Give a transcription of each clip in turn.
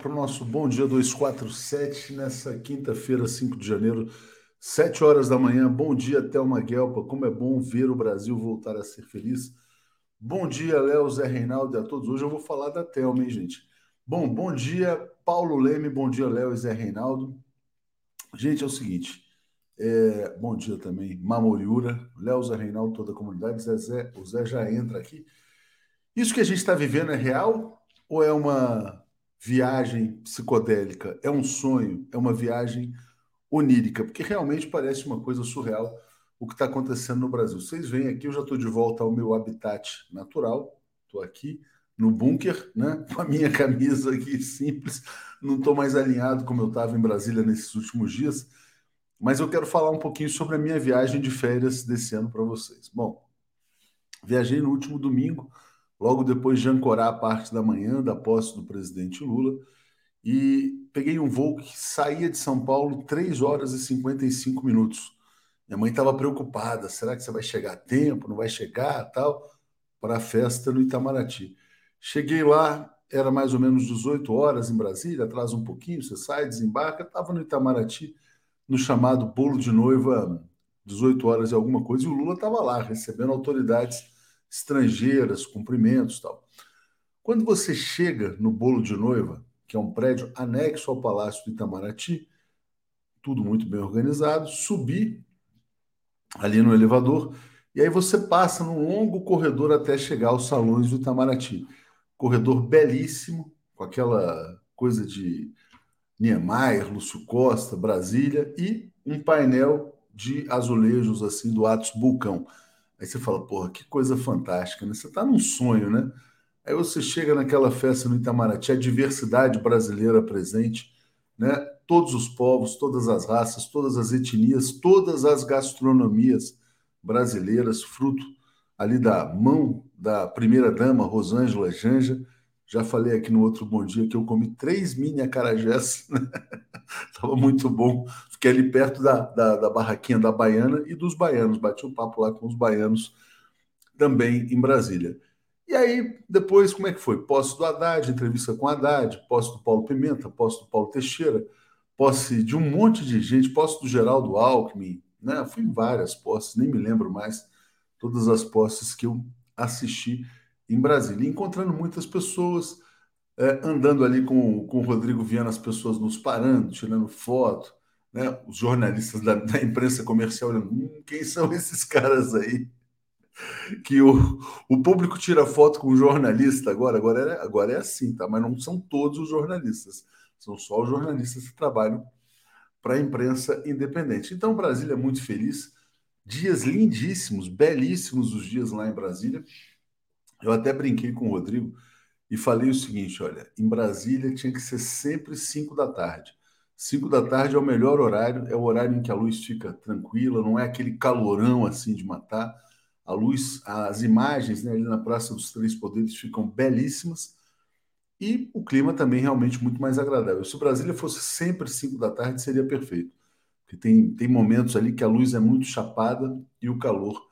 para o nosso Bom Dia 247, nessa quinta-feira, 5 de janeiro, 7 horas da manhã. Bom dia, Thelma Guelpa. Como é bom ver o Brasil voltar a ser feliz. Bom dia, Léo, Zé Reinaldo e a todos. Hoje eu vou falar da Thelma, hein, gente? Bom, bom dia, Paulo Leme. Bom dia, Léo e Zé Reinaldo. Gente, é o seguinte. É, bom dia também, Mamoriura, Léo, Zé Reinaldo, toda a comunidade. Zé, Zé, o Zé já entra aqui. Isso que a gente está vivendo é real ou é uma viagem psicodélica? É um sonho? É uma viagem onírica? Porque realmente parece uma coisa surreal o que está acontecendo no Brasil. Vocês veem aqui, eu já estou de volta ao meu habitat natural. Estou aqui no bunker, né? Com a minha camisa aqui simples. Não estou mais alinhado como eu estava em Brasília nesses últimos dias. Mas eu quero falar um pouquinho sobre a minha viagem de férias desse ano para vocês. Bom, viajei no último domingo logo depois de ancorar a parte da manhã da posse do presidente Lula, e peguei um voo que saía de São Paulo 3 horas e 55 minutos. Minha mãe estava preocupada, será que você vai chegar a tempo, não vai chegar, tal, para a festa no Itamaraty. Cheguei lá, era mais ou menos 18 horas em Brasília, atrasa um pouquinho, você sai, desembarca, estava no Itamaraty, no chamado bolo de noiva, 18 horas e alguma coisa, e o Lula estava lá, recebendo autoridades estrangeiras, cumprimentos tal. Quando você chega no bolo de noiva, que é um prédio anexo ao Palácio do Itamaraty, tudo muito bem organizado, subir ali no elevador e aí você passa num longo corredor até chegar aos salões do Itamaraty. Corredor belíssimo, com aquela coisa de Niemeyer, Lúcio Costa, Brasília e um painel de azulejos assim do Atos Bulcão. Aí você fala, porra, que coisa fantástica, né? Você está num sonho, né? Aí você chega naquela festa no Itamaraty, a diversidade brasileira presente, né? Todos os povos, todas as raças, todas as etnias, todas as gastronomias brasileiras, fruto ali da mão da primeira dama Rosângela Janja. Já falei aqui no outro bom dia que eu comi três mini acarajés, né? Tava muito bom. Fiquei ali perto da, da, da, barraquinha da Baiana e dos baianos. Bati um papo lá com os baianos também em Brasília. E aí, depois, como é que foi? Posse do Haddad, entrevista com Haddad, posse do Paulo Pimenta, posse do Paulo Teixeira, posse de um monte de gente, posse do Geraldo Alckmin, né? Fui em várias posses, nem me lembro mais todas as posses que eu assisti em Brasília, encontrando muitas pessoas, é, andando ali com, com o Rodrigo Viana, as pessoas nos parando, tirando foto, né? os jornalistas da, da imprensa comercial olhando, hum, quem são esses caras aí? Que o, o público tira foto com o jornalista agora, agora é, agora é assim, tá? Mas não são todos os jornalistas, são só os jornalistas que trabalham para a imprensa independente. Então, Brasília é muito feliz, dias lindíssimos, belíssimos os dias lá em Brasília. Eu até brinquei com o Rodrigo e falei o seguinte: olha, em Brasília tinha que ser sempre 5 da tarde. 5 da tarde é o melhor horário, é o horário em que a luz fica tranquila, não é aquele calorão assim de matar. A luz, as imagens né, ali na Praça dos Três Poderes ficam belíssimas e o clima também realmente muito mais agradável. Se Brasília fosse sempre 5 da tarde, seria perfeito. Porque tem, tem momentos ali que a luz é muito chapada e o calor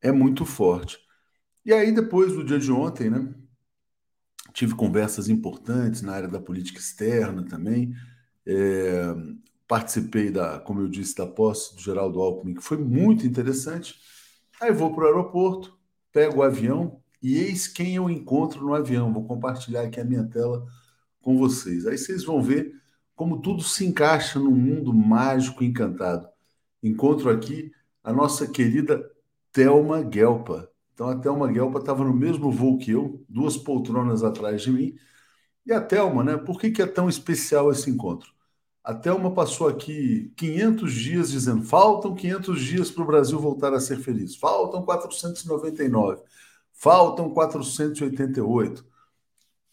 é muito forte. E aí, depois do dia de ontem, né? Tive conversas importantes na área da política externa também. É, participei da, como eu disse, da posse do Geraldo Alckmin, que foi muito interessante. Aí vou para o aeroporto, pego o avião e eis quem eu encontro no avião. Vou compartilhar aqui a minha tela com vocês. Aí vocês vão ver como tudo se encaixa num mundo mágico e encantado. Encontro aqui a nossa querida Thelma Guelpa. Então a Thelma Guelpa estava no mesmo voo que eu, duas poltronas atrás de mim. E a Thelma, né? Por que, que é tão especial esse encontro? A Thelma passou aqui 500 dias dizendo: faltam 500 dias para o Brasil voltar a ser feliz, faltam 499, faltam 488.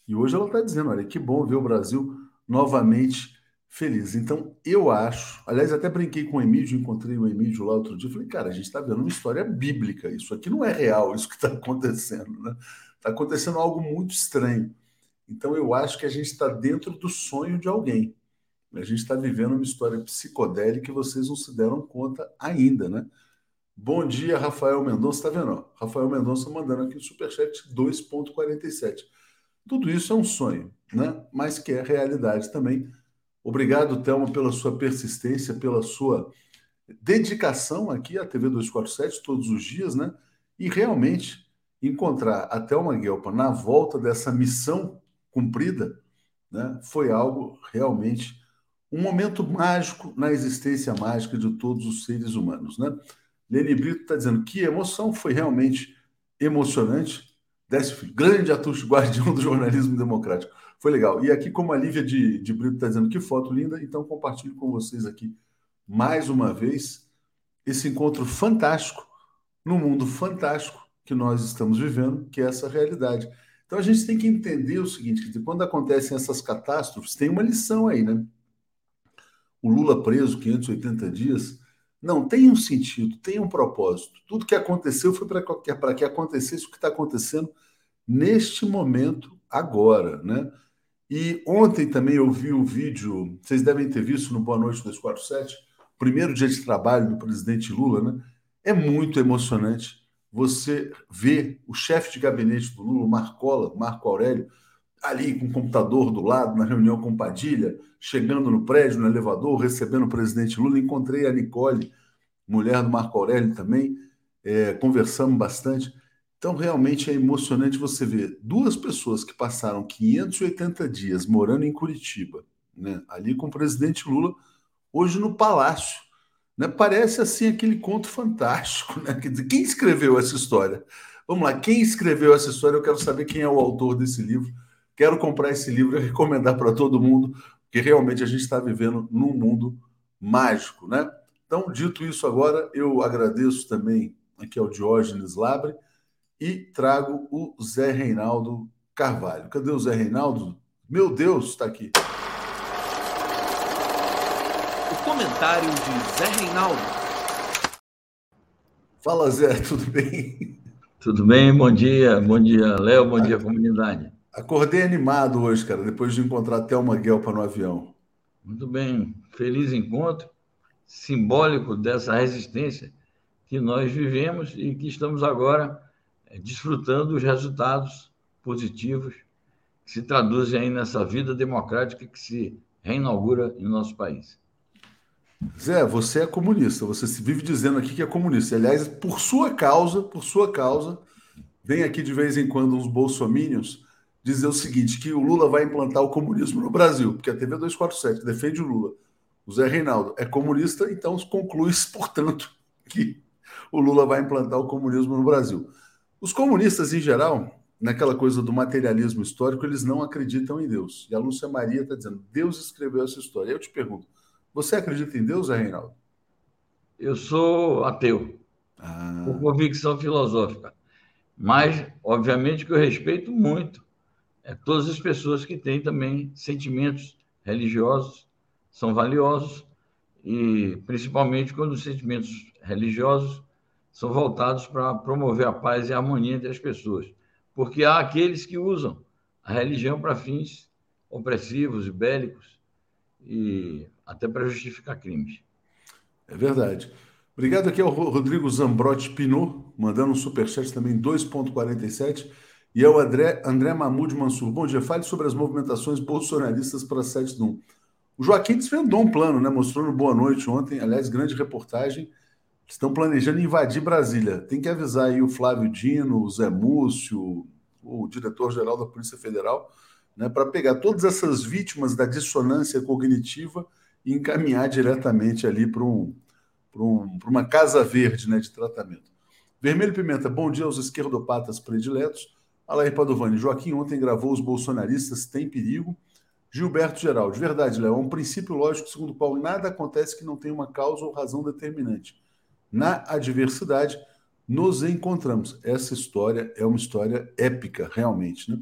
E hoje ela está dizendo: olha, que bom ver o Brasil novamente feliz. Então, eu acho, aliás, até brinquei com o Emílio, encontrei o Emílio lá outro dia, falei, cara, a gente está vendo uma história bíblica, isso aqui não é real, isso que está acontecendo, né? Está acontecendo algo muito estranho. Então, eu acho que a gente está dentro do sonho de alguém. A gente está vivendo uma história psicodélica que vocês não se deram conta ainda, né? Bom dia, Rafael Mendonça. Está vendo? Rafael Mendonça mandando aqui o superchat 2,47. Tudo isso é um sonho, né? mas que é realidade também. Obrigado, Thelma, pela sua persistência, pela sua dedicação aqui à TV 247 todos os dias, né? E realmente encontrar a Thelma Guelpa na volta dessa missão cumprida, né? Foi algo realmente um momento mágico na existência mágica de todos os seres humanos, né? Lene Brito está dizendo que emoção foi realmente emocionante. Décio grande atucho guardião do jornalismo democrático. Foi legal. E aqui, como a Lívia de, de Brito está dizendo que foto linda, então compartilho com vocês aqui mais uma vez esse encontro fantástico no mundo fantástico que nós estamos vivendo, que é essa realidade. Então a gente tem que entender o seguinte: que quando acontecem essas catástrofes, tem uma lição aí, né? O Lula preso 580 dias, não, tem um sentido, tem um propósito. Tudo que aconteceu foi para que acontecesse o que está acontecendo neste momento, agora, né? E ontem também eu vi o vídeo, vocês devem ter visto no Boa Noite 247, primeiro dia de trabalho do presidente Lula, né? É muito emocionante você ver o chefe de gabinete do Lula, Marcola, Marco Aurélio, ali com o computador do lado, na reunião com Padilha, chegando no prédio, no elevador, recebendo o presidente Lula. Encontrei a Nicole, mulher do Marco Aurélio também, é, conversamos bastante. Então, realmente é emocionante você ver duas pessoas que passaram 580 dias morando em Curitiba, né, ali com o presidente Lula, hoje no Palácio. Né? Parece assim aquele conto fantástico. Né? Quer dizer, quem escreveu essa história? Vamos lá, quem escreveu essa história? Eu quero saber quem é o autor desse livro. Quero comprar esse livro e recomendar para todo mundo, porque realmente a gente está vivendo num mundo mágico. Né? Então, dito isso agora, eu agradeço também aqui ao Diógenes Labre e trago o Zé Reinaldo Carvalho. Cadê o Zé Reinaldo? Meu Deus, está aqui. O comentário de Zé Reinaldo. Fala, Zé, tudo bem? Tudo bem, bom dia, bom dia, Léo, bom dia, comunidade. Acordei animado hoje, cara, depois de encontrar Thelma Guelpa no avião. Muito bem, feliz encontro, simbólico dessa resistência que nós vivemos e que estamos agora desfrutando os resultados positivos que se traduzem aí nessa vida democrática que se reinaugura em nosso país. Zé, você é comunista, você se vive dizendo aqui que é comunista. Aliás, por sua causa, por sua causa, vem aqui de vez em quando uns bolsomínios dizer o seguinte, que o Lula vai implantar o comunismo no Brasil, porque a TV 247 defende o Lula. O Zé Reinaldo é comunista, então conclui, portanto, que o Lula vai implantar o comunismo no Brasil. Os comunistas, em geral, naquela coisa do materialismo histórico, eles não acreditam em Deus. E a Lúcia Maria está dizendo: Deus escreveu essa história. Eu te pergunto: você acredita em Deus, Reinaldo? Eu sou ateu, ah. por convicção filosófica. Mas, obviamente, que eu respeito muito é, todas as pessoas que têm também sentimentos religiosos, são valiosos, e principalmente quando os sentimentos religiosos são voltados para promover a paz e a harmonia entre as pessoas. Porque há aqueles que usam a religião para fins opressivos e bélicos e até para justificar crimes. É verdade. Obrigado aqui ao Rodrigo Zambrotti Pinot, mandando um superchat também 2,47. E ao André, André Mahmoud Mansur. Bom dia, fale sobre as movimentações bolsonaristas para a 7 do 1. O Joaquim desvendou um plano, né? Mostrou no Boa Noite ontem, aliás, grande reportagem estão planejando invadir Brasília. Tem que avisar aí o Flávio Dino, o Zé Múcio, o diretor-geral da Polícia Federal, né, para pegar todas essas vítimas da dissonância cognitiva e encaminhar diretamente ali para um, um, uma casa verde né, de tratamento. Vermelho Pimenta, bom dia aos esquerdopatas prediletos. Alair Padovani, Joaquim ontem gravou Os Bolsonaristas Tem Perigo. Gilberto Geraldo, verdade, Léo, é um princípio lógico segundo o qual nada acontece que não tenha uma causa ou razão determinante na adversidade, nos encontramos. Essa história é uma história épica, realmente. Né?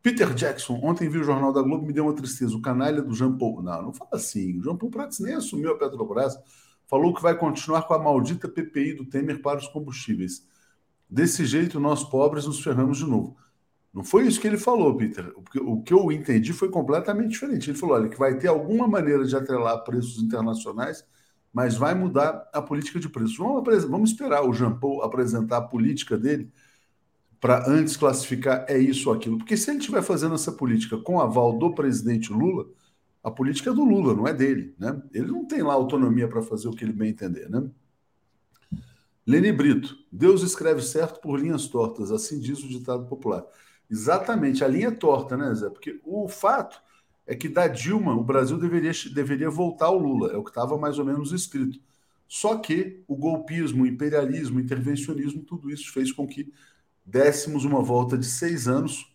Peter Jackson, ontem vi o Jornal da Globo, me deu uma tristeza. O canalha do Jean Paul. Não, não fala assim. O Jean Paul Prats nem assumiu a Petrobras. Falou que vai continuar com a maldita PPI do Temer para os combustíveis. Desse jeito, nós pobres nos ferramos de novo. Não foi isso que ele falou, Peter. O que eu entendi foi completamente diferente. Ele falou: olha, que vai ter alguma maneira de atrelar preços internacionais mas vai mudar a política de preços. Vamos, vamos esperar o Jean Paul apresentar a política dele. para antes classificar é isso ou aquilo. Porque se ele estiver fazendo essa política com aval do presidente Lula, a política é do Lula, não é dele. Né? Ele não tem lá autonomia para fazer o que ele bem entender. Né? Leni Brito, Deus escreve certo por linhas tortas, assim diz o ditado popular. Exatamente, a linha é torta, né, Zé? Porque o fato é que da Dilma o Brasil deveria, deveria voltar ao Lula, é o que estava mais ou menos escrito. Só que o golpismo, o imperialismo, o intervencionismo, tudo isso fez com que dessemos uma volta de seis anos.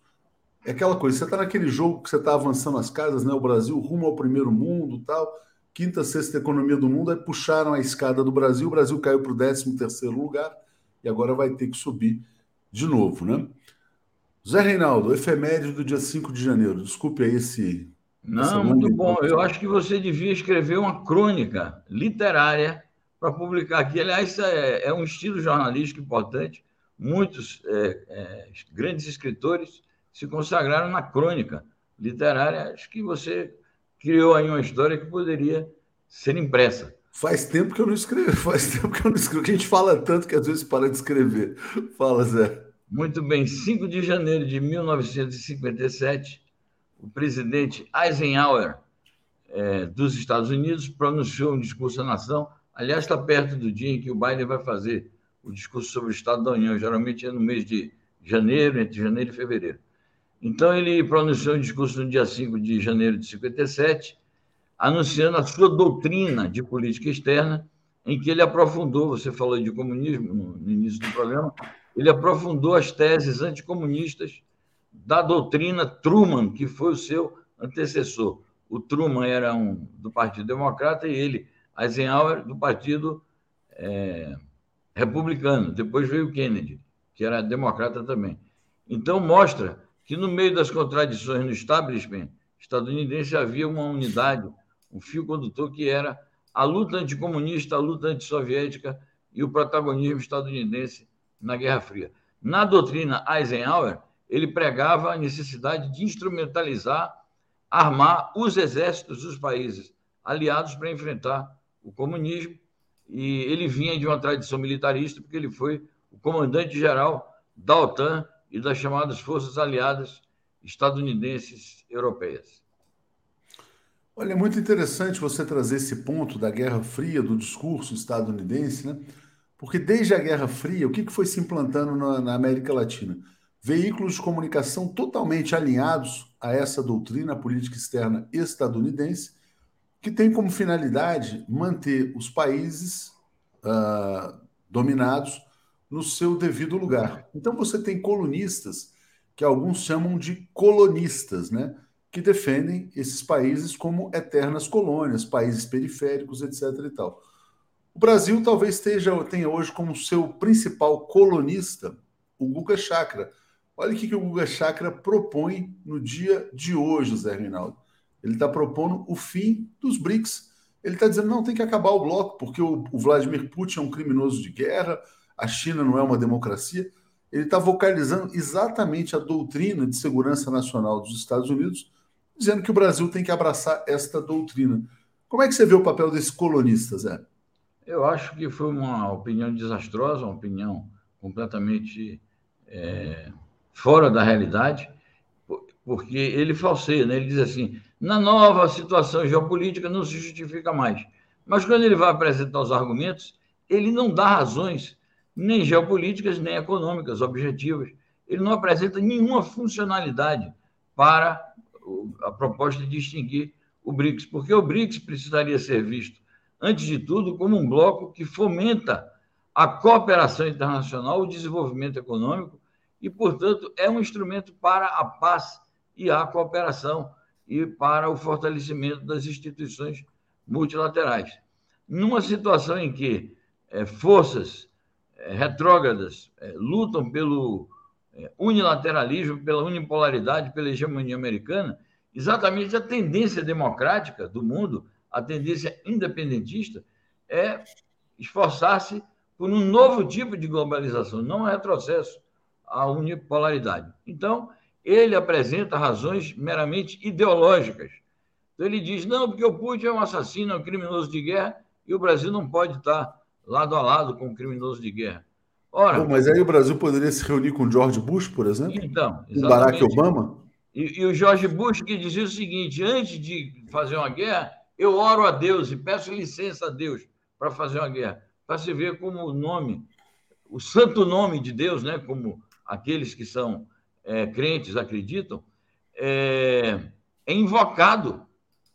É aquela coisa, você está naquele jogo que você está avançando as casas, né? O Brasil rumo ao primeiro mundo tal, quinta, sexta economia do mundo, aí puxaram a escada do Brasil, o Brasil caiu para o décimo terceiro lugar e agora vai ter que subir de novo, né? Zé Reinaldo, efeméride do dia 5 de janeiro. Desculpe aí esse. Não, muito bom. Eu acho que você devia escrever uma crônica literária para publicar aqui. Aliás, é, é um estilo jornalístico importante. Muitos é, é, grandes escritores se consagraram na crônica literária. Acho que você criou aí uma história que poderia ser impressa. Faz tempo que eu não escrevo, faz tempo que eu não escrevo, que a gente fala tanto que às vezes para de escrever. Fala, Zé. Muito bem, 5 de janeiro de 1957, o presidente Eisenhower é, dos Estados Unidos pronunciou um discurso à nação. Aliás, está perto do dia em que o Biden vai fazer o discurso sobre o Estado da União, geralmente é no mês de janeiro, entre janeiro e fevereiro. Então, ele pronunciou um discurso no dia 5 de janeiro de 57, anunciando a sua doutrina de política externa, em que ele aprofundou, você falou de comunismo no início do programa, ele aprofundou as teses anticomunistas da doutrina Truman, que foi o seu antecessor. O Truman era um do Partido Democrata e ele, Eisenhower, do Partido é, Republicano. Depois veio Kennedy, que era democrata também. Então, mostra que no meio das contradições no establishment estadunidense havia uma unidade, um fio condutor que era a luta anticomunista, a luta antissoviética e o protagonismo estadunidense na Guerra Fria. Na doutrina Eisenhower, ele pregava a necessidade de instrumentalizar, armar os exércitos dos países aliados para enfrentar o comunismo. E ele vinha de uma tradição militarista, porque ele foi o comandante-geral da OTAN e das chamadas forças aliadas estadunidenses europeias. Olha, é muito interessante você trazer esse ponto da Guerra Fria, do discurso estadunidense, né? Porque desde a Guerra Fria, o que foi se implantando na, América Latina? Veículos de comunicação totalmente alinhados a essa doutrina política externa estadunidense, que tem como finalidade manter os países uh, dominados no seu devido lugar. Então você tem colunistas, que alguns chamam de colonistas, né? que defendem esses países como eternas colônias, países periféricos, etc. e tal. O Brasil talvez esteja, tenha hoje como seu principal colonista o Guga Chakra. Olha o que, que o Guga Chakra propõe no dia de hoje, Zé Reinaldo. Ele está propondo o fim dos BRICS. Ele está dizendo, não, tem que acabar o bloco, porque o, o Vladimir Putin é um criminoso de guerra, a China não é uma democracia. Ele está vocalizando exatamente a doutrina de segurança nacional dos Estados Unidos, dizendo que o Brasil tem que abraçar esta doutrina. Como é que você vê o papel desse colonista, Zé? Eu acho que foi uma opinião desastrosa, uma opinião completamente é, fora da realidade, porque ele falseia, né? ele diz assim: na nova situação geopolítica não se justifica mais. Mas quando ele vai apresentar os argumentos, ele não dá razões nem geopolíticas, nem econômicas objetivas. Ele não apresenta nenhuma funcionalidade para a proposta de extinguir o BRICS, porque o BRICS precisaria ser visto, antes de tudo, como um bloco que fomenta a cooperação internacional, o desenvolvimento econômico e, portanto, é um instrumento para a paz e a cooperação e para o fortalecimento das instituições multilaterais. Numa situação em que é, forças é, retrógradas é, lutam pelo unilateralismo, pela unipolaridade, pela hegemonia americana, exatamente a tendência democrática do mundo, a tendência independentista, é esforçar-se por um novo tipo de globalização, não um retrocesso à unipolaridade. Então, ele apresenta razões meramente ideológicas. Então, ele diz: não, porque o Putin é um assassino, é um criminoso de guerra, e o Brasil não pode estar lado a lado com um criminoso de guerra. Ora, Pô, mas aí o Brasil poderia se reunir com George Bush, por exemplo? Então. O Barack Obama? E, e, o George Bush que dizia o seguinte: antes de fazer uma guerra, eu oro a Deus e peço licença a Deus para fazer uma guerra. Para se ver como o nome, o santo nome de Deus, né? como aqueles que são é, crentes acreditam, é, é invocado,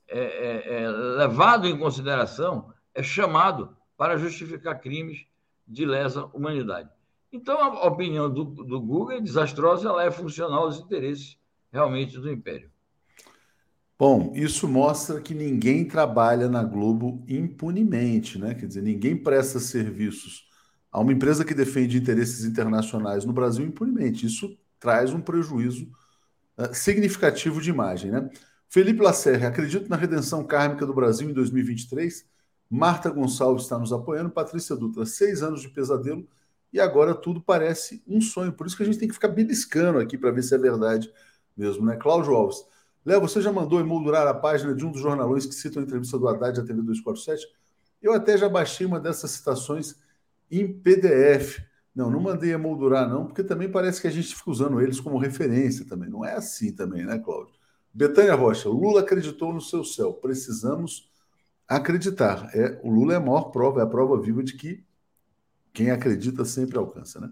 é, é, é levado em consideração, é chamado para justificar crimes de lesa humanidade. Então, a opinião do, do Google é desastrosa, ela é funcional aos interesses realmente do Império. Bom, isso mostra que ninguém trabalha na Globo impunemente, né? Quer dizer, ninguém presta serviços a uma empresa que defende interesses internacionais no Brasil impunemente. Isso traz um prejuízo uh, significativo de imagem, né? Felipe Lacerre, acredito na redenção kármica do Brasil em 2023. Marta Gonçalves está nos apoiando. Patrícia Dutra, seis anos de pesadelo e agora tudo parece um sonho. Por isso que a gente tem que ficar beliscando aqui para ver se é verdade mesmo, né? Cláudio Alves. Léo, você já mandou emoldurar a página de um dos jornalões que citam a entrevista do Haddad à TV 247? Eu até já baixei uma dessas citações em PDF. Não, não mandei emoldurar, não, porque também parece que a gente fica usando eles como referência também. Não é assim também, né, Cláudio? Betânia Rocha, Lula acreditou no seu céu. Precisamos acreditar. É, o Lula é a maior prova, é a prova viva de que quem acredita sempre alcança, né?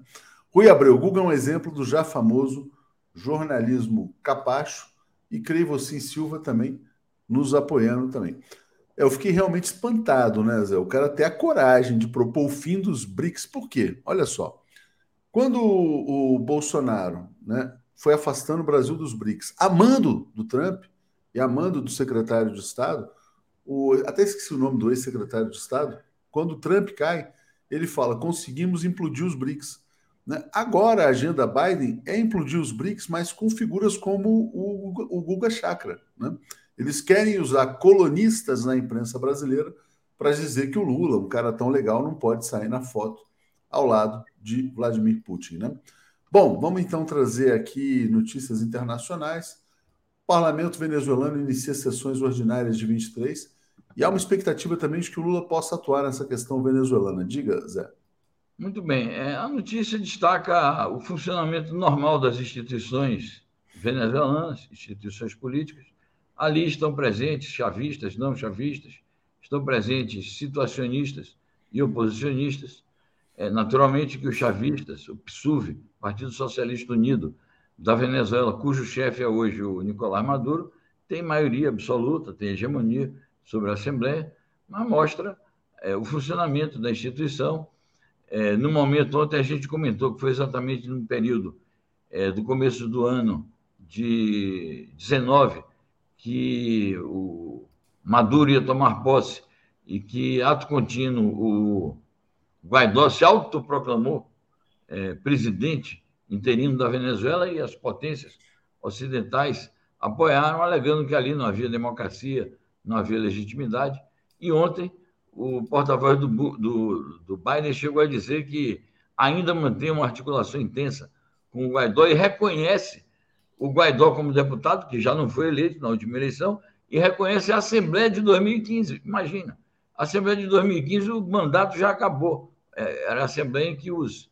Rui Abreu, Google é um exemplo do já famoso jornalismo capacho e creio você em Silva também nos apoiando também. Eu fiquei realmente espantado, né, Zé? O cara ter a coragem de propor o fim dos BRICS. Por quê? Olha só. Quando o, Bolsonaro né, foi afastando o Brasil dos BRICS, amando do Trump e amando do secretário de Estado, o, até esqueci o nome do ex-secretário de Estado, quando o Trump cai, ele fala: conseguimos implodir os BRICS. Né? Agora a agenda Biden é implodir os BRICS, mas com figuras como o, o Guga Chakra. Né? Eles querem usar colonistas na imprensa brasileira para dizer que o Lula, um cara tão legal, não pode sair na foto ao lado de Vladimir Putin. Né? Bom, vamos então trazer aqui notícias internacionais. O parlamento venezuelano inicia sessões ordinárias de 23 e há uma expectativa também de que o Lula possa atuar nessa questão venezuelana. Diga, Zé. Muito bem. É, a notícia destaca o funcionamento normal das instituições venezuelanas, instituições políticas. Ali estão presentes chavistas, não chavistas, estão presentes situacionistas e oposicionistas. É, naturalmente que os chavistas, o PSUV, Partido Socialista Unido da Venezuela, cujo chefe é hoje o Nicolás Maduro, tem maioria absoluta, tem hegemonia sobre a Assembleia, mas mostra é, o funcionamento da instituição é, no momento, ontem a gente comentou que foi exatamente no período é, do começo do ano de 19 que o Maduro ia tomar posse e que, ato contínuo, o Guaidó se autoproclamou é, presidente interino da Venezuela e as potências ocidentais apoiaram, alegando que ali não havia democracia, não havia legitimidade. E ontem o porta-voz do, do, do Biden chegou a dizer que ainda mantém uma articulação intensa com o Guaidó e reconhece o Guaidó como deputado, que já não foi eleito na última eleição, e reconhece a Assembleia de 2015. Imagina, a Assembleia de 2015, o mandato já acabou. É, era a Assembleia em que os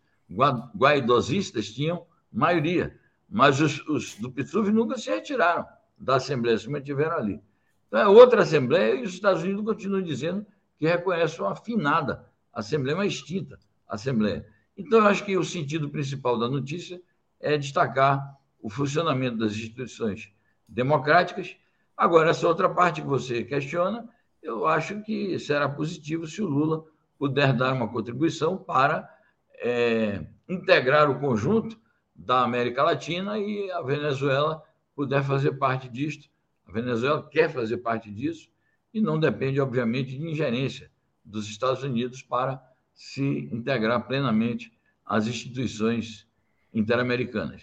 guaidosistas tinham maioria, mas os, os do PSUV nunca se retiraram da Assembleia, se mantiveram ali. Então, é outra Assembleia e os Estados Unidos continuam dizendo que reconhece uma afinada Assembleia, uma extinta Assembleia. Então, eu acho que o sentido principal da notícia é destacar o funcionamento das instituições democráticas. Agora, essa outra parte que você questiona, eu acho que será positivo se o Lula puder dar uma contribuição para é, integrar o conjunto da América Latina e a Venezuela puder fazer parte disto. A Venezuela quer fazer parte disso e não depende, obviamente, de ingerência dos Estados Unidos para se integrar plenamente às instituições interamericanas.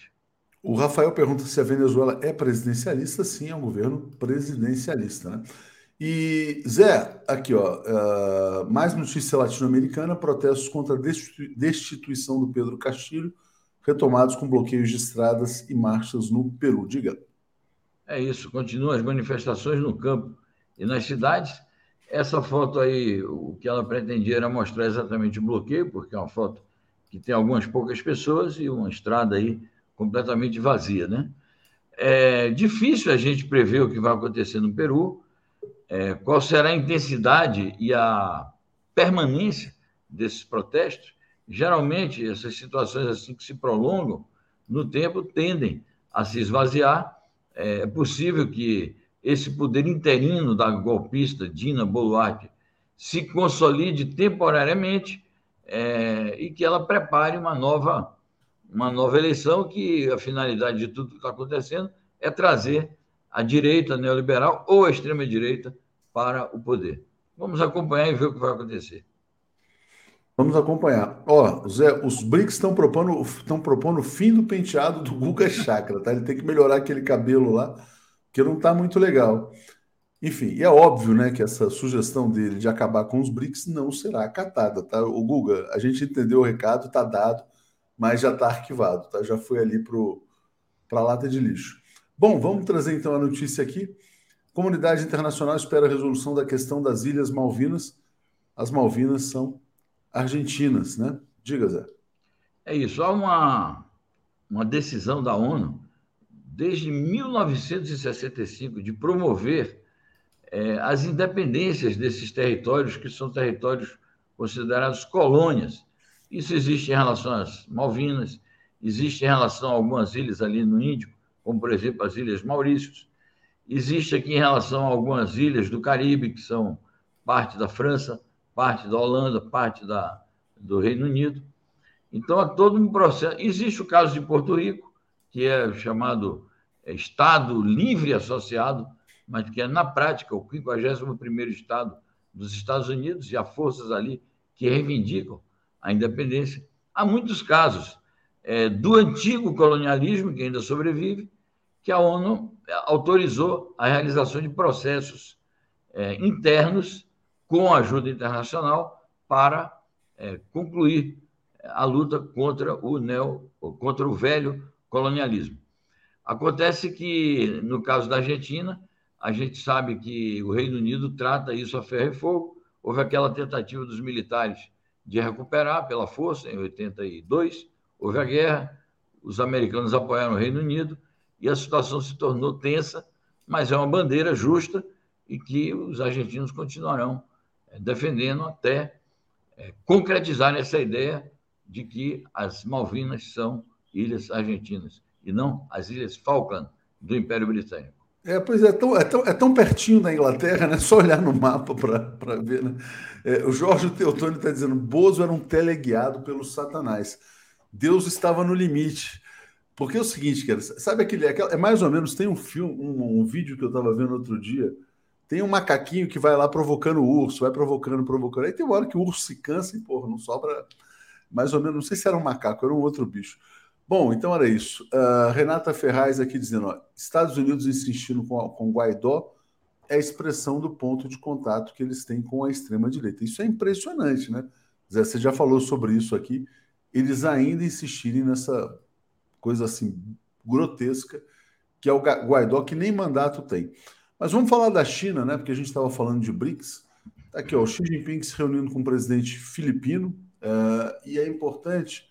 O Rafael pergunta se a Venezuela é presidencialista. Sim, é um governo presidencialista. Né? E, Zé, aqui, ó, uh, mais notícia latino-americana: protestos contra a destituição do Pedro Castilho, retomados com bloqueios de estradas e marchas no Peru. Diga. É isso, continuam as manifestações no campo e nas cidades. Essa foto aí, o que ela pretendia era mostrar exatamente o bloqueio, porque é uma foto que tem algumas poucas pessoas e uma estrada aí completamente vazia, né? É difícil a gente prever o que vai acontecer no Peru, é, qual será a intensidade e a permanência desses protestos. Geralmente, essas situações assim que se prolongam no tempo tendem a se esvaziar. É possível que esse poder interino da golpista Dina Boluarte se consolide temporariamente é, e que ela prepare uma nova, uma nova eleição, que a finalidade de tudo que está acontecendo é trazer a direita neoliberal ou a extrema-direita para o poder. Vamos acompanhar e ver o que vai acontecer. Vamos acompanhar. Ó, Zé, os BRICS estão propondo, estão propondo o fim do penteado do Guga Chakra, tá? Ele tem que melhorar aquele cabelo lá, que não está muito legal. Enfim, e é óbvio, né, que essa sugestão dele de acabar com os BRICS não será acatada, tá? O Guga, a gente entendeu o recado, está dado, mas já está arquivado, tá? Já foi ali para a lata de lixo. Bom, vamos trazer então a notícia aqui. Comunidade internacional espera a resolução da questão das Ilhas Malvinas. As Malvinas são argentinas, né? Diga, Zé. É isso. Há uma, uma decisão da ONU, desde 1965, de promover é, as independências desses territórios, que são territórios considerados colônias. Isso existe em relação às Malvinas, existe em relação a algumas ilhas ali no Índico, como, por exemplo, as Ilhas Maurícios. Existe aqui em relação a algumas ilhas do Caribe, que são parte da França, parte da Holanda, parte da, do Reino Unido. Então, há todo um processo. Existe o caso de Porto Rico, que é chamado é, Estado Livre Associado, mas que é, na prática, o 51º Estado dos Estados Unidos, e há forças ali que reivindicam a independência. Há muitos casos é, do antigo colonialismo, que ainda sobrevive, que a ONU autorizou a realização de processos é, internos com ajuda internacional para é, concluir a luta contra o neo, contra o velho colonialismo. Acontece que no caso da Argentina, a gente sabe que o Reino Unido trata isso a ferro e fogo. Houve aquela tentativa dos militares de recuperar pela força em 82, houve a guerra, os americanos apoiaram o Reino Unido e a situação se tornou tensa, mas é uma bandeira justa e que os argentinos continuarão defendendo até é, concretizar essa ideia de que as Malvinas são ilhas argentinas e não as ilhas Falkland do Império Britânico. É, pois é, tão, é, tão, é tão pertinho da Inglaterra, né? Só olhar no mapa para ver, né? É, o Jorge Teotônio está dizendo: Bozo era um teleguiado pelo Satanás. Deus estava no limite. Porque é o seguinte, cara, sabe aquele. É mais ou menos, tem um filme, um, um vídeo que eu estava vendo outro dia tem um macaquinho que vai lá provocando o urso, vai provocando, provocando. Aí tem uma hora que o urso se cansa e, porra, não sobra mais ou menos. Não sei se era um macaco, era um outro bicho. Bom, então era isso. Uh, Renata Ferraz aqui dizendo: ó, Estados Unidos insistindo com, com Guaidó é a expressão do ponto de contato que eles têm com a extrema-direita. Isso é impressionante, né? Zé, você já falou sobre isso aqui. Eles ainda insistirem nessa coisa assim grotesca que é o Guaidó, que nem mandato tem. Mas vamos falar da China, né? Porque a gente estava falando de BRICS. Tá aqui, ó, o Xi Jinping se reunindo com o presidente filipino. Uh, e é importante,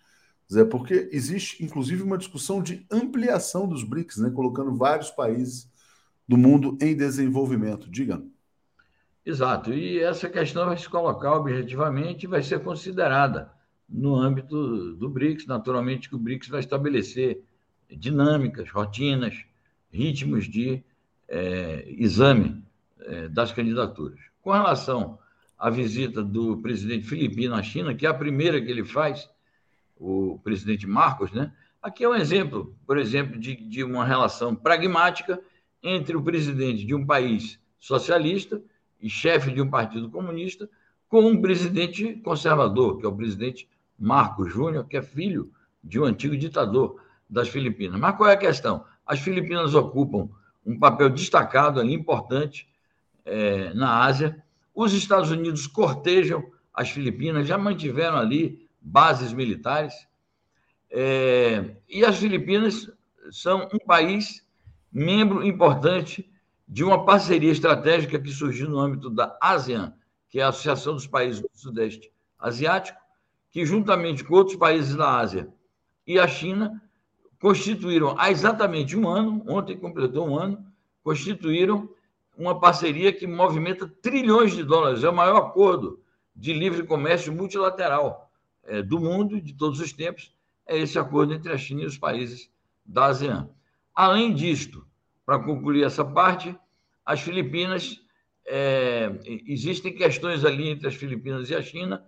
Zé, porque existe inclusive uma discussão de ampliação dos BRICS, né? Colocando vários países do mundo em desenvolvimento. Diga. Exato. E essa questão vai se colocar objetivamente e vai ser considerada no âmbito do BRICS. Naturalmente, que o BRICS vai estabelecer dinâmicas, rotinas, ritmos de é, exame é, das candidaturas. Com relação à visita do presidente filipino à China, que é a primeira que ele faz, o presidente Marcos, né? Aqui é um exemplo, por exemplo, de, de uma relação pragmática entre o presidente de um país socialista e chefe de um partido comunista com um presidente conservador, que é o presidente Marcos Júnior, que é filho de um antigo ditador das Filipinas. Mas qual é a questão? As Filipinas ocupam um papel destacado ali, importante, é, na Ásia. Os Estados Unidos cortejam as Filipinas, já mantiveram ali bases militares. É, e as Filipinas são um país membro importante de uma parceria estratégica que surgiu no âmbito da ASEAN, que é a Associação dos Países do Sudeste Asiático, que, juntamente com outros países da Ásia e a China, constituíram há exatamente um ano, ontem completou um ano, constituíram uma parceria que movimenta trilhões de dólares. É o maior acordo de livre comércio multilateral é, do mundo, de todos os tempos, é esse acordo entre a China e os países da ASEAN. Além disto, para concluir essa parte, as Filipinas, é, existem questões ali entre as Filipinas e a China,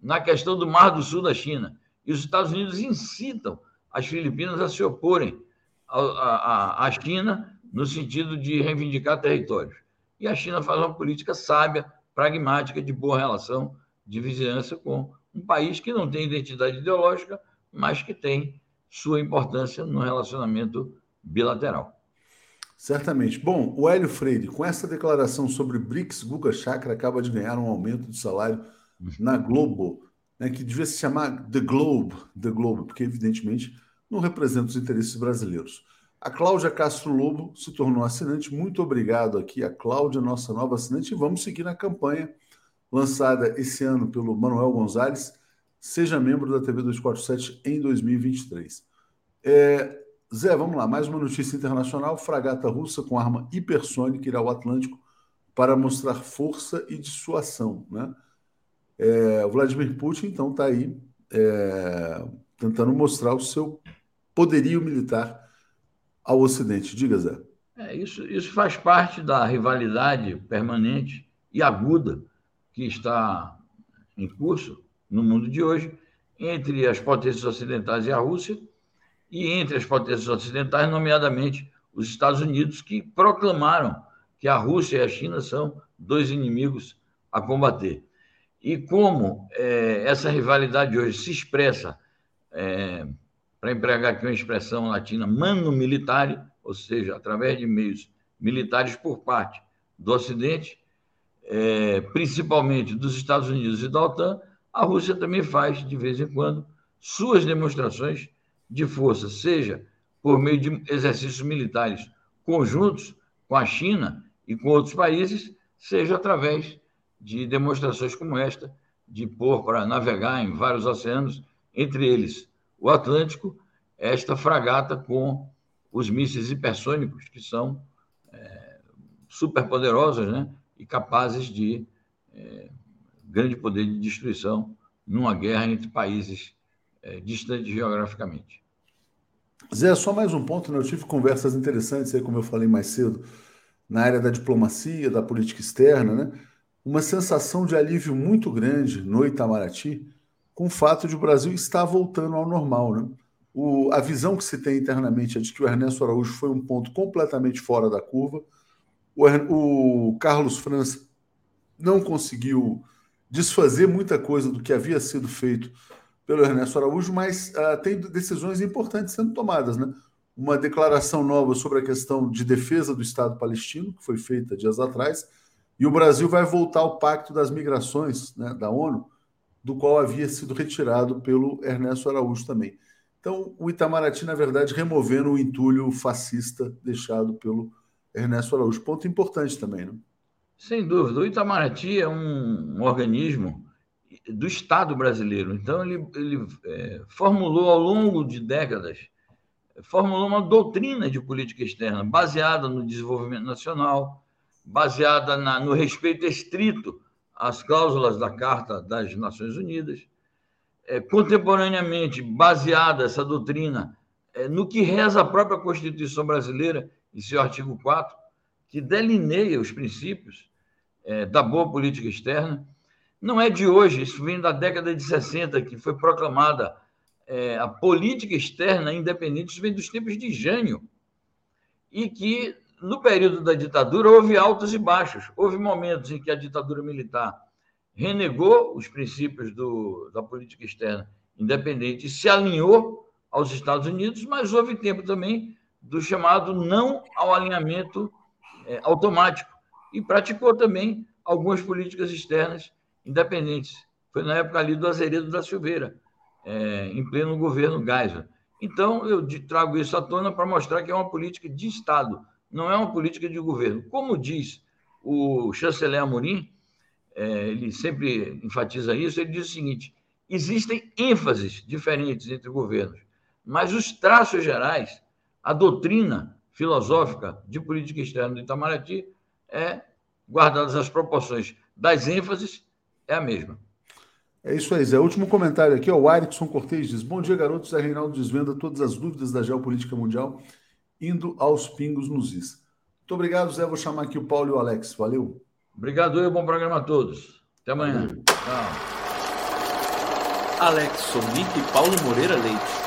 na questão do Mar do Sul da China. E os Estados Unidos incitam as Filipinas a se oporem à China no sentido de reivindicar territórios. E a China faz uma política sábia, pragmática, de boa relação, de vizinhança com um país que não tem identidade ideológica, mas que tem sua importância no relacionamento bilateral. Certamente. Bom, o Hélio Freire, com essa declaração sobre BRICS, Guga Chakra acaba de ganhar um aumento de salário na Globo, né, que devia se chamar The Globe, The Globe, porque evidentemente não representa os interesses brasileiros. A Cláudia Castro Lobo se tornou assinante. Muito obrigado aqui a Cláudia, nossa nova assinante, e vamos seguir na campanha lançada esse ano pelo Manuel Gonzalez. Seja membro da TV 247 em 2023. É, Zé, vamos lá. Mais uma notícia internacional: fragata russa com arma hipersônica irá ao Atlântico para mostrar força e dissuasão. Né? É, o Vladimir Putin, então, está aí é, tentando mostrar o seu poderio militar ao Ocidente. Diga, Zé. É, isso, isso faz parte da rivalidade permanente e aguda que está em curso no mundo de hoje entre as potências ocidentais e a Rússia, e entre as potências ocidentais, nomeadamente os Estados Unidos, que proclamaram que a Rússia e a China são dois inimigos a combater. E como é, essa rivalidade hoje se expressa é, para empregar aqui uma expressão latina, mano militare, ou seja, através de meios militares por parte do Ocidente, é, principalmente dos Estados Unidos e da OTAN, a Rússia também faz, de vez em quando, suas demonstrações de força, seja por meio de exercícios militares conjuntos com a China e com outros países, seja através de demonstrações como esta, de pôr para navegar em vários oceanos, entre eles o Atlântico, esta fragata com os mísseis hipersônicos, que são é, superpoderosos né? E capazes de é, grande poder de destruição numa guerra entre países é, distantes geograficamente. Zé, só mais um ponto, né? eu tive conversas interessantes aí, como eu falei mais cedo, na área da diplomacia, da política externa, né? uma sensação de alívio muito grande no Itamaraty, com o fato de o Brasil estar voltando ao normal. Né? O, a visão que se tem internamente é de que o Ernesto Araújo foi um ponto completamente fora da curva. O, Carlos França não conseguiu desfazer muita coisa do que havia sido feito pelo Ernesto Araújo, mas uh, tem decisões importantes sendo tomadas. Né? Uma declaração nova sobre a questão de defesa do Estado palestino, que foi feita dias atrás, e o Brasil vai voltar ao Pacto das Migrações né, da ONU, do qual havia sido retirado pelo Ernesto Araújo também. Então, o Itamaraty, na verdade, removendo o entulho fascista deixado pelo Ernesto Araújo. Ponto importante também, né? Sem dúvida. O Itamaraty é um, um organismo do Estado brasileiro. Então, ele, ele é, formulou ao longo de décadas, formulou uma doutrina de política externa baseada no desenvolvimento nacional, baseada na, no respeito estrito as cláusulas da Carta das Nações Unidas, é, contemporaneamente baseada essa doutrina é, no que reza a própria Constituição brasileira, em seu artigo 4, que delineia os princípios é, da boa política externa. Não é de hoje, isso vem da década de 60, que foi proclamada é, a política externa independente, isso vem dos tempos de Jânio, e que no período da ditadura, houve altos e baixos. Houve momentos em que a ditadura militar renegou os princípios do, da política externa independente e se alinhou aos Estados Unidos, mas houve tempo também do chamado não ao alinhamento é, automático e praticou também algumas políticas externas independentes. Foi na época ali do Azeredo da Silveira, é, em pleno governo Geisel. Então, eu trago isso à tona para mostrar que é uma política de Estado, não é uma política de governo. Como diz o chanceler Amorim, é, ele sempre enfatiza isso, ele diz o seguinte: existem ênfases diferentes entre governos, mas os traços gerais, a doutrina filosófica de política externa do Itamaraty é, guardadas as proporções das ênfases, é a mesma. É isso aí, Zé. Último comentário aqui, ó, o Arickson Cortez diz: Bom dia, garotos. Zé Reinaldo desvenda todas as dúvidas da geopolítica mundial, indo aos pingos nos is. Muito obrigado, Zé. Vou chamar aqui o Paulo e o Alex. Valeu. Obrigado e bom programa a todos. Até amanhã. Tchau. Alex Sonic e Paulo Moreira Leite.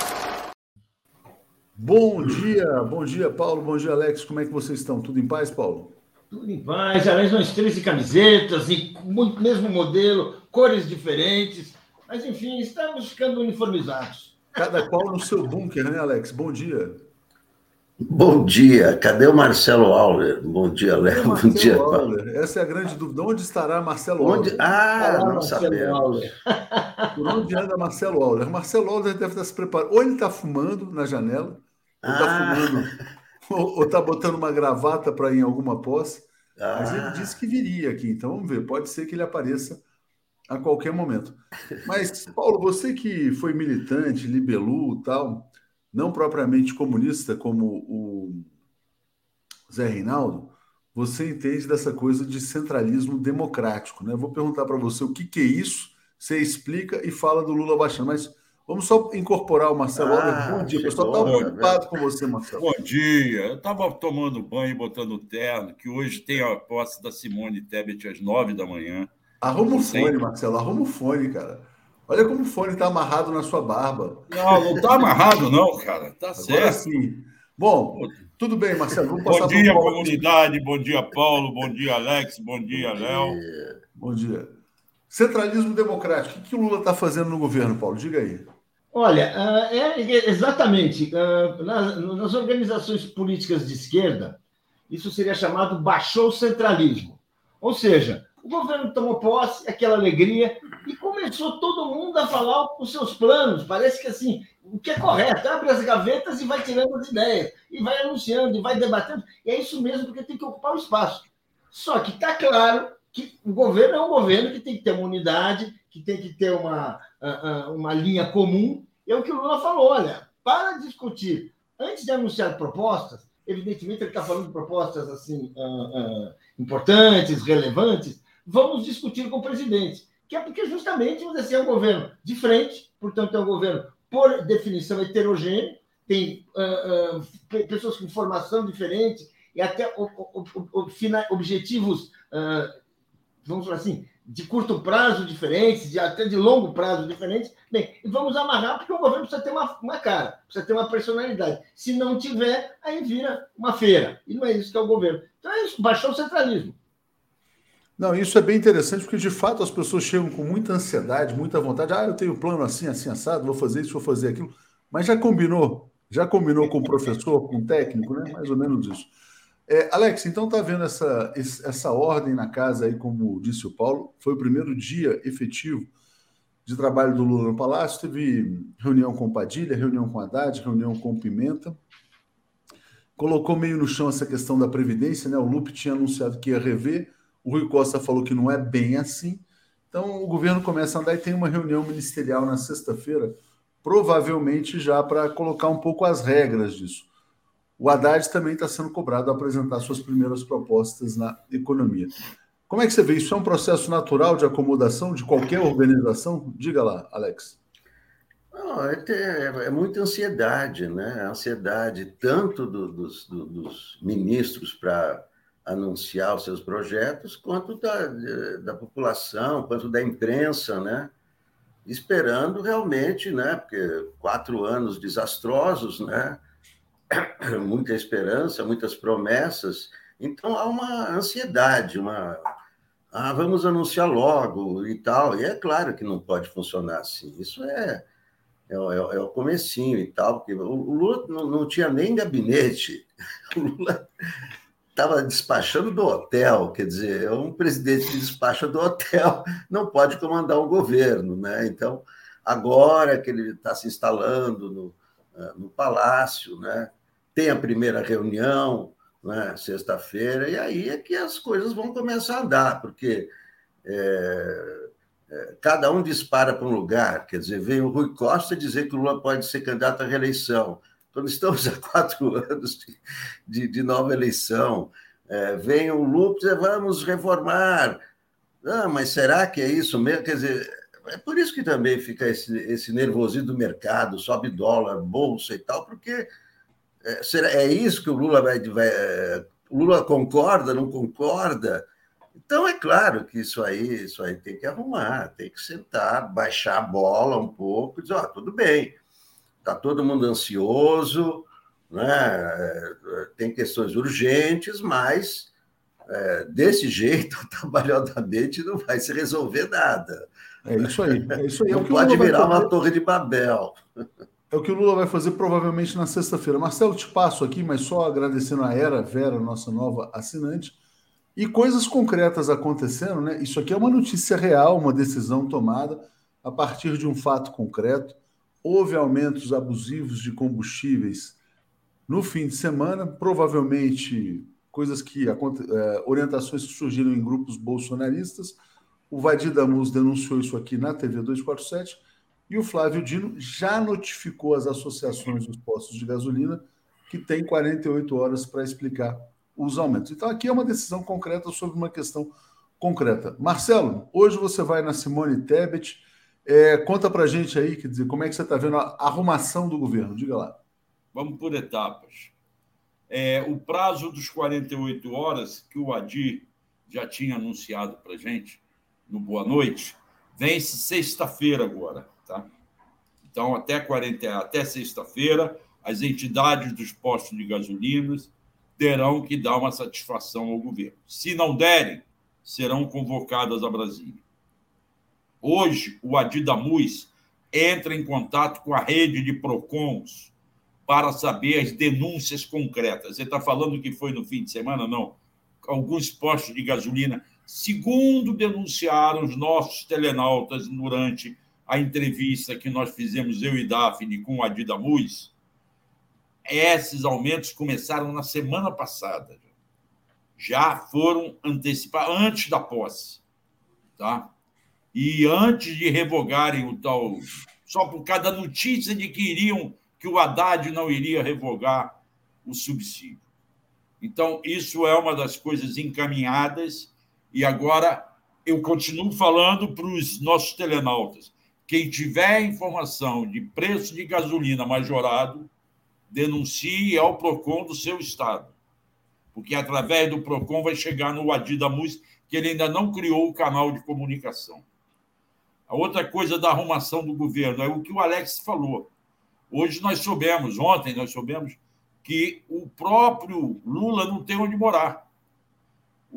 Bom dia, bom dia, Paulo. Bom dia, Alex. Como é que vocês estão? Tudo em paz, Paulo? Tudo em paz, as mesmas 13 camisetas, e mesmo modelo, cores diferentes, mas enfim, estamos ficando uniformizados. Cada qual no seu bunker, né, Alex? Bom dia. Bom dia, cadê o Marcelo Auler? Bom dia, Léo. Bom dia, Paulo. Essa é a grande dúvida. Onde estará Marcelo onde... Auler? Ah, não sabemos. Por onde anda Marcelo Auler? Marcelo Auler deve estar se preparando. Ou ele está fumando na janela, ou está ah. fumando, ou está botando uma gravata para ir em alguma posse. Ah. Mas ele ah. disse que viria aqui, então vamos ver. Pode ser que ele apareça a qualquer momento. Mas, Paulo, você que foi militante, libelu tal, não propriamente comunista como o Zé Reinaldo, você entende dessa coisa de centralismo democrático, né? Vou perguntar para você o que, que é isso, você explica e fala do Lula baixando, mas Vamos só incorporar o Marcelo ah, Bom dia, pessoal. Estava preocupado com você, Marcelo. Bom dia. Eu estava tomando banho e botando terno, que hoje tem a posse da Simone Tebet às nove da manhã. Arruma o fone, Marcelo. Arruma o fone, cara. Olha como o fone está amarrado na sua barba. Não, não está amarrado, não, cara. Tá Agora certo. sim. Bom, tudo bem, Marcelo. Vamos passar bom dia, comunidade. Bom dia, Paulo. Bom dia, Alex. Bom dia, Léo. Bom dia. Centralismo democrático. O que o Lula está fazendo no governo, Paulo? Diga aí. Olha, ah, é exatamente. Ah, nas organizações políticas de esquerda, isso seria chamado baixou centralismo. Ou seja, o governo tomou posse, aquela alegria, e começou todo mundo a falar os seus planos. Parece que assim, o que é correto, abre as gavetas e vai tirando as ideias, e vai anunciando, e vai debatendo. E é isso mesmo, porque tem que ocupar o espaço. Só que está claro que o governo é um governo que tem que ter uma unidade, que tem que ter uma, uma linha comum. E é o que o Lula falou: olha, para discutir, antes de anunciar propostas, evidentemente ele está falando de propostas assim uh, uh, importantes, relevantes, vamos discutir com o presidente. Que é porque justamente assim, é um governo de frente, portanto, é um governo, por definição, heterogêneo, tem uh, pessoas com formação diferente e até objetivos, vamos falar assim, de curto prazo diferentes, de até de longo prazo diferentes. Bem, vamos amarrar, porque o governo precisa ter uma, uma cara, precisa ter uma personalidade. Se não tiver, aí vira uma feira. E não é isso que é o governo. Então é isso, baixou o centralismo. Não, isso é bem interessante, porque de fato as pessoas chegam com muita ansiedade, muita vontade. Ah, eu tenho plano assim, assim, assado, vou fazer isso, vou fazer aquilo. Mas já combinou? Já combinou com o professor, com o técnico, né? Mais ou menos isso. É, Alex, então tá vendo essa, essa ordem na casa aí, como disse o Paulo, foi o primeiro dia efetivo de trabalho do Lula no Palácio, teve reunião com Padilha, reunião com Haddad, reunião com Pimenta, colocou meio no chão essa questão da Previdência, né? O Lupe tinha anunciado que ia rever, o Rui Costa falou que não é bem assim, então o governo começa a andar e tem uma reunião ministerial na sexta-feira, provavelmente já para colocar um pouco as regras disso. O Haddad também está sendo cobrado a apresentar suas primeiras propostas na economia. Como é que você vê? Isso é um processo natural de acomodação de qualquer organização? Diga lá, Alex. Não, é, é, é muita ansiedade, né? Ansiedade tanto do, dos, do, dos ministros para anunciar os seus projetos, quanto da, da população, quanto da imprensa, né? Esperando realmente, né? Porque quatro anos desastrosos, né? muita esperança, muitas promessas. Então há uma ansiedade, uma ah, vamos anunciar logo e tal. E é claro que não pode funcionar assim. Isso é é, é, é o comecinho e tal, porque o Lula não, não tinha nem gabinete. O Lula estava despachando do hotel, quer dizer, é um presidente que despacha do hotel, não pode comandar o governo, né? Então, agora que ele está se instalando no, no palácio, né? tem a primeira reunião, né? sexta-feira, e aí é que as coisas vão começar a andar, porque é, é, cada um dispara para um lugar. Quer dizer, vem o Rui Costa dizer que o Lula pode ser candidato à reeleição. Quando estamos há quatro anos de, de, de nova eleição, é, vem o Lula dizer vamos reformar. Ah, mas será que é isso mesmo? Quer dizer, é por isso que também fica esse, esse nervosismo do mercado, sobe dólar, bolsa e tal, porque é, será, é isso que o Lula vai, vai. É, Lula concorda, não concorda? Então é claro que isso aí, isso aí tem que arrumar, tem que sentar, baixar a bola um pouco, dizer, ó, oh, tudo bem, está todo mundo ansioso, né? É, tem questões urgentes, mas é, desse jeito, trabalhadamente, não vai se resolver nada. É isso aí. É isso aí. Não é pode virar uma torre de Babel. É o que o Lula vai fazer provavelmente na sexta-feira. Marcelo, te passo aqui, mas só agradecendo a Era Vera, nossa nova assinante, e coisas concretas acontecendo, né? Isso aqui é uma notícia real, uma decisão tomada a partir de um fato concreto. Houve aumentos abusivos de combustíveis no fim de semana, provavelmente coisas que é, orientações que surgiram em grupos bolsonaristas. O Vadir Damus denunciou isso aqui na TV 247 e o Flávio Dino já notificou as associações dos postos de gasolina que tem 48 horas para explicar os aumentos. Então, aqui é uma decisão concreta sobre uma questão concreta. Marcelo, hoje você vai na Simone Tebet. É, conta para gente aí, quer dizer, como é que você está vendo a arrumação do governo? Diga lá. Vamos por etapas. É, o prazo dos 48 horas que o Adir já tinha anunciado para gente no Boa Noite vence sexta-feira agora. Tá? Então, até, 40, até sexta-feira, as entidades dos postos de gasolinas terão que dar uma satisfação ao governo. Se não derem, serão convocadas a Brasília. Hoje, o Adidamus entra em contato com a rede de PROCONs para saber as denúncias concretas. Você está falando que foi no fim de semana? Não. Alguns postos de gasolina, segundo denunciaram os nossos telenautas durante a entrevista que nós fizemos, eu e Daphne, com o Adidamus, esses aumentos começaram na semana passada. Já foram antecipados antes da posse. Tá? E antes de revogarem o tal. Só por causa da notícia de que iriam, que o Haddad não iria revogar o subsídio. Então, isso é uma das coisas encaminhadas, e agora eu continuo falando para os nossos telenautas. Quem tiver informação de preço de gasolina majorado, denuncie ao PROCON do seu estado. Porque através do PROCON vai chegar no Adidamus, que ele ainda não criou o canal de comunicação. A outra coisa da arrumação do governo é o que o Alex falou. Hoje nós soubemos, ontem nós soubemos, que o próprio Lula não tem onde morar.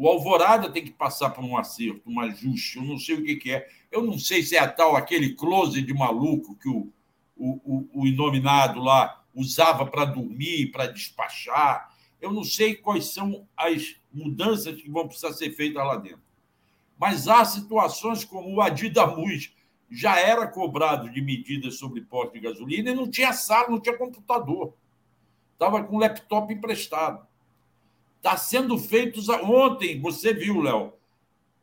O Alvorada tem que passar por um acerto, um ajuste, eu não sei o que, que é. Eu não sei se é a tal, aquele close de maluco que o, o, o, o inominado lá usava para dormir, para despachar. Eu não sei quais são as mudanças que vão precisar ser feitas lá dentro. Mas há situações como o Adidamus já era cobrado de medidas sobre posto de gasolina e não tinha sala, não tinha computador. Estava com laptop emprestado. Está sendo feito. Ontem, você viu, Léo,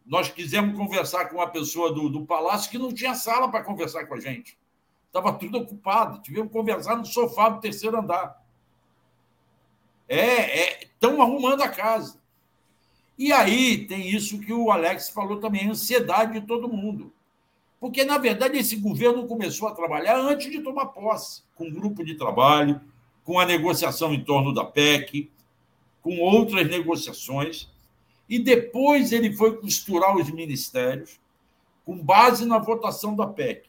nós quisemos conversar com uma pessoa do, do palácio que não tinha sala para conversar com a gente. Estava tudo ocupado. Tivemos que conversar no sofá do terceiro andar. É, estão é, arrumando a casa. E aí tem isso que o Alex falou também, a ansiedade de todo mundo. Porque, na verdade, esse governo começou a trabalhar antes de tomar posse, com um grupo de trabalho, com a negociação em torno da PEC, com outras negociações, e depois ele foi costurar os ministérios com base na votação da PEC.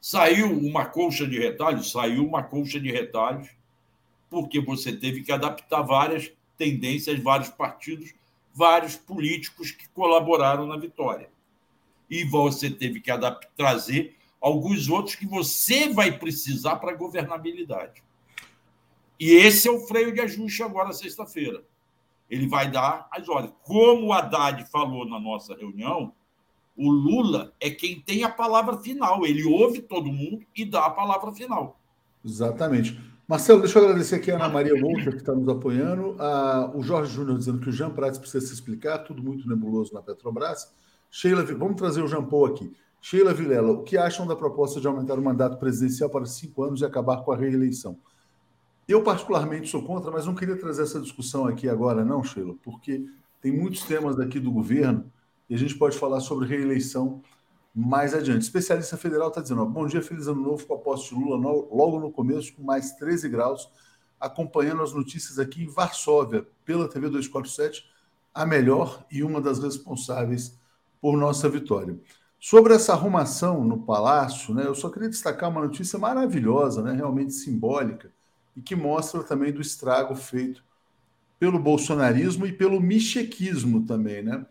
Saiu uma colcha de retalhos, saiu uma colcha de retalhos, porque você teve que adaptar várias tendências, vários partidos, vários políticos que colaboraram na vitória. E você teve que adaptar, trazer alguns outros que você vai precisar para a governabilidade. E esse é o freio de ajuste agora, sexta-feira. Ele vai dar as ordens. Como o Haddad falou na nossa reunião, o Lula é quem tem a palavra final. Ele ouve todo mundo e dá a palavra final. Exatamente. Marcelo, deixa eu agradecer aqui a Ana Maria Monta, que está nos apoiando. O Jorge Júnior dizendo que o Jean Prats precisa se explicar, tudo muito nebuloso na Petrobras. Sheila, vamos trazer o Jean Paul aqui. Sheila Vilela, o que acham da proposta de aumentar o mandato presidencial para cinco anos e acabar com a reeleição? Eu, particularmente, sou contra, mas não queria trazer essa discussão aqui agora, não, Sheila, porque tem muitos temas aqui do governo e a gente pode falar sobre reeleição mais adiante. Especialista federal está dizendo: ó, bom dia, feliz ano novo com a posse de Lula no, logo no começo, com mais 13 graus, acompanhando as notícias aqui em Varsóvia, pela TV 247, a melhor e uma das responsáveis por nossa vitória. Sobre essa arrumação no palácio, né, eu só queria destacar uma notícia maravilhosa, né, realmente simbólica, e que mostra também do estrago feito pelo bolsonarismo e pelo michequismo também, né?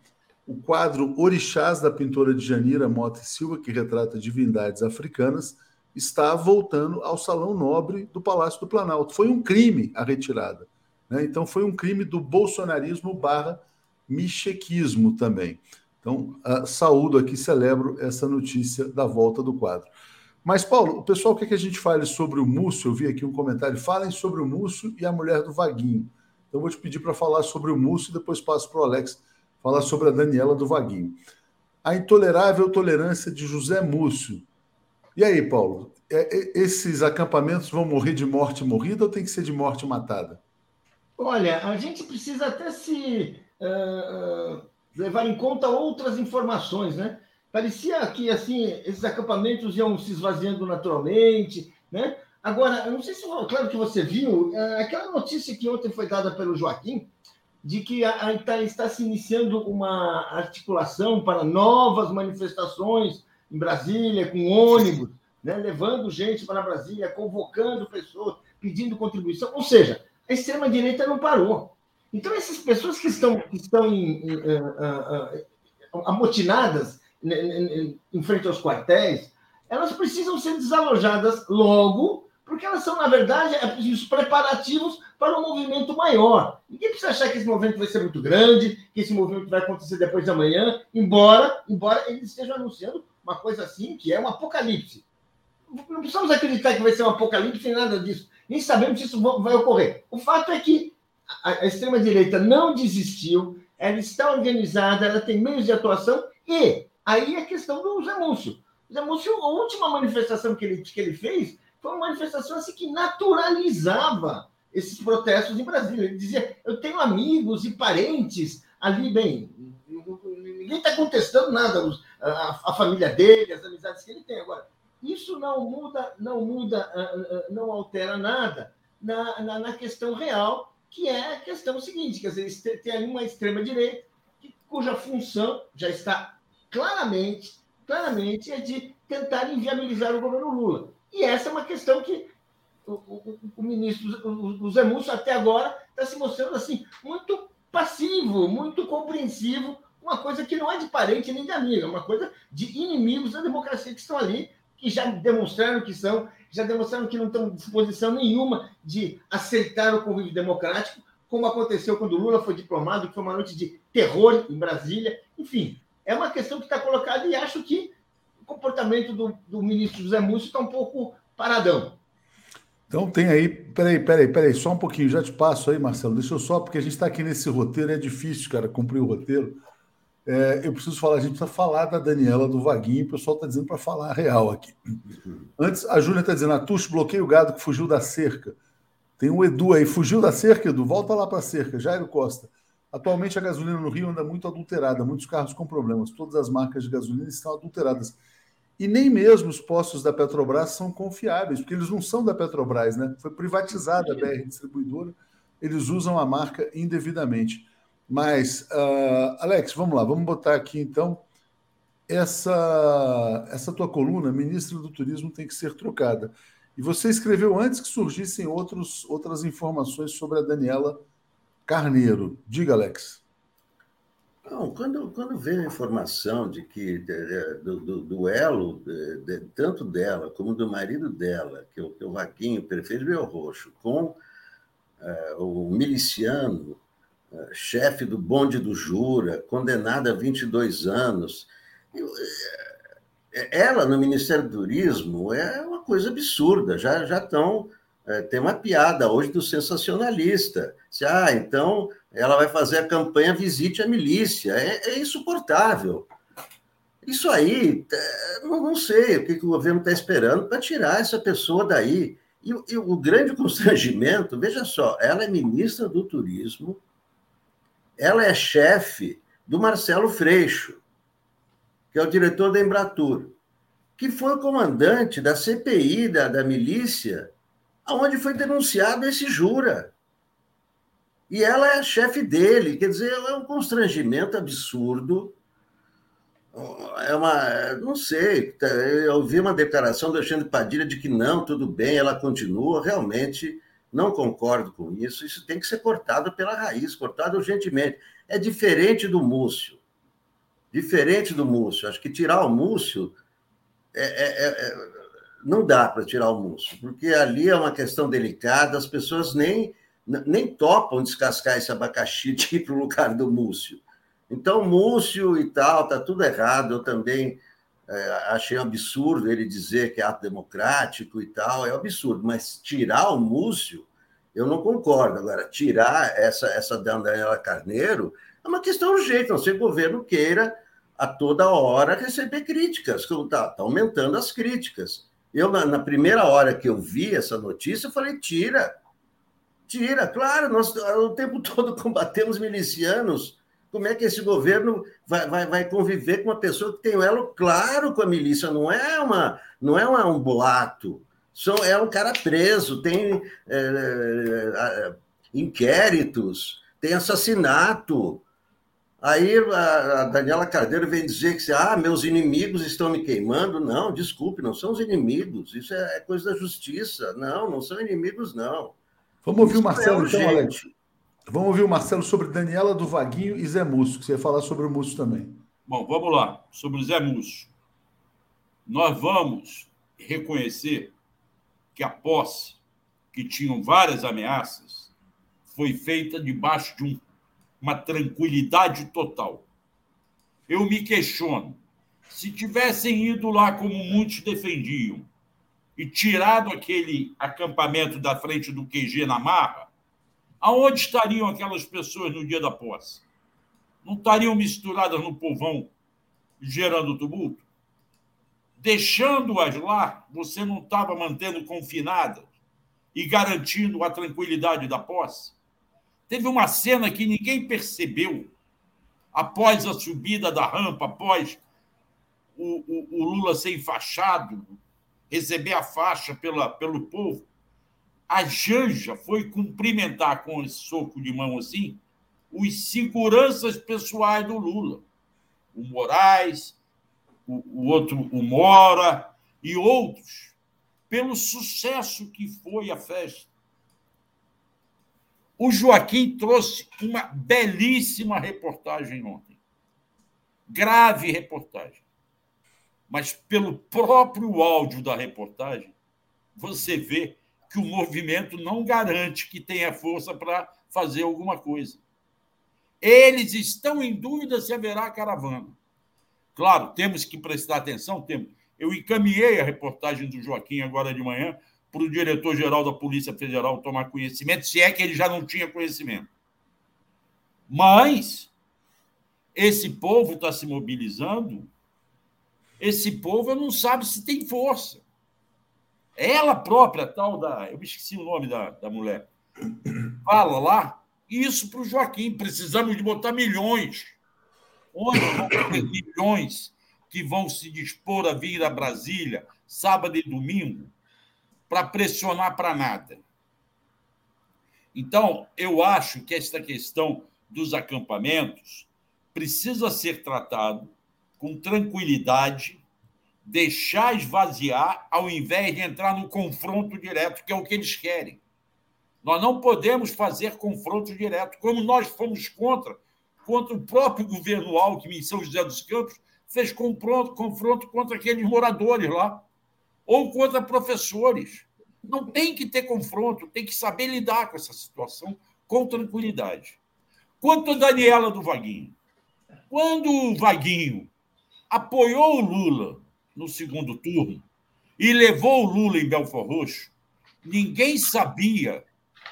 o quadro Orixás da pintora de Janira Mota e Silva, que retrata divindades africanas, está voltando ao Salão Nobre do Palácio do Planalto. Foi um crime a retirada. Né? Então, foi um crime do bolsonarismo barra michequismo também. Então, uh, saúdo aqui, celebro essa notícia da volta do quadro. Mas, Paulo, o pessoal quer que a gente fale sobre o Múcio. Eu vi aqui um comentário. Falem sobre o Múcio e a mulher do Vaguinho. Então, vou te pedir para falar sobre o Múcio e depois passo para o Alex falar sobre a Daniela do Vaguinho. A intolerável tolerância de José Múcio. E aí, Paulo, é, é, esses acampamentos vão morrer de morte morrida ou tem que ser de morte matada? Olha, a gente precisa até se uh, levar em conta outras informações, né? Parecia que assim esses acampamentos iam se esvaziando naturalmente, né? Agora, eu não sei se claro que você viu uh, aquela notícia que ontem foi dada pelo Joaquim de que a, a, tá, está se iniciando uma articulação para novas manifestações em Brasília, com ônibus, né, levando gente para Brasília, convocando pessoas, pedindo contribuição. Ou seja, a extrema-direita não parou. Então, essas pessoas que estão, que estão em, em, uh, amotinadas em, frente aos quartéis, elas precisam ser desalojadas logo, porque elas são, na verdade, é os preparativos para um movimento maior. Ninguém precisa achar que esse movimento vai ser muito grande, que esse movimento vai acontecer depois de amanhã, embora, embora eles estejam anunciando uma coisa assim, que é um apocalipse. Não precisamos acreditar que vai ser um apocalipse nem nada disso. Nem sabemos se isso vai ocorrer. O fato é que a, extrema-direita não desistiu, ela está organizada, ela tem meios de atuação, e aí a questão do Zé Múcio. O Zé Múcio, a última manifestação que ele, que ele fez foi uma manifestação assim, que naturalizava esses protestos em Brasília. Ele dizia: eu tenho amigos e parentes ali, bem, ninguém está contestando nada, a, a, família dele, as amizades que ele tem. Agora, isso não muda, não muda, ah, ah, ah, não altera nada na, na, na questão real, que é a questão seguinte: quer dizer, tem ali uma extrema-direita cuja função já está claramente, claramente é de tentar inviabilizar o governo Lula. E essa é uma questão que o, o, o ministro, o, o Zé até agora, está se mostrando assim, muito passivo, muito compreensivo, uma coisa que não é de parente nem de amigo, é uma coisa de inimigos da democracia que estão ali, que já demonstraram que são, já demonstraram que não estão em disposição nenhuma de aceitar o convívio democrático, como aconteceu quando Lula foi diplomado, que foi uma noite de terror em Brasília. Enfim, é uma questão que está colocada e acho que o comportamento do, do ministro José Múcio está um pouco paradão. Então tem aí, peraí, peraí, peraí, só um pouquinho, já te passo aí, Marcelo. Deixa eu só, porque a gente está aqui nesse roteiro, é difícil, cara, cumprir o roteiro. É, eu preciso falar, a gente precisa falar da Daniela do Vaguinho, o pessoal está dizendo para falar a real aqui. Antes, a Júlia está dizendo, Atucho, bloqueia o gado que fugiu da cerca. Tem um Edu aí, fugiu da cerca, Edu, volta lá para a cerca. Jairo Costa. Atualmente a gasolina no Rio anda muito adulterada, muitos carros com problemas. Todas as marcas de gasolina estão adulteradas. E nem mesmo os postos da Petrobras são confiáveis, porque eles não são da Petrobras, né? Foi privatizada a BR Distribuidora, eles usam a marca indevidamente. Mas, uh, Alex, vamos lá, vamos botar aqui então essa, essa tua coluna, ministro do Turismo tem que ser trocada. E você escreveu antes que surgissem outros, outras informações sobre a Daniela Carneiro. Diga, Alex. Não, quando, quando veio a informação de que do, do duelo, de, de, tanto dela como do marido dela, que, que o Vaquinho, prefeito Rio Roxo, com uh, o miliciano, uh, chefe do bonde do Jura, condenado a 22 anos, eu, ela no Ministério do Turismo é uma coisa absurda, já, já estão. É, tem uma piada hoje do sensacionalista. Se, ah, então ela vai fazer a campanha Visite a Milícia. É, é insuportável. Isso aí, é, não, sei o que, que o governo está esperando para tirar essa pessoa daí. E, e, o grande constrangimento, veja só, ela é ministra do Turismo, ela é chefe do Marcelo Freixo, que é o diretor da Embratur, que foi o comandante da CPI da, da milícia, aonde foi denunciado esse jura. E ela é chefe dele, quer dizer, é um constrangimento absurdo. É uma. Não sei, tá, eu ouvi uma declaração do Alexandre Padilha de que não, tudo bem, ela continua. Realmente não concordo com isso. Isso tem que ser cortado pela raiz, cortado urgentemente. É diferente do Múcio. Diferente do Múcio. Acho que tirar o Múcio é, é, é, é não dá para tirar o Múcio, porque ali é uma questão delicada, as pessoas nem nem topam descascar esse abacaxi de ir para o lugar do Múcio. Então, Múcio e tal, está tudo errado. Eu também é, achei absurdo ele dizer que é ato democrático e tal, é absurdo. Mas tirar o Múcio, eu não concordo. Agora, tirar essa, essa Daniela Carneiro é uma questão urgente, não sei o governo queira a toda hora receber críticas, está tá aumentando as críticas. Eu, na, na primeira hora que eu vi essa notícia, eu falei: tira Tira, claro, nós o tempo todo combatemos milicianos. Como é que esse governo vai, vai, vai conviver com uma pessoa que tem um elo claro com a milícia? Não é, uma, não é uma, um boato. São, é um cara preso, tem é, é, inquéritos, tem assassinato. Aí a, Daniela Cardeiro vem dizer que ah, meus inimigos estão me queimando. Não, desculpe, não são os inimigos. Isso é, é coisa da justiça. Não, não são inimigos, não. Vamos ouvir o Marcelo, é então, Alex. Vamos ouvir o Marcelo sobre Daniela do Vaguinho e Zé Múcio, que você ia falar sobre o Múcio também. Bom, vamos lá. Sobre o Zé Múcio. Nós vamos reconhecer que a posse, que tinham várias ameaças, foi feita debaixo de um, uma tranquilidade total. Eu me questiono, se tivessem ido lá como muitos defendiam, e tirado aquele acampamento da frente do QG na Marra, aonde estariam aquelas pessoas no dia da posse? Não estariam misturadas no povão, gerando tumulto? Deixando-as lá, você não estava mantendo confinadas e garantindo a tranquilidade da posse? Teve uma cena que ninguém percebeu após a subida da rampa, após o, o, o Lula ser enfaixado, receber a faixa pela, pelo povo, a Janja foi cumprimentar com esse soco de mão assim os seguranças pessoais do Lula. O Moraes, o, o outro, o Mora e outros, pelo sucesso que foi a festa. O Joaquim trouxe uma belíssima reportagem ontem. Grave reportagem mas pelo próprio áudio da reportagem, você vê que o movimento não garante que tenha força para fazer alguma coisa. Eles estão em dúvida se haverá caravana. Claro, temos que prestar atenção. Temos. Eu encaminhei a reportagem do Joaquim agora de manhã para o diretor-geral da Polícia Federal tomar conhecimento, se é que ele já não tinha conhecimento. Mas esse povo está se mobilizando esse povo não sabe se tem força. Ela própria, tal da. Eu me esqueci o nome da, da mulher. Fala lá, isso para o Joaquim. Precisamos de botar milhões. Onde vão ter milhões que vão se dispor a vir a Brasília, sábado e domingo, para pressionar para nada? Então, eu acho que esta questão dos acampamentos precisa ser tratado com tranquilidade, deixar esvaziar, ao invés de entrar no confronto direto, que é o que eles querem. Nós não podemos fazer confronto direto, como nós fomos contra, contra o próprio governo Alckmin em São José dos Campos, fez confronto, confronto contra aqueles moradores lá, ou contra professores. Não tem que ter confronto, tem que saber lidar com essa situação com tranquilidade. Quanto a Daniela do Vaguinho, quando o Vaguinho apoiou o Lula no segundo turno e levou o Lula em Belfort Roxo, ninguém sabia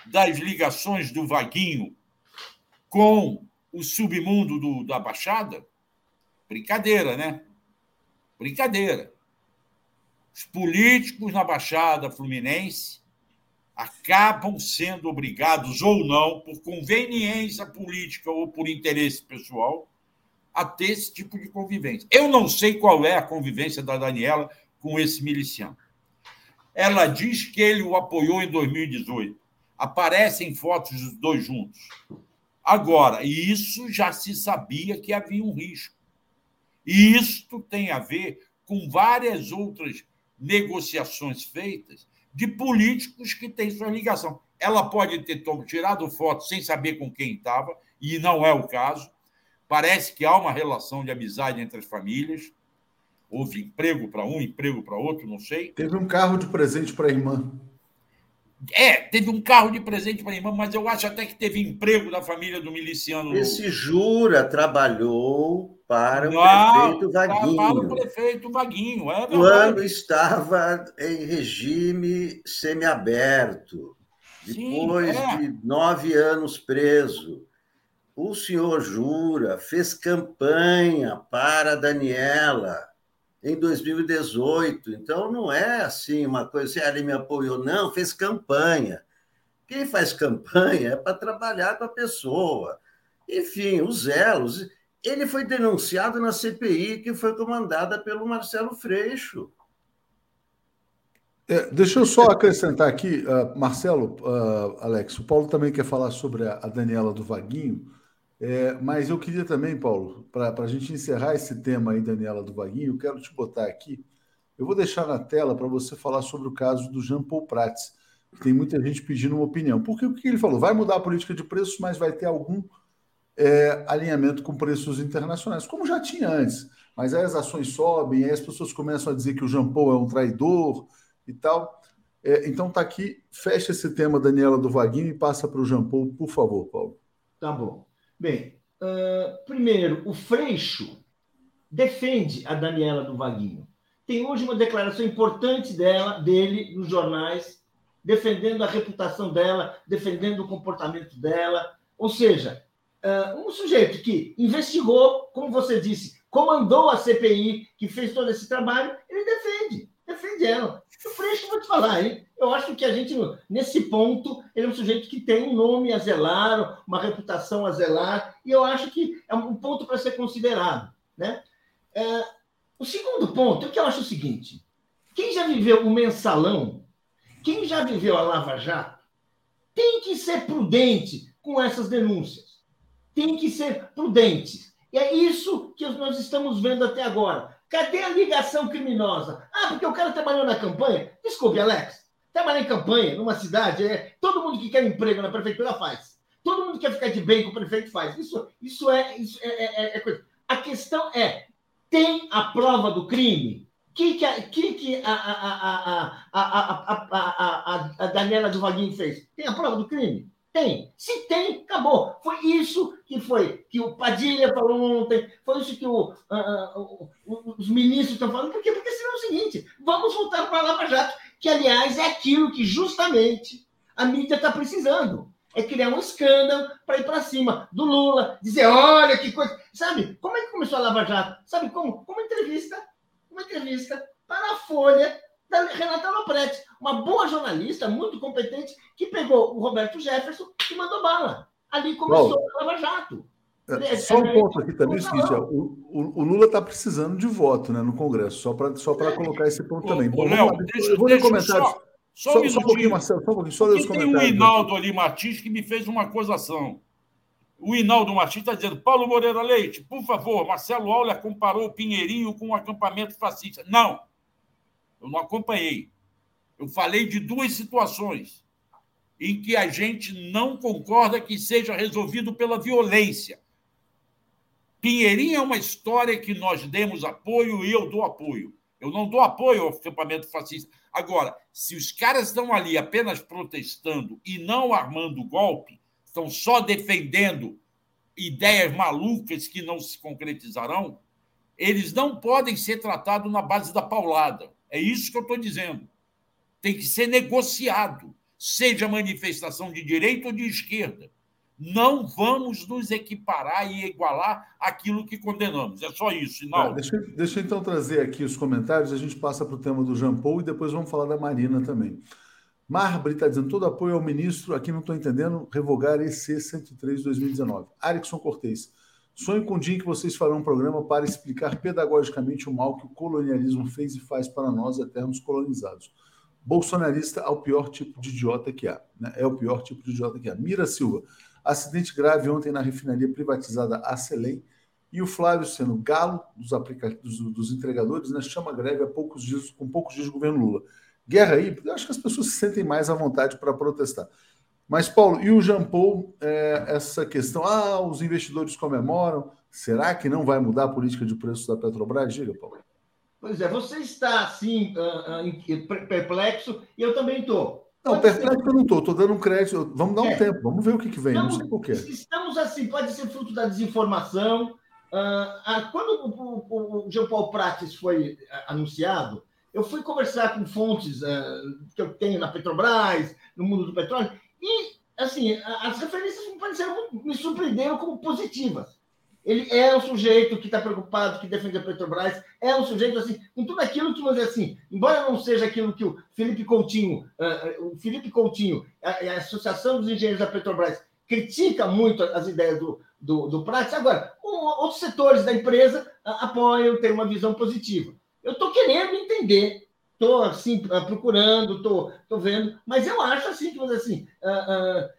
das ligações do Vaguinho com o submundo do, da Baixada? Brincadeira, né? Brincadeira. Os políticos na Baixada Fluminense acabam sendo obrigados ou não, por conveniência política ou por interesse pessoal, a ter esse tipo de convivência. Eu não sei qual é a convivência da Daniela com esse miliciano. Ela diz que ele o apoiou em 2018. Aparecem fotos dos dois juntos. Agora, isso já se sabia que havia um risco. E isto tem a ver com várias outras negociações feitas de políticos que têm sua ligação. Ela pode ter tirado foto sem saber com quem estava, e não é o caso. Parece que há uma relação de amizade entre as famílias. Houve emprego para um, emprego para outro, não sei. Teve um carro de presente para a irmã. É, teve um carro de presente para a irmã, mas eu acho até que teve emprego da família do miliciano. Esse Jura trabalhou para o Não, prefeito Vaguinho. Para o prefeito Vaguinho, é verdade. Quando estava em regime semiaberto, depois Sim, é. de nove anos preso. O senhor Jura fez campanha para Daniela em 2018. Então, não é assim uma coisa, assim, ele me apoiou, não, fez campanha. Quem faz campanha é para trabalhar com a pessoa. Enfim, os elos. Ele foi denunciado na CPI, que foi comandada pelo Marcelo Freixo. É, deixa eu só acrescentar aqui, uh, Marcelo, uh, Alex, o Paulo também quer falar sobre a, a Daniela do Vaguinho. É, mas eu queria também, Paulo, para a gente encerrar esse tema aí, Daniela do Vaguinho, eu quero te botar aqui. Eu vou deixar na tela para você falar sobre o caso do Jean Paul Prats, que tem muita gente pedindo uma opinião. Porque o que ele falou? Vai mudar a política de preços, mas vai ter algum é, alinhamento com preços internacionais, como já tinha antes. Mas aí as ações sobem, aí as pessoas começam a dizer que o Jean Paul é um traidor e tal. É, então tá aqui, fecha esse tema, Daniela do Vaguinho, e passa para o Jean Paul, por favor, Paulo. Tá bom. Bem, uh, primeiro, o Freixo defende a Daniela do Vaguinho. Tem hoje uma declaração importante dela, dele nos jornais, defendendo a reputação dela, defendendo o comportamento dela. Ou seja, um sujeito que investigou, como você disse, comandou a CPI, que fez todo esse trabalho, ele defende, defende ela. O Freixo, vou te falar, hein? Eu acho que a gente, nesse ponto, ele é um sujeito que tem um nome a zelar, uma reputação a zelar, e eu acho que é um ponto para ser considerado. Né? É, o segundo ponto é que eu acho o seguinte: quem já viveu o mensalão, quem já viveu a Lava Jato, tem que ser prudente com essas denúncias. Tem que ser prudente. E é isso que nós estamos vendo até agora. Cadê a ligação criminosa? Ah, porque o cara trabalhou na campanha? Desculpe, Alex. Trabalhar em campanha numa cidade, é, todo mundo que quer emprego na prefeitura faz. Todo mundo que quer ficar de bem com o prefeito faz. Isso, isso, é, isso é, é, é coisa. A questão é: tem a prova do crime? que, que, a, que, que a, a, a, a, a, Daniela do Vaguinho fez? Tem a prova do crime? Tem. Se tem, acabou. Foi isso que foi que o Padilha falou ontem, foi isso que o, uh, uh, os ministros estão falando. Por quê? Porque senão é o seguinte: vamos voltar para a Lava Jato, que, aliás, é aquilo que justamente a mídia está precisando. É criar um escândalo para ir para cima do Lula, dizer: olha que coisa. Sabe? Como é que começou a Lava Jato? Sabe como? Como entrevista. Uma entrevista para a Folha da Renata Lopretti, uma boa jornalista, muito competente, que pegou o Roberto Jefferson e mandou bala. Ali começou Bom, a Lava Jato. É, só um ponto aqui também, é o seguinte, o, o, o, Lula está precisando de voto né, no Congresso, só para só é. colocar esse ponto também. Bom, Léo, deixa, eu vou ler comentários. Só, só, só, um só um pouquinho, Marcelo, só um pouquinho, só ler os comentários. Tem o Hinaldo ali Martins que me fez uma acusação. O Hinaldo Martins está dizendo: Paulo Moreira Leite, por favor, Marcelo Auler comparou o Pinheirinho com um acampamento fascista. Não, eu não acompanhei. Eu falei de duas situações em que a gente não concorda que seja resolvido pela violência. Pinheirinho é uma história que nós demos apoio e eu dou apoio. Eu não dou apoio ao acampamento fascista. Agora, se os caras estão ali apenas protestando e não armando golpe, estão só defendendo ideias malucas que não se concretizarão, eles não podem ser tratados na base da paulada. É isso que eu estou dizendo. Tem que ser negociado, seja manifestação de direita ou de esquerda. não vamos nos equiparar e igualar aquilo que condenamos. É só isso. Não. É, deixa, deixa eu então trazer aqui os comentários, a gente passa para o tema do Jean Paul e depois vamos falar da Marina também. Marbre está dizendo todo apoio ao ministro, aqui não estou entendendo, revogar EC 103 2019. Arikson Cortez, sonho com o dia em que vocês farão um programa para explicar pedagogicamente o mal que o colonialismo fez e faz para nós, eternos colonizados. Bolsonarista ao pior tipo de idiota que há. Né? É o pior tipo de idiota que há. Mira Silva, Acidente grave ontem na refinaria privatizada Acelém e o Flávio sendo galo dos, aplicativos, dos entregadores, né, chama greve há poucos dias, com poucos dias do governo Lula. Guerra aí, eu acho que as pessoas se sentem mais à vontade para protestar. Mas, Paulo, e o Jean Paul, é, essa questão, ah, os investidores comemoram, será que não vai mudar a política de preços da Petrobras? Diga, Paulo. Pois é, você está, assim, uh, uh, perplexo, e eu também estou. Não, perplexo eu não estou, estou dando um crédito. Vamos dar um é. tempo, vamos ver o que, que vem. Estamos, não sei por quê. Estamos assim, pode ser fruto da desinformação. Uh, quando o, o, o Jean Paul Prates foi anunciado, eu fui conversar com fontes que eu tenho na Petrobras, no mundo do petróleo, e assim, as referências me pareceram, me surpreenderam como positivas. Ele é um sujeito que está preocupado, que defende a Petrobras, é um sujeito assim, com tudo aquilo que, vamos dizer assim, embora não seja aquilo que o Felipe Coutinho, uh, o Felipe Coutinho, a, a, Associação dos Engenheiros da Petrobras, critica muito as ideias do, do, do Prates, agora, outros setores da empresa uh, apoiam, têm uma visão positiva. Eu estou querendo entender, estou assim, uh, procurando, estou vendo, mas eu acho assim, que, dizer assim, uh,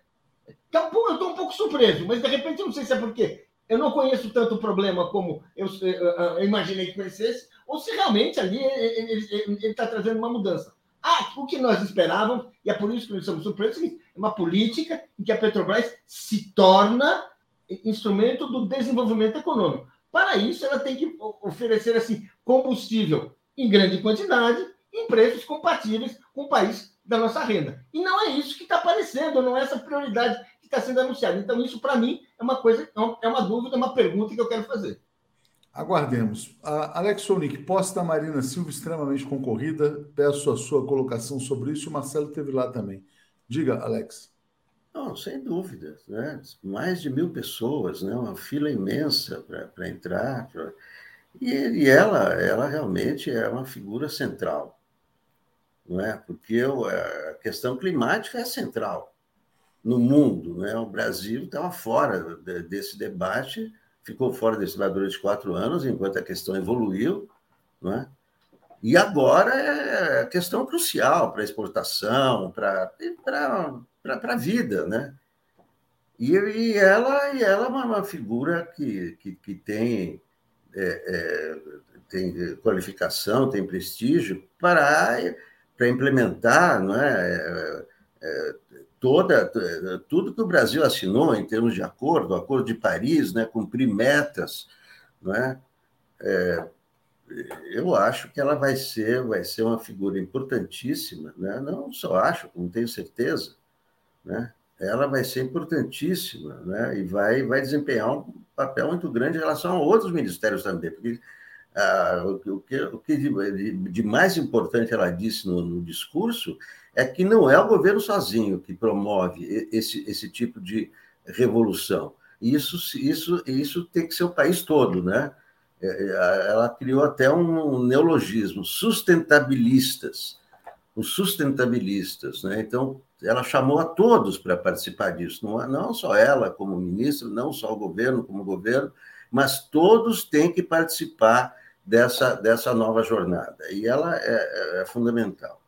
eu estou um pouco surpreso, mas de repente eu não sei se é porque eu não conheço tanto o problema como eu, eu imaginei que conhecesse, ou se realmente ali ele está trazendo uma mudança. Ah, o que nós esperávamos, e é por isso que nós estamos surpresos, é uma política em que a Petrobras se torna instrumento do desenvolvimento econômico. Para isso, ela tem que oferecer assim combustível em grande quantidade, em preços compatíveis com o país da nossa renda. E não é isso que está aparecendo, não é essa prioridade está sendo anunciado. Então, isso, para mim, é uma coisa, é uma dúvida, uma pergunta que eu quero fazer. Aguardemos. A Alex Sonic, posse da Marina Silva extremamente concorrida. Peço a sua colocação sobre isso. O Marcelo teve lá também. Diga, Alex. Não, sem dúvida. Né? Mais de mil pessoas, né? uma fila imensa para entrar. Pra... E, e, ela, ela realmente é uma figura central. Não é? Porque eu, a questão climática é central no mundo. Né? O Brasil estava fora desse debate, ficou fora desse debate durante quatro anos, enquanto a questão evoluiu. Né? E agora é a questão crucial para exportação, para a vida. Né? E, e, ela, e ela é uma figura que, que, que tem, é, é, tem qualificação, tem prestígio para, para implementar não é, é, é toda tudo que o Brasil assinou em termos de acordo, o Acordo de Paris, né, cumprir metas, né, é, eu acho que ela vai ser vai ser uma figura importantíssima, né? Não só acho, como tenho certeza, né? Ela vai ser importantíssima, né? E vai vai desempenhar um papel muito grande em relação a outros ministérios também, porque ah, o, que, o que de, de, mais importante ela disse no, no, discurso é que não é o governo sozinho que promove esse, esse tipo de revolução. Isso, isso, isso tem que ser o país todo, né? É, é, ela criou até um neologismo, sustentabilistas, os sustentabilistas, né? Então, ela chamou a todos para participar disso, não, não só ela como ministra, não só o governo como governo, mas todos têm que participar dessa, dessa nova jornada. E ela é, é, é fundamental.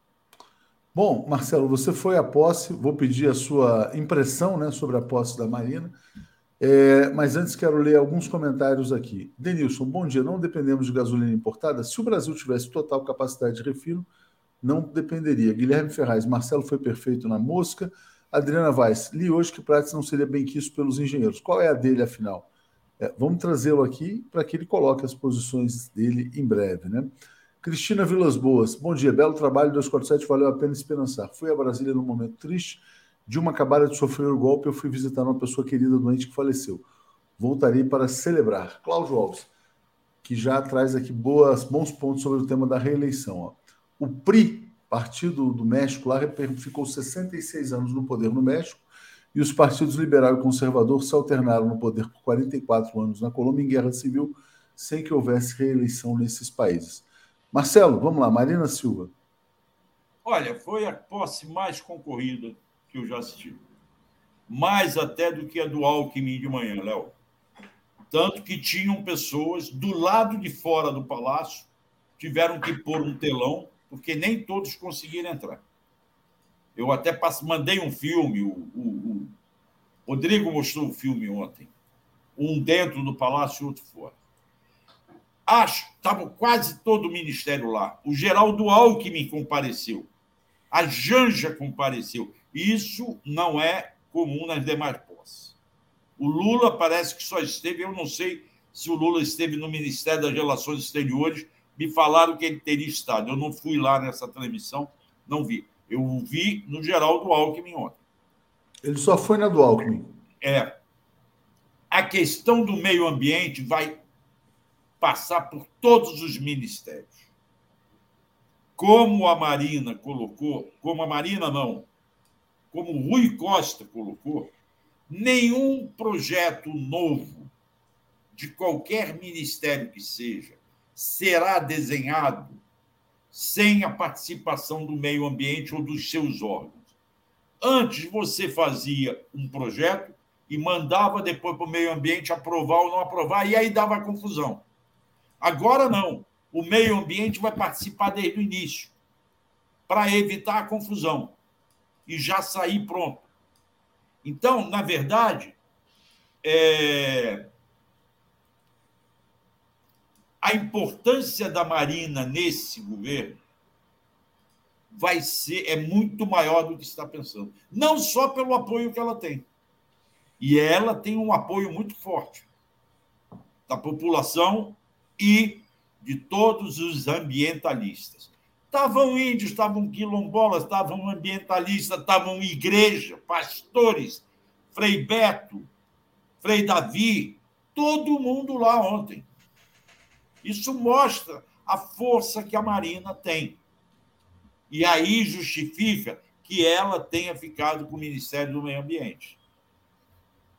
Bom, Marcelo, você foi à posse, vou pedir a sua impressão né, sobre a posse da Marina. É, mas antes quero ler alguns comentários aqui. Denilson, bom dia. Não dependemos de gasolina importada? Se o Brasil tivesse total capacidade de refino, não dependeria. Guilherme Ferraz, Marcelo foi perfeito na mosca. Adriana Vaz, li hoje que Prates não seria bem quisto pelos engenheiros. Qual é a dele, afinal? É, vamos trazê-lo aqui para que ele coloque as posições dele em breve, né? Cristina Vilas Boas, bom dia, belo trabalho, 247, valeu a pena esperançar. Fui a Brasília num momento triste, de uma acabada de sofrer o golpe, eu fui visitar uma pessoa querida doente que faleceu. Voltarei para celebrar. Cláudio Alves, que já traz aqui boas, bons pontos sobre o tema da reeleição. Ó. O PRI, Partido do México, lá ficou 66 anos no poder no México, e os partidos liberal e conservador se alternaram no poder por 44 anos na Colômbia em guerra civil, sem que houvesse reeleição nesses países. Marcelo, vamos lá, Marina Silva. Olha, foi a posse mais concorrida que eu já assisti. Mais até do que a do Alckmin de manhã, Léo. Tanto que tinham pessoas do lado de fora do palácio, tiveram que pôr um telão, porque nem todos conseguiram entrar. Eu até mandei um filme, o, o, o Rodrigo mostrou o filme ontem. Um dentro do palácio e outro fora. Acho, estava quase todo o ministério lá. O Geraldo Alckmin compareceu. A Janja compareceu. Isso não é comum nas demais posses. O Lula parece que só esteve, eu não sei se o Lula esteve no Ministério das Relações Exteriores, me falaram que ele teria estado. Eu não fui lá nessa transmissão, não vi. Eu vi no geral do Alckmin ontem. Ele só foi na do Alckmin. É. A questão do meio ambiente vai passar por todos os ministérios. Como a Marina colocou, como a Marina não, como o Rui Costa colocou, nenhum projeto novo de qualquer ministério que seja será desenhado sem a participação do meio ambiente ou dos seus órgãos. Antes você fazia um projeto e mandava depois para o meio ambiente aprovar ou não aprovar, e aí dava confusão. Agora não. O meio ambiente vai participar desde o início, para evitar a confusão e já sair pronto. Então, na verdade, é... a importância da Marina nesse governo vai ser é muito maior do que está pensando. Não só pelo apoio que ela tem. E ela tem um apoio muito forte da população e de todos os ambientalistas. Estavam índios, estavam quilombolas, estavam ambientalistas, estavam igreja, pastores, Frei Beto, Frei Davi, todo mundo lá ontem. Isso mostra a força que a Marina tem. E aí justifica que ela tenha ficado com o Ministério do Meio Ambiente.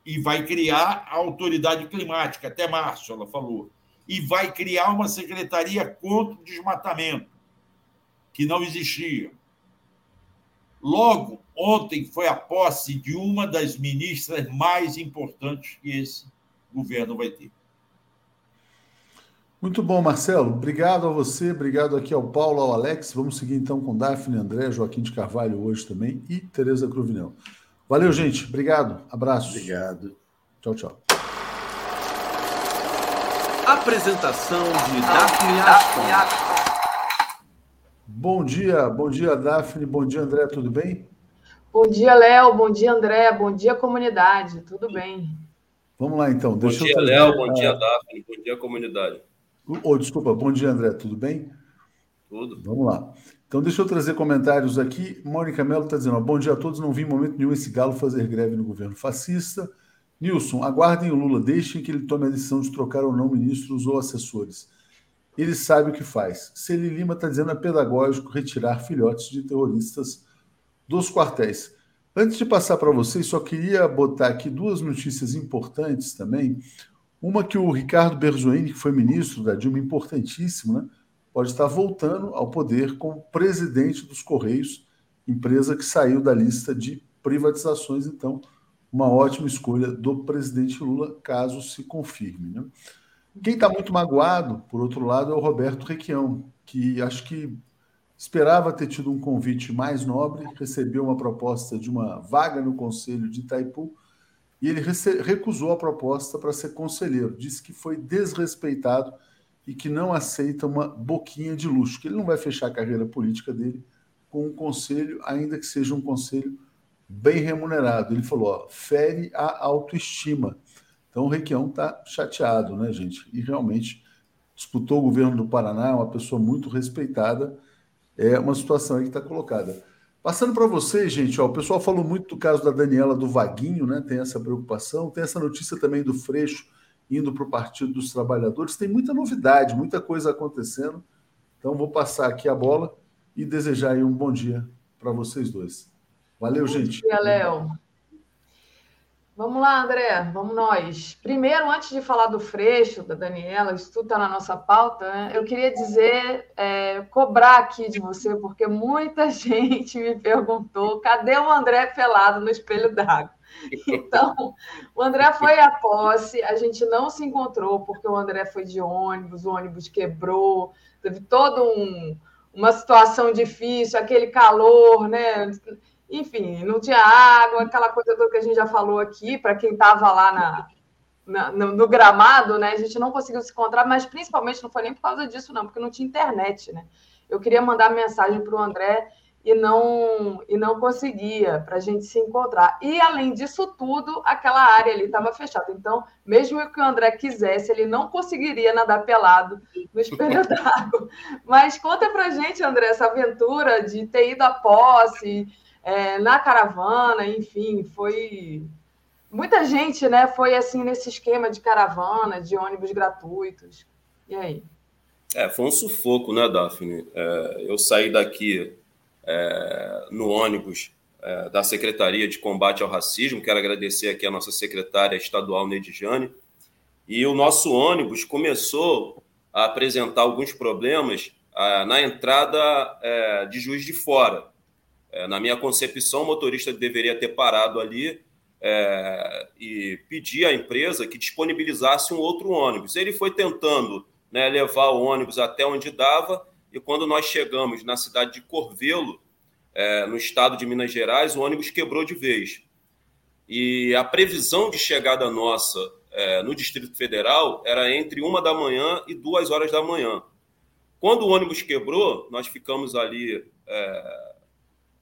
E vai criar a autoridade climática, até março, ela falou. E vai criar uma secretaria contra o desmatamento, que não existia. Logo, ontem foi a posse de uma das ministras mais importantes que esse governo vai ter. Muito bom, Marcelo. Obrigado a você, obrigado aqui ao Paulo, ao Alex. Vamos seguir então com Daphne, André, Joaquim de Carvalho hoje também e Tereza Cruvinel. Valeu, gente. Obrigado. Abraço. Obrigado. Tchau, tchau. Apresentação de Daphne Ashton. Bom dia, bom dia, Daphne. Bom dia, André. Tudo bem? Bom dia, Léo. Bom dia, André. Bom dia, comunidade. Tudo bem? Vamos lá, então. Deixa bom dia, Léo. Bom dia, Daphne. Bom dia, comunidade. Oh, desculpa, bom dia, André, tudo bem? Tudo. Vamos lá. Então, deixa eu trazer comentários aqui. Mônica Mello está dizendo: bom dia a todos. Não vi em momento nenhum esse galo fazer greve no governo fascista. Nilson, aguardem o Lula, deixem que ele tome a decisão de trocar ou não ministros ou assessores. Ele sabe o que faz. Celi Lima está dizendo: é pedagógico retirar filhotes de terroristas dos quartéis. Antes de passar para vocês, só queria botar aqui duas notícias importantes também. Uma que o Ricardo Berzoini, que foi ministro da Dilma, importantíssimo, né? pode estar voltando ao poder como presidente dos Correios, empresa que saiu da lista de privatizações. Então, uma ótima escolha do presidente Lula, caso se confirme. Né? Quem está muito magoado, por outro lado, é o Roberto Requião, que acho que esperava ter tido um convite mais nobre, recebeu uma proposta de uma vaga no Conselho de Itaipu e ele recusou a proposta para ser conselheiro. Disse que foi desrespeitado e que não aceita uma boquinha de luxo, que ele não vai fechar a carreira política dele com um conselho, ainda que seja um conselho bem remunerado. Ele falou: ó, fere a autoestima. Então o Requião está chateado, né, gente? E realmente disputou o governo do Paraná, uma pessoa muito respeitada. É uma situação aí que está colocada. Passando para vocês, gente, ó, o pessoal falou muito do caso da Daniela do Vaguinho, né? Tem essa preocupação, tem essa notícia também do Freixo indo para o Partido dos Trabalhadores. Tem muita novidade, muita coisa acontecendo. Então vou passar aqui a bola e desejar um bom dia para vocês dois. Valeu, bom gente. Bom dia, Léo. Vamos lá, André, vamos nós. Primeiro, antes de falar do Freixo, da Daniela, isso tudo está na nossa pauta, né? eu queria dizer, é, cobrar aqui de você, porque muita gente me perguntou cadê o André pelado no espelho d'água? Então, o André foi à posse, a gente não se encontrou, porque o André foi de ônibus, o ônibus quebrou, teve toda um, uma situação difícil, aquele calor, né? Enfim, não tinha água, aquela coisa toda que a gente já falou aqui, para quem estava lá na, na no, no, gramado, né? A gente não conseguiu se encontrar, mas principalmente não foi nem por causa disso, não, porque não tinha internet, né? Eu queria mandar mensagem para o André e não e não conseguia para a gente se encontrar. E além disso tudo, aquela área ali estava fechada. Então, mesmo que o André quisesse, ele não conseguiria nadar pelado no espelho d'água. Mas conta para gente, André, essa aventura de ter ido à posse é, na caravana, enfim, foi muita gente, né? Foi assim nesse esquema de caravana, de ônibus gratuitos. E aí? É, foi um sufoco, né, Daphne? É, eu saí daqui é, no ônibus é, da Secretaria de Combate ao Racismo, quero agradecer aqui a nossa secretária estadual, Nedjane, e o nosso ônibus começou a apresentar alguns problemas ah, na entrada é, de Juiz de Fora. É, na minha concepção, o motorista deveria ter parado ali é, e pedir à empresa que disponibilizasse um outro ônibus. Ele foi tentando né, levar o ônibus até onde dava, e quando nós chegamos na cidade de Corvelo, é, no estado de Minas Gerais, o ônibus quebrou de vez. E a previsão de chegada nossa é, no Distrito Federal era entre uma da manhã e duas horas da manhã. Quando o ônibus quebrou, nós ficamos ali é,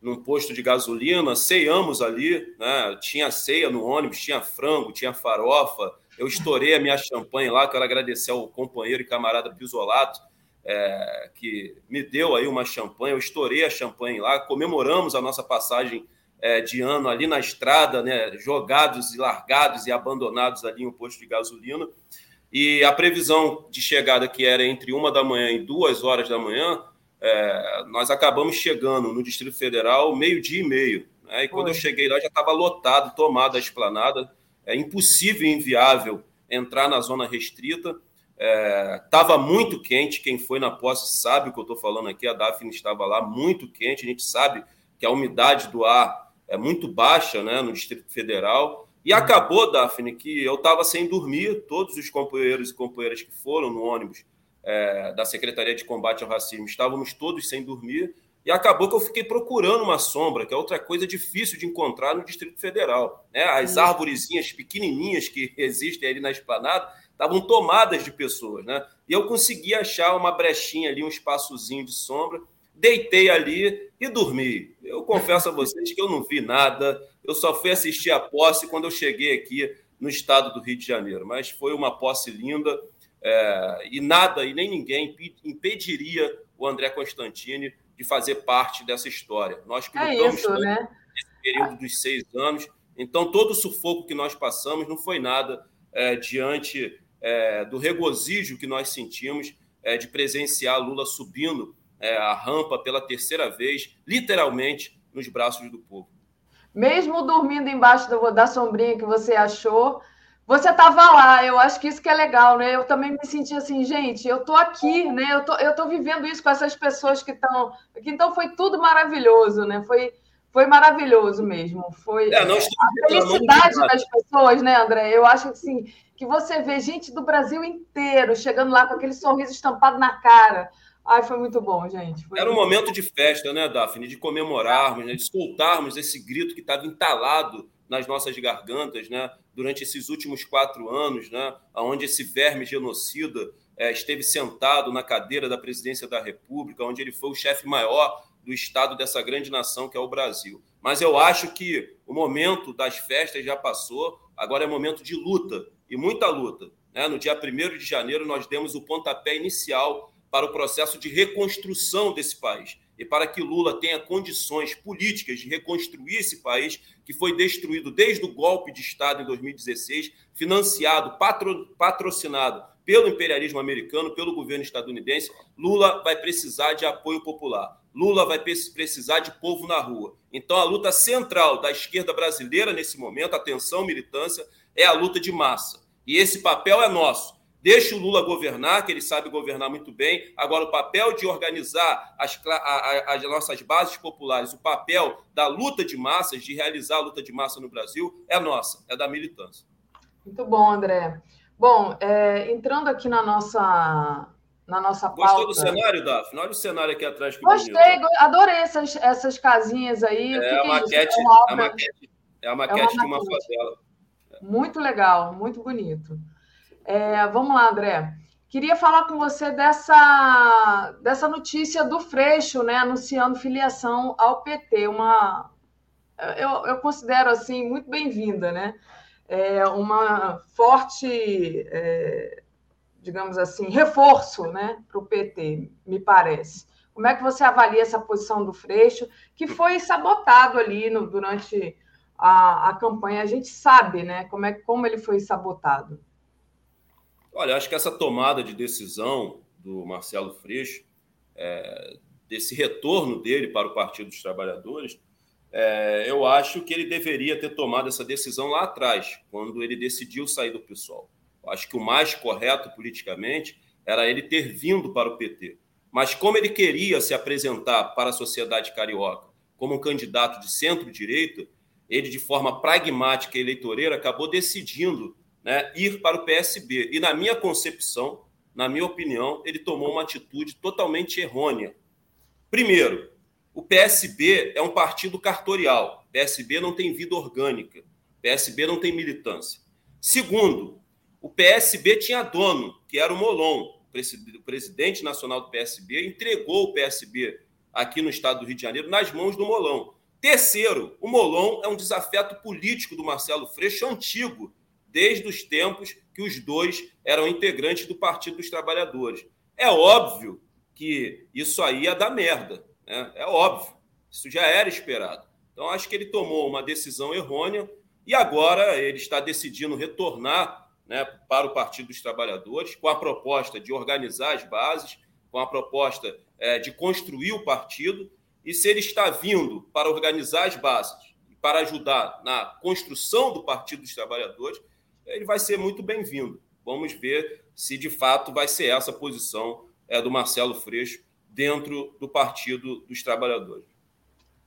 num posto de gasolina, ceiamos ali, né? tinha ceia no ônibus, tinha frango, tinha farofa. Eu estourei a minha champanhe lá, quero agradecer ao companheiro e camarada Pisolato, é, que me deu aí uma champanhe. Eu estourei a champanhe lá, comemoramos a nossa passagem é, de ano ali na estrada, né? jogados e largados e abandonados ali em um posto de gasolina. E a previsão de chegada, que era entre uma da manhã e duas horas da manhã, é, nós acabamos chegando no Distrito Federal meio-dia e meio. Né? E quando Oi. eu cheguei lá, já estava lotado, tomada a esplanada. É impossível e inviável entrar na zona restrita. Estava é, muito quente, quem foi na posse sabe o que eu estou falando aqui. A Daphne estava lá, muito quente. A gente sabe que a umidade do ar é muito baixa né, no Distrito Federal. E acabou, Daphne, que eu estava sem dormir. Todos os companheiros e companheiras que foram no ônibus é, da Secretaria de Combate ao Racismo, estávamos todos sem dormir, e acabou que eu fiquei procurando uma sombra, que é outra coisa difícil de encontrar no Distrito Federal. Né? As árvorezinhas pequenininhas que existem ali na esplanada estavam tomadas de pessoas. Né? E eu consegui achar uma brechinha ali, um espaçozinho de sombra, deitei ali e dormi. Eu confesso a vocês que eu não vi nada, eu só fui assistir a posse quando eu cheguei aqui no estado do Rio de Janeiro, mas foi uma posse linda, é, e nada e nem ninguém impediria o André Constantini de fazer parte dessa história. Nós que é lutamos isso, né? nesse período dos seis anos, então todo o sufoco que nós passamos não foi nada é, diante é, do regozijo que nós sentimos é, de presenciar Lula subindo é, a rampa pela terceira vez, literalmente nos braços do povo. Mesmo dormindo embaixo da sombrinha que você achou, você estava lá, eu acho que isso que é legal, né? Eu também me senti assim, gente, eu estou aqui, né? Eu tô, eu tô vivendo isso com essas pessoas que estão. Então foi tudo maravilhoso, né? Foi, foi maravilhoso mesmo. Foi é, a felicidade das pessoas, né, André? Eu acho assim, que você vê gente do Brasil inteiro chegando lá com aquele sorriso estampado na cara. Ai, foi muito bom, gente. Foi Era um momento de festa, né, Daphne? De comemorarmos, né? de soltarmos esse grito que estava entalado nas nossas gargantas, né? Durante esses últimos quatro anos, né? Onde esse verme genocida é, esteve sentado na cadeira da presidência da República, onde ele foi o chefe maior do Estado dessa grande nação que é o Brasil. Mas eu acho que o momento das festas já passou, agora é momento de luta, e muita luta. Né? No dia 1 de janeiro, nós demos o pontapé inicial para o processo de reconstrução desse país e para que Lula tenha condições políticas de reconstruir esse país que foi destruído desde o golpe de Estado em 2016, financiado, patro, patrocinado pelo imperialismo americano, pelo governo estadunidense, Lula vai precisar de apoio popular. Lula vai precisar de povo na rua. Então, a luta central da esquerda brasileira nesse momento, atenção, militância, é a luta de massa. E esse papel é nosso. Deixa o Lula governar, que ele sabe governar muito bem. Agora, o papel de organizar as, as nossas bases populares, o papel da luta de massas, de realizar a luta de massa no Brasil, é nossa, é da militância. Muito bom, André. Bom, é, entrando aqui na nossa, na nossa pauta. Gostou do cenário, Daphne? Olha o cenário aqui atrás. Que Gostei, bonito. adorei essas, essas casinhas aí. É, a, maquete, é, a maquete, é a maquete é de uma favela. Muito legal, muito bonito. É, vamos lá, André. Queria falar com você dessa, dessa notícia do Freixo, né, anunciando filiação ao PT. Uma, eu, eu considero assim muito bem-vinda, né? É uma forte é, digamos assim, reforço né, para o PT, me parece. Como é que você avalia essa posição do Freixo, que foi sabotado ali no, durante a, a, campanha? A gente sabe né, como, é, como ele foi sabotado. Olha, acho que essa tomada de decisão do Marcelo Freixo, é, desse retorno dele para o Partido dos Trabalhadores, é, eu acho que ele deveria ter tomado essa decisão lá atrás, quando ele decidiu sair do PSOL. Acho que o mais correto politicamente era ele ter vindo para o PT. Mas como ele queria se apresentar para a sociedade carioca como um candidato de centro-direita, ele, de forma pragmática e eleitoreira, acabou decidindo né, ir para o PSB. E, na minha concepção, na minha opinião, ele tomou uma atitude totalmente errônea. Primeiro, o PSB é um partido cartorial. PSB não tem vida orgânica. PSB não tem militância. Segundo, o PSB tinha dono, que era o Molon, o presidente nacional do PSB, entregou o PSB aqui no estado do Rio de Janeiro nas mãos do Molon. Terceiro, o Molon é um desafeto político do Marcelo Freixo antigo, desde os tempos que os dois eram integrantes do Partido dos Trabalhadores. É óbvio que isso aí ia dar merda, né? é óbvio, isso já era esperado. Então, acho que ele tomou uma decisão errônea e agora ele está decidindo retornar né, para o Partido dos Trabalhadores, com a proposta de organizar as bases, com a proposta é, de construir o partido, e se ele está vindo para organizar as bases para ajudar na construção do Partido dos Trabalhadores, ele vai ser muito bem-vindo. Vamos ver se de fato vai ser essa a posição é, do Marcelo Freixo dentro do Partido dos Trabalhadores.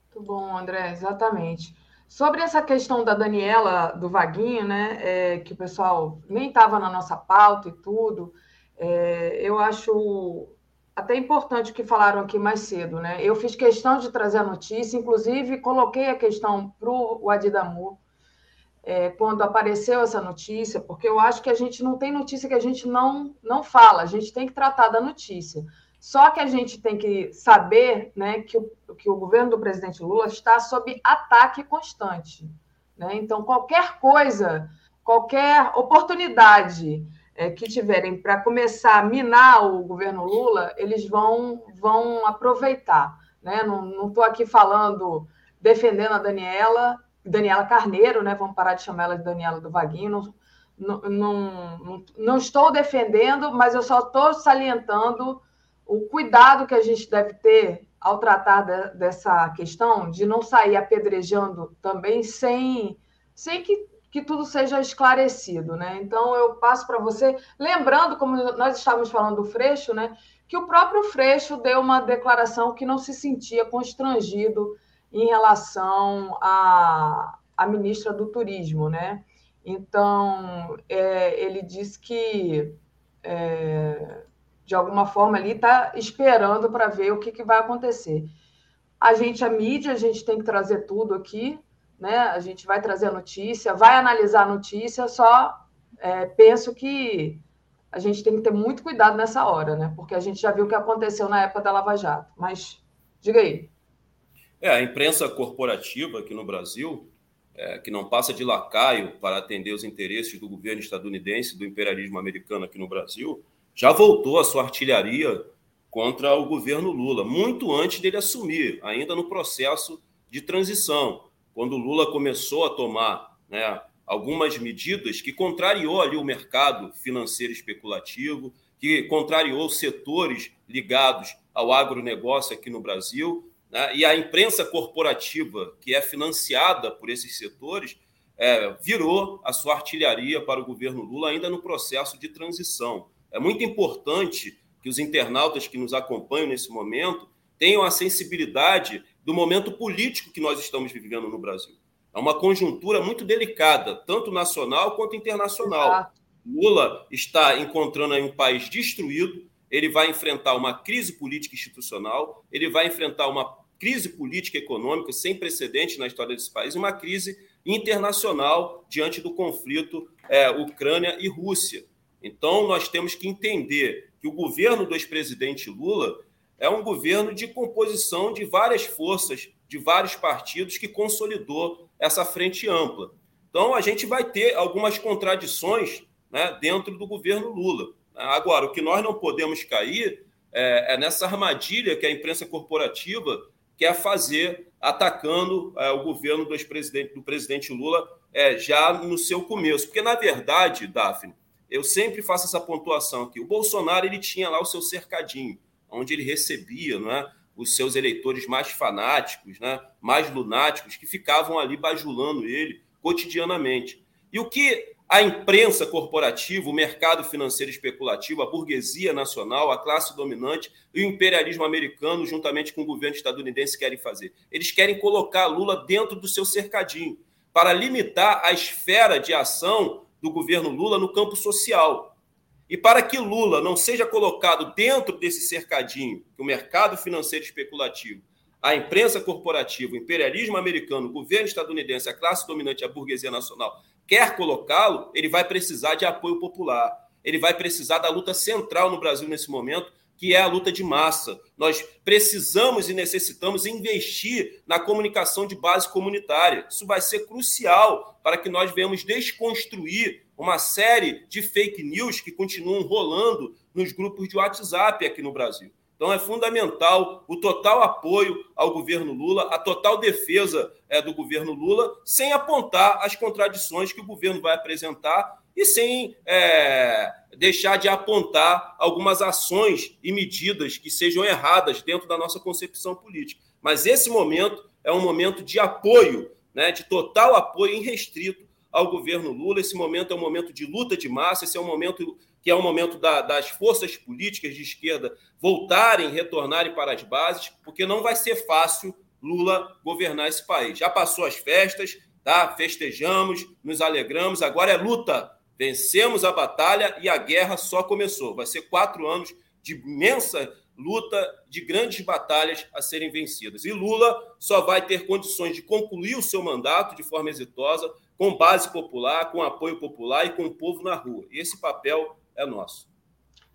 Muito bom, André, exatamente. Sobre essa questão da Daniela, do Vaguinho, né, é, que o pessoal nem estava na nossa pauta e tudo, é, eu acho até importante o que falaram aqui mais cedo. Né? Eu fiz questão de trazer a notícia, inclusive coloquei a questão para o Adidamu é, quando apareceu essa notícia, porque eu acho que a gente não tem notícia que a gente não, não fala, a gente tem que tratar da notícia. Só que a gente tem que saber né, que, o, que o governo do presidente Lula está sob ataque constante. Né? Então, qualquer coisa, qualquer oportunidade é, que tiverem para começar a minar o governo Lula, eles vão, vão aproveitar. Né? Não estou aqui falando, defendendo a Daniela, Daniela Carneiro, né? vamos parar de chamar ela de Daniela do Vaguinho, não, não, não, estou defendendo, mas eu só estou salientando o cuidado que a gente deve ter ao tratar de, dessa questão de não sair apedrejando também sem, sem que, que tudo seja esclarecido, né? Então eu passo para você, lembrando, como nós estávamos falando do Freixo, né? Que o próprio Freixo deu uma declaração que não se sentia constrangido em relação à, à ministra do Turismo, né? Então é, ele disse que é, de alguma forma ali está esperando para ver o que, que vai acontecer. A gente, a mídia, a gente tem que trazer tudo aqui, né? A gente vai trazer a notícia, vai analisar a notícia, só é, penso que a gente tem que ter muito cuidado nessa hora, né? Porque a gente já viu o que aconteceu na época da Lava Jato. Mas diga aí. É, a imprensa corporativa aqui no Brasil, é, que não passa de lacaio para atender os interesses do governo estadunidense, do imperialismo americano aqui no Brasil, já voltou a sua artilharia contra o governo Lula, muito antes dele assumir, ainda no processo de transição, quando Lula começou a tomar né, algumas medidas que contrariou ali o mercado financeiro especulativo, que contrariou setores ligados ao agronegócio aqui no Brasil. Né? E a imprensa corporativa, que é financiada por esses setores, é, virou a sua artilharia para o governo Lula, ainda no processo de transição. É muito importante que os internautas que nos acompanham nesse momento tenham a sensibilidade do momento político que nós estamos vivendo no Brasil. É uma conjuntura muito delicada, tanto nacional quanto internacional. Exato. Lula está encontrando aí um país destruído, ele vai enfrentar uma crise política institucional, ele vai enfrentar uma crise política econômica sem precedente na história desse país, uma crise internacional diante do conflito é, Ucrânia e Rússia. Então, nós temos que entender que o governo do ex-presidente Lula é um governo de composição de várias forças, de vários partidos que consolidou essa frente ampla. Então, a gente vai ter algumas contradições né, dentro do governo Lula. Agora, o que nós não podemos cair é, é nessa armadilha que a imprensa corporativa quer fazer, atacando é, o governo do, ex-presidente, do presidente Lula é, já no seu começo. Porque, na verdade, Daphne, eu sempre faço essa pontuação aqui. O Bolsonaro ele tinha lá o seu cercadinho, onde ele recebia é, os seus eleitores mais fanáticos, né, mais lunáticos, que ficavam ali bajulando ele cotidianamente. E o que a imprensa corporativa, o mercado financeiro especulativo, a burguesia nacional, a classe dominante e o imperialismo americano, juntamente com o governo estadunidense, querem fazer? Eles querem colocar Lula dentro do seu cercadinho, para limitar a esfera de ação do governo Lula no campo social. E para que Lula não seja colocado dentro desse cercadinho, que o mercado financeiro especulativo, a imprensa corporativa, o imperialismo americano, o governo estadunidense, a classe dominante, a burguesia nacional, quer colocá-lo, ele vai precisar de apoio popular. Ele vai precisar da luta central no Brasil nesse momento, que é a luta de massa. Nós precisamos e necessitamos investir na comunicação de base comunitária. Isso vai ser crucial para que nós venhamos desconstruir uma série de fake news que continuam rolando nos grupos de WhatsApp aqui no Brasil. Então é fundamental o total apoio ao governo Lula, a total defesa é, do governo Lula, sem apontar as contradições que o governo vai apresentar e sem é, deixar de apontar algumas ações e medidas que sejam erradas dentro da nossa concepção política. Mas esse momento é um momento de apoio, né, de total apoio irrestrito ao governo Lula. Esse momento é um momento de luta de massa, esse é um momento que é o momento da, das forças políticas de esquerda voltarem, retornarem para as bases, porque não vai ser fácil Lula governar esse país. Já passou as festas, tá? Festejamos, nos alegramos, agora é luta Vencemos a batalha e a guerra só começou. Vai ser quatro anos de imensa luta, de grandes batalhas a serem vencidas. E Lula só vai ter condições de concluir o seu mandato de forma exitosa, com base popular, com apoio popular e com o povo na rua. Esse papel é nosso.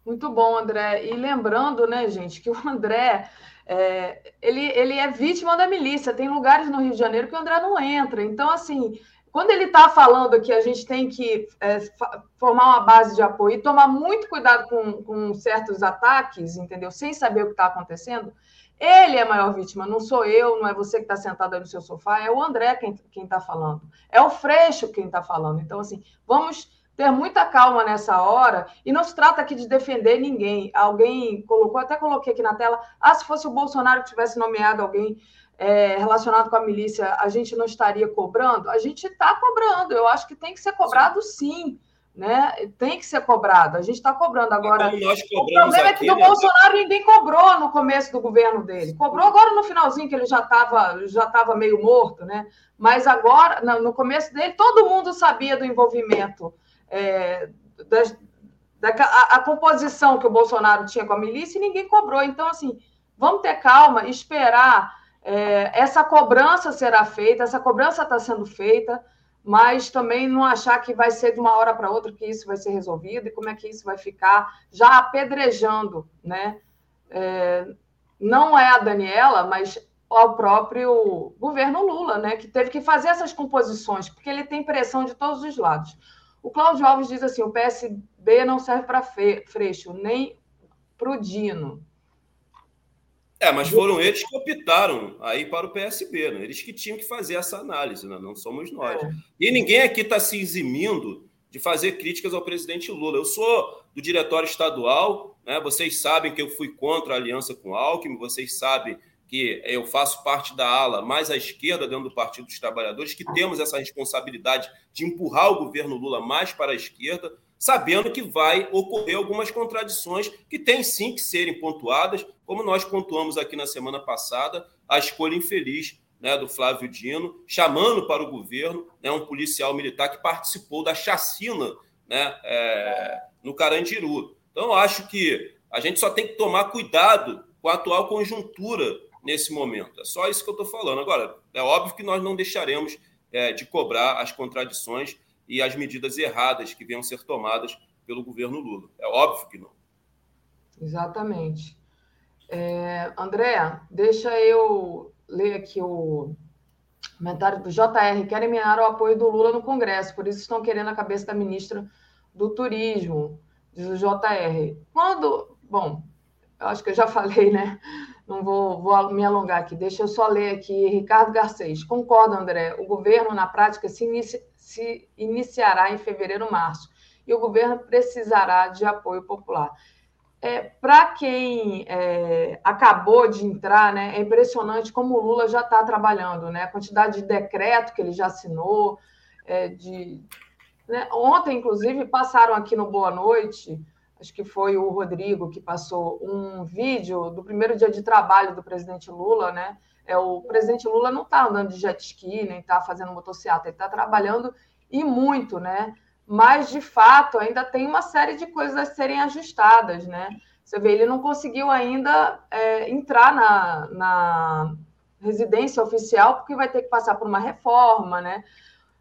Muito bom, André. E lembrando, né, gente, que o André é, ele, ele é vítima da milícia. Tem lugares no Rio de Janeiro que o André não entra. Então, assim, quando ele está falando que a gente tem que é, formar uma base de apoio e tomar muito cuidado com, com certos ataques, entendeu? Sem saber o que está acontecendo, ele é a maior vítima, não sou eu, não é você que está sentado aí no seu sofá, é o André quem está falando, é o Freixo quem está falando. Então, assim, vamos ter muita calma nessa hora, e não se trata aqui de defender ninguém. Alguém colocou, até coloquei aqui na tela, ah, se fosse o Bolsonaro que tivesse nomeado alguém é, relacionado com a milícia, a gente não estaria cobrando? A gente está cobrando, eu acho que tem que ser cobrado sim. Né? Tem que ser cobrado, a gente está cobrando agora. O problema é que do né? Bolsonaro ninguém cobrou no começo do governo dele. Cobrou agora no finalzinho, que ele já estava já tava meio morto, né? Mas agora, no começo dele, todo mundo sabia do envolvimento, é, da, da a, a composição que o Bolsonaro tinha com a milícia e ninguém cobrou. Então, assim, vamos ter calma, esperar é, essa cobrança será feita, essa cobrança está sendo feita, mas também não achar que vai ser de uma hora para outra que isso vai ser resolvido e como é que isso vai ficar já apedrejando, né? É, não é a Daniela, mas ao próprio governo Lula, né? Que teve que fazer essas composições, porque ele tem pressão de todos os lados. O Cláudio Alves diz assim: o PSB não serve para Freixo, nem para o Dino. É, mas foram eles que optaram aí para o PSB, né? Eles que tinham que fazer essa análise, né? não somos nós. É. E ninguém aqui está se eximindo de fazer críticas ao presidente Lula. Eu sou do diretório estadual Né? Vocês sabem que eu fui contra a aliança com o Alckmin, vocês sabem que eu faço parte da ala mais à esquerda dentro do Partido dos Trabalhadores, que temos essa responsabilidade de empurrar o governo Lula mais para a esquerda, sabendo que vai ocorrer algumas contradições que têm sim que serem pontuadas, como nós pontuamos aqui na semana passada, a escolha infeliz né, do Flávio Dino, chamando para o governo né, um policial militar que participou da chacina né, é, no Carandiru. Então, acho que a gente só tem que tomar cuidado com a atual conjuntura nesse momento. É só isso que eu estou falando. Agora, é óbvio que nós não deixaremos é, de cobrar as contradições e as medidas erradas que venham ser tomadas pelo governo Lula. É óbvio que não. Exatamente. É, André, deixa eu ler aqui o comentário do JR. Querem minar o apoio do Lula no Congresso, por isso estão querendo a cabeça da ministra do Turismo, diz o JR. Quando. Bom, acho que eu já falei, né? Não vou, vou, me alongar aqui, deixa eu só ler aqui. Ricardo Garcês, concordo, André. O governo, na prática, se, se iniciará em fevereiro, março, e o governo precisará de apoio popular. É, Para quem é, acabou de entrar, né, é impressionante como o Lula já está trabalhando, né? A quantidade de decreto que ele já assinou, é, de, né? Ontem, inclusive, passaram aqui no Boa Noite acho que foi o Rodrigo que passou um vídeo do primeiro dia de trabalho do presidente Lula, né? É, o presidente Lula não está andando de jet ski, nem está fazendo motocicleta, ele está trabalhando e muito, né? Mas, de fato, ainda tem uma série de coisas a serem ajustadas, né? Você vê, ele não conseguiu ainda é, entrar na, na residência oficial, porque vai ter que passar por uma reforma, né?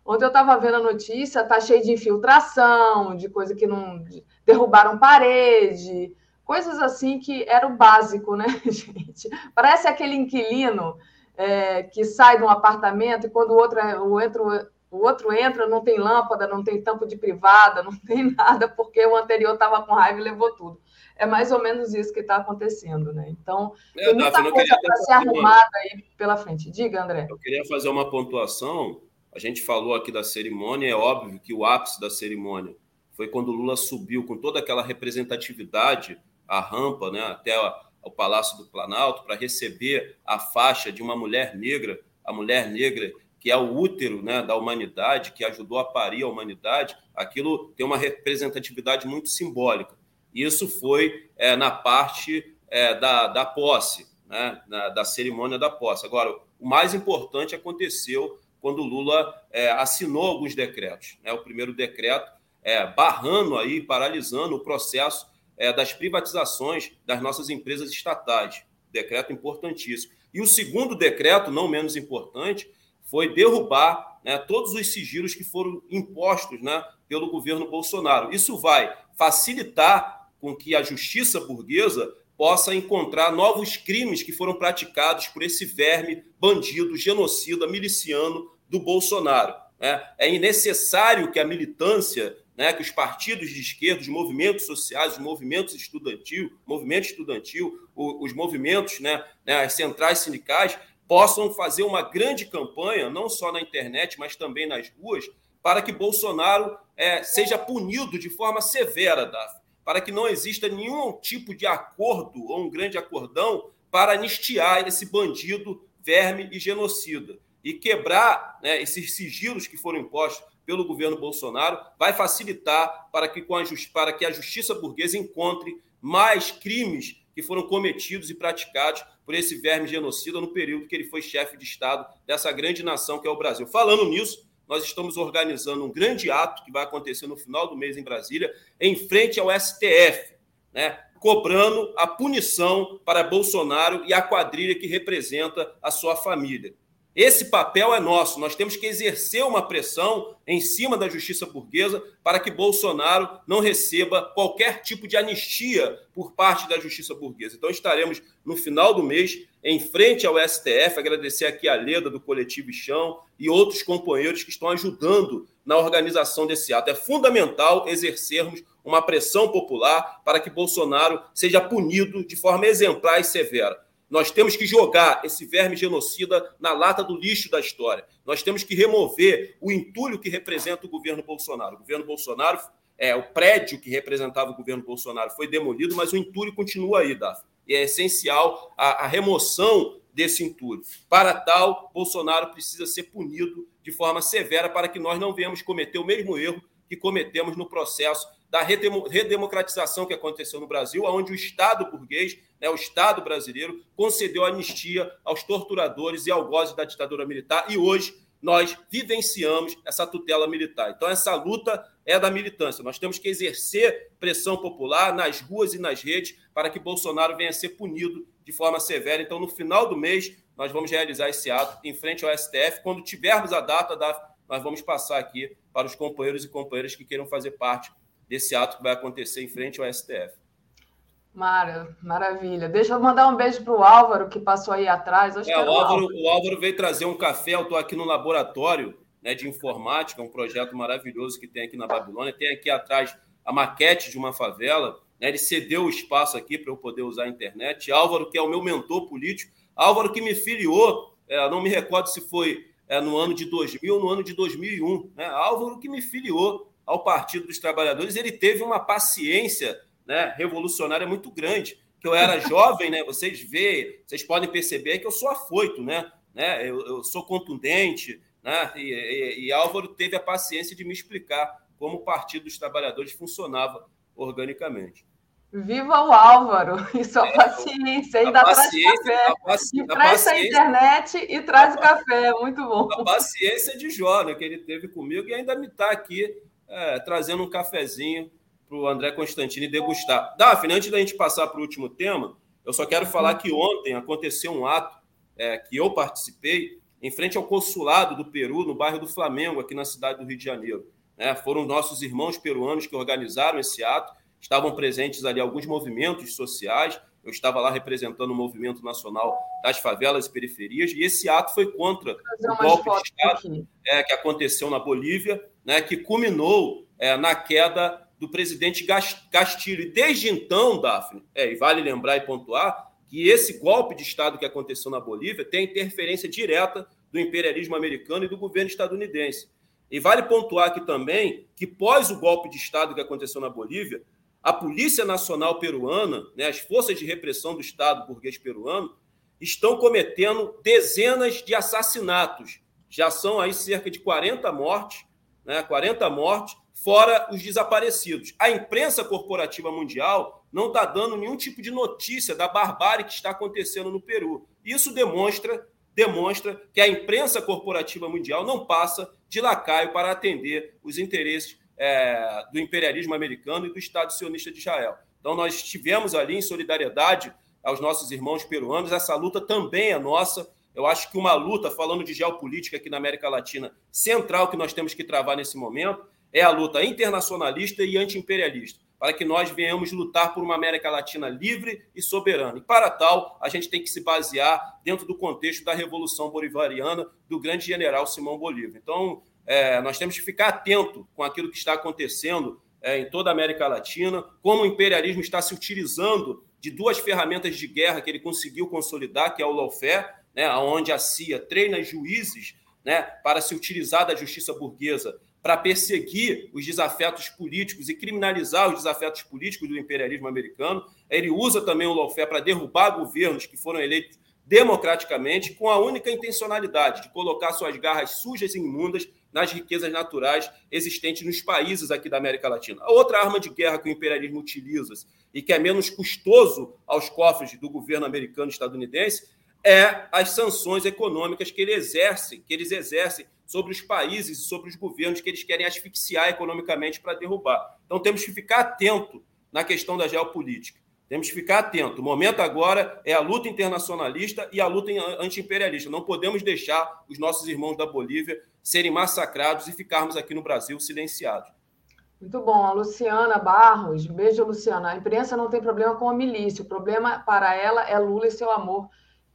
Ontem eu estava vendo a notícia, tá cheio de infiltração, de coisa que não. derrubaram parede, coisas assim que era o básico, né, gente? Parece aquele inquilino é, que sai de um apartamento e quando o outro, o, outro, o outro entra, não tem lâmpada, não tem tampo de privada, não tem nada, porque o anterior estava com raiva e levou tudo. É mais ou menos isso que está acontecendo, né? Então, é, tem muita coisa para ser arrumada aí pela frente. Diga, André. Eu queria fazer uma pontuação a gente falou aqui da cerimônia, é óbvio que o ápice da cerimônia foi quando o Lula subiu com toda aquela representatividade, a rampa, né, até o Palácio do Planalto, para receber a faixa de uma mulher negra, a mulher negra que é o útero né, da humanidade, que ajudou a parir a humanidade, aquilo tem uma representatividade muito simbólica. Isso foi é, na parte é, da, da posse, né, na, da cerimônia da posse. Agora, o mais importante aconteceu quando Lula é, assinou alguns decretos. Né? O primeiro decreto é, barrando aí, paralisando o processo é, das privatizações das nossas empresas estatais. Decreto importantíssimo. E o segundo decreto, não menos importante, foi derrubar né, todos os sigilos que foram impostos né, pelo governo Bolsonaro. Isso vai facilitar com que a justiça burguesa possa encontrar novos crimes que foram praticados por esse verme bandido, genocida, miliciano do Bolsonaro. Né? É necessário que a militância, né, que os partidos de esquerda, os movimentos sociais, os movimentos estudantil, movimento estudantil, os movimentos, né, né, as centrais sindicais, possam fazer uma grande campanha, não só na internet, mas também nas ruas, para que Bolsonaro é, seja punido de forma severa, Daf, para que não exista nenhum tipo de acordo ou um grande acordão para anistiar esse bandido, verme e genocida e quebrar né, esses sigilos que foram impostos pelo governo Bolsonaro vai facilitar para que, com a, para que a justiça burguesa encontre mais crimes que foram cometidos e praticados por esse verme genocida no período que ele foi chefe de Estado dessa grande nação que é o Brasil. Falando nisso, nós estamos organizando um grande ato que vai acontecer no final do mês em Brasília, em frente ao STF, né, cobrando a punição para Bolsonaro e a quadrilha que representa a sua família. Esse papel é nosso. Nós temos que exercer uma pressão em cima da justiça burguesa para que Bolsonaro não receba qualquer tipo de anistia por parte da justiça burguesa. Então, estaremos no final do mês em frente ao STF. Agradecer aqui a Leda do Coletivo Chão e outros companheiros que estão ajudando na organização desse ato. É fundamental exercermos uma pressão popular para que Bolsonaro seja punido de forma exemplar e severa. Nós temos que jogar esse verme genocida na lata do lixo da história. Nós temos que remover o entulho que representa o governo Bolsonaro. O governo Bolsonaro é, o prédio que representava o governo Bolsonaro foi demolido, mas o entulho continua aí, Daphne. E é essencial a, a remoção desse entulho. Para tal, Bolsonaro precisa ser punido de forma severa para que nós não venhamos cometer o mesmo erro que cometemos no processo da redemocratização que aconteceu no Brasil, onde o Estado burguês, né, o Estado brasileiro, concedeu anistia aos torturadores e algozes da ditadura militar, e hoje nós vivenciamos essa tutela militar. Então, essa luta é da militância. Nós temos que exercer pressão popular nas ruas e nas redes para que Bolsonaro venha a ser punido de forma severa. Então, no final do mês, nós vamos realizar esse ato em frente ao STF. Quando tivermos a data, nós vamos passar aqui para os companheiros e companheiras que queiram fazer parte desse ato que vai acontecer em frente ao STF. Mara, maravilha. Deixa eu mandar um beijo para o Álvaro, que passou aí atrás. É, o, Álvaro, o Álvaro veio trazer um café. Eu estou aqui no laboratório né, de informática, um projeto maravilhoso que tem aqui na Babilônia. Tem aqui atrás a maquete de uma favela. Né, ele cedeu o espaço aqui para eu poder usar a internet. Álvaro, que é o meu mentor político. Álvaro, que me filiou, é, não me recordo se foi é, no ano de 2000 ou no ano de 2001. Né? Álvaro, que me filiou ao Partido dos Trabalhadores, ele teve uma paciência né, revolucionária muito grande. Que eu era jovem, né? Vocês veem, vocês podem perceber que eu sou afoito, né? né? Eu, eu sou contundente, né? E, e, e, Álvaro teve a paciência de me explicar como o Partido dos Trabalhadores funcionava organicamente. Viva o Álvaro e sua é, paciência, ainda traz café. A paci... E traz a internet e traz o café, muito bom. A paciência de Jó, né, que ele teve comigo e ainda me está aqui é, trazendo um cafezinho para o André Constantini degustar. Daphne, antes da gente passar para o último tema, eu só quero falar que ontem aconteceu um ato é, que eu participei em frente ao consulado do Peru, no bairro do Flamengo, aqui na cidade do Rio de Janeiro. É, foram nossos irmãos peruanos que organizaram esse ato, estavam presentes ali alguns movimentos sociais, eu estava lá representando o movimento nacional das favelas e periferias, e esse ato foi contra o golpe de Estado é, que aconteceu na Bolívia, né, que culminou é, na queda do presidente Castilho. E desde então, Daphne, é, e vale lembrar e pontuar, que esse golpe de Estado que aconteceu na Bolívia tem interferência direta do imperialismo americano e do governo estadunidense. E vale pontuar aqui também que, pós o golpe de Estado que aconteceu na Bolívia, a Polícia Nacional Peruana, né, as forças de repressão do Estado burguês peruano, estão cometendo dezenas de assassinatos. Já são aí cerca de 40 mortes, né, 40 mortes, fora os desaparecidos. A imprensa corporativa mundial não está dando nenhum tipo de notícia da barbárie que está acontecendo no Peru. Isso demonstra demonstra que a imprensa corporativa mundial não passa de lacaio para atender os interesses é, do imperialismo americano e do Estado sionista de Israel. Então, nós estivemos ali em solidariedade aos nossos irmãos peruanos. Essa luta também é nossa. Eu acho que uma luta, falando de geopolítica aqui na América Latina, central que nós temos que travar nesse momento, é a luta internacionalista e antiimperialista, para que nós venhamos lutar por uma América Latina livre e soberana. E para tal, a gente tem que se basear dentro do contexto da Revolução Bolivariana do grande general Simão Bolívar. Então, é, nós temos que ficar atento com aquilo que está acontecendo é, em toda a América Latina, como o imperialismo está se utilizando de duas ferramentas de guerra que ele conseguiu consolidar, que é o lawfare, né, onde a CIA treina juízes né, para se utilizar da justiça burguesa para perseguir os desafetos políticos e criminalizar os desafetos políticos do imperialismo americano. Ele usa também o lawfare para derrubar governos que foram eleitos democraticamente, com a única intencionalidade de colocar suas garras sujas e imundas nas riquezas naturais existentes nos países aqui da América Latina. A outra arma de guerra que o imperialismo utiliza e que é menos custoso aos cofres do governo americano e estadunidense é as sanções econômicas que ele exerce, que eles exercem sobre os países e sobre os governos que eles querem asfixiar economicamente para derrubar. Então temos que ficar atento na questão da geopolítica. Temos que ficar atento. O momento agora é a luta internacionalista e a luta anti-imperialista. Não podemos deixar os nossos irmãos da Bolívia serem massacrados e ficarmos aqui no Brasil silenciados. Muito bom. A Luciana Barros, beijo, Luciana. A imprensa não tem problema com a milícia. O problema para ela é Lula e seu amor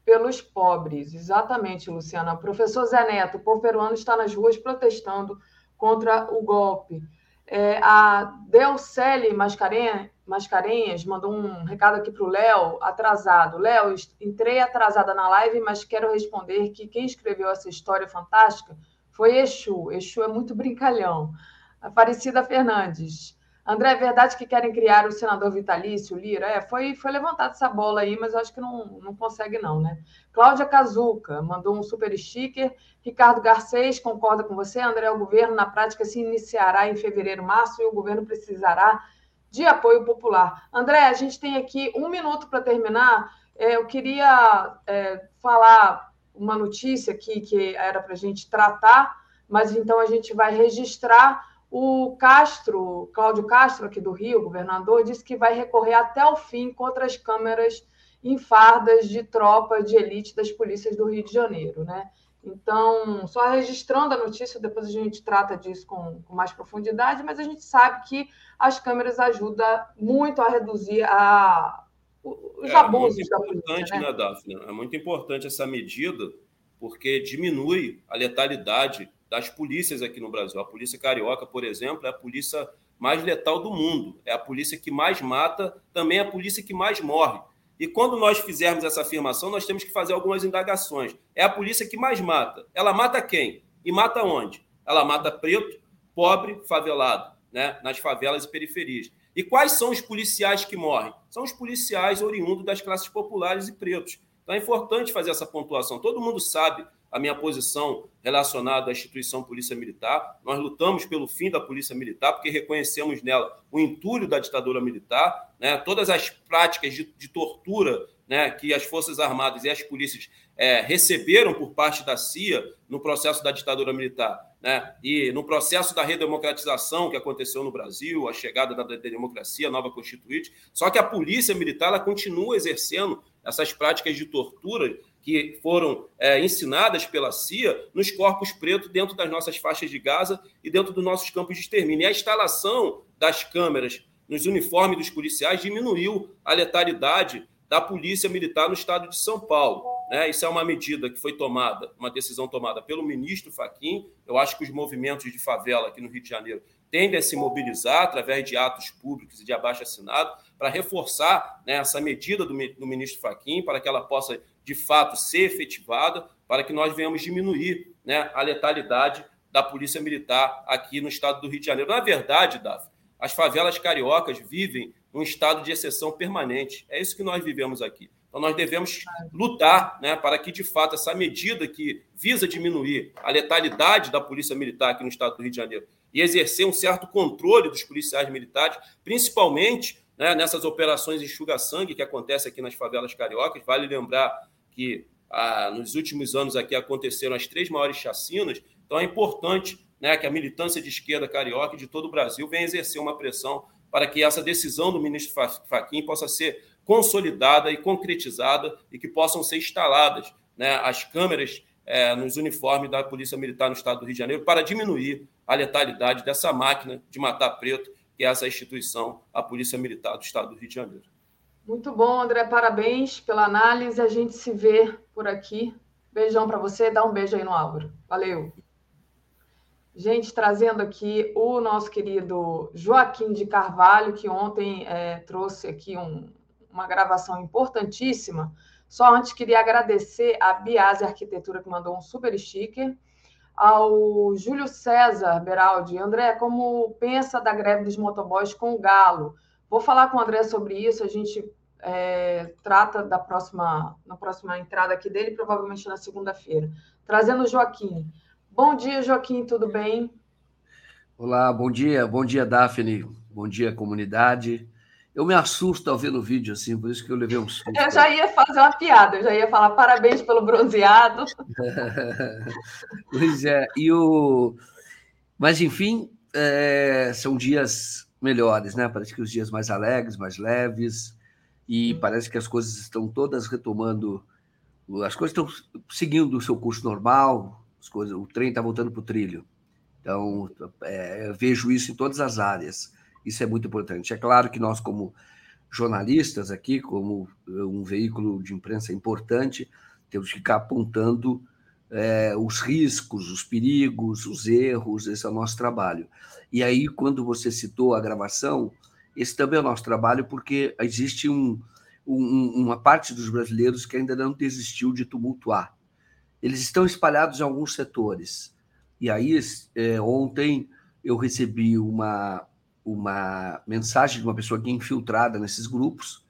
pelos pobres. Exatamente, Luciana. O professor Zé Neto, o peruano está nas ruas protestando contra o golpe. É, a Delcele Mascarenhas, Mascarenhas mandou um recado aqui para o Léo, atrasado. Léo, entrei atrasada na live, mas quero responder que quem escreveu essa história fantástica foi Exu. Exu é muito brincalhão. Aparecida Fernandes. André, é verdade que querem criar o senador vitalício, Lira? É, foi, foi levantada essa bola aí, mas eu acho que não, não consegue, não, né? Cláudia Cazuca mandou um super sticker. Ricardo Garcês concorda com você. André, o governo, na prática, se iniciará em fevereiro, março, e o governo precisará de apoio popular. André, a gente tem aqui um minuto para terminar. É, eu queria é, falar uma notícia aqui que era para a gente tratar, mas então a gente vai registrar o Castro, Cláudio Castro, aqui do Rio, governador, disse que vai recorrer até o fim contra as câmeras em fardas de tropa de elite das polícias do Rio de Janeiro, né? Então, só registrando a notícia, depois a gente trata disso com, com, mais profundidade, mas a gente sabe que as câmeras ajudam muito a reduzir a, os é, abusos é muito importante, da polícia. Né? né, Daphne? É muito importante essa medida, porque diminui a letalidade das polícias aqui no Brasil. A polícia carioca, por exemplo, é a polícia mais letal do mundo. É a polícia que mais mata, também é a polícia que mais morre. E quando nós fizermos essa afirmação, nós temos que fazer algumas indagações. É a polícia que mais mata. Ela mata quem? E mata onde? Ela mata preto, pobre, favelado, né? nas favelas e periferias. E quais são os policiais que morrem? São os policiais oriundos das classes populares e pretos. Então é importante fazer essa pontuação. Todo mundo sabe a minha posição relacionada à instituição Polícia Militar. Nós lutamos pelo fim da Polícia Militar, porque reconhecemos nela o entulho da ditadura militar, né? todas as práticas de, de tortura né, que as Forças Armadas e as polícias é, receberam por parte da CIA no processo da ditadura militar, né, e no processo da redemocratização que aconteceu no Brasil, a chegada da democracia, a nova Constituinte. Só que a polícia militar ela continua exercendo essas práticas de tortura que foram é, ensinadas pela CIA nos corpos pretos dentro das nossas faixas de Gaza e dentro dos nossos campos de extermínio. E a instalação das câmeras nos uniformes dos policiais diminuiu a letalidade da polícia militar no estado de São Paulo. Né? Isso é uma medida que foi tomada, uma decisão tomada pelo ministro Faquim. Eu acho que os movimentos de favela aqui no Rio de Janeiro tendem a se mobilizar através de atos públicos e de abaixo assinado para reforçar né, essa medida do, do ministro Faquim, para que ela possa de fato ser efetivada para que nós venhamos diminuir né, a letalidade da Polícia Militar aqui no estado do Rio de Janeiro. Na verdade, Daf, as favelas cariocas vivem num estado de exceção permanente. É isso que nós vivemos aqui. Então, nós devemos lutar né, para que, de fato, essa medida que visa diminuir a letalidade da Polícia Militar aqui no estado do Rio de Janeiro e exercer um certo controle dos policiais militares, principalmente né, nessas operações enxuga-sangue que acontecem aqui nas favelas cariocas. Vale lembrar que ah, nos últimos anos aqui aconteceram as três maiores chacinas, então é importante né, que a militância de esquerda carioca e de todo o Brasil venha exercer uma pressão para que essa decisão do ministro Faquim possa ser consolidada e concretizada e que possam ser instaladas né, as câmeras é, nos uniformes da Polícia Militar no Estado do Rio de Janeiro para diminuir a letalidade dessa máquina de matar preto, que é essa instituição, a Polícia Militar do Estado do Rio de Janeiro. Muito bom, André. Parabéns pela análise. A gente se vê por aqui. Beijão para você. Dá um beijo aí no Álvaro. Valeu. Gente, trazendo aqui o nosso querido Joaquim de Carvalho, que ontem é, trouxe aqui um, uma gravação importantíssima. Só antes queria agradecer a Biase Arquitetura, que mandou um super sticker, ao Júlio César Beraldi. André, como pensa da greve dos motoboys com o Galo? Vou falar com o André sobre isso. A gente é, trata da próxima, na próxima entrada aqui dele, provavelmente na segunda-feira. Trazendo o Joaquim. Bom dia, Joaquim, tudo bem? Olá, bom dia, bom dia, Daphne, bom dia, comunidade. Eu me assusto ao ver no vídeo, assim, por isso que eu levei um susto. Eu já ia fazer uma piada, eu já ia falar parabéns pelo bronzeado. pois é, e o... Mas, enfim, é... são dias melhores, né? Parece que os dias mais alegres, mais leves, e parece que as coisas estão todas retomando, as coisas estão seguindo o seu curso normal, as coisas, o trem está voltando para o trilho. Então, é, vejo isso em todas as áreas. Isso é muito importante. É claro que nós, como jornalistas aqui, como um veículo de imprensa importante, temos que ficar apontando é, os riscos, os perigos, os erros, esse é o nosso trabalho. E aí, quando você citou a gravação, esse também é o nosso trabalho, porque existe um, um, uma parte dos brasileiros que ainda não desistiu de tumultuar. Eles estão espalhados em alguns setores. E aí, é, ontem, eu recebi uma, uma mensagem de uma pessoa que é infiltrada nesses grupos.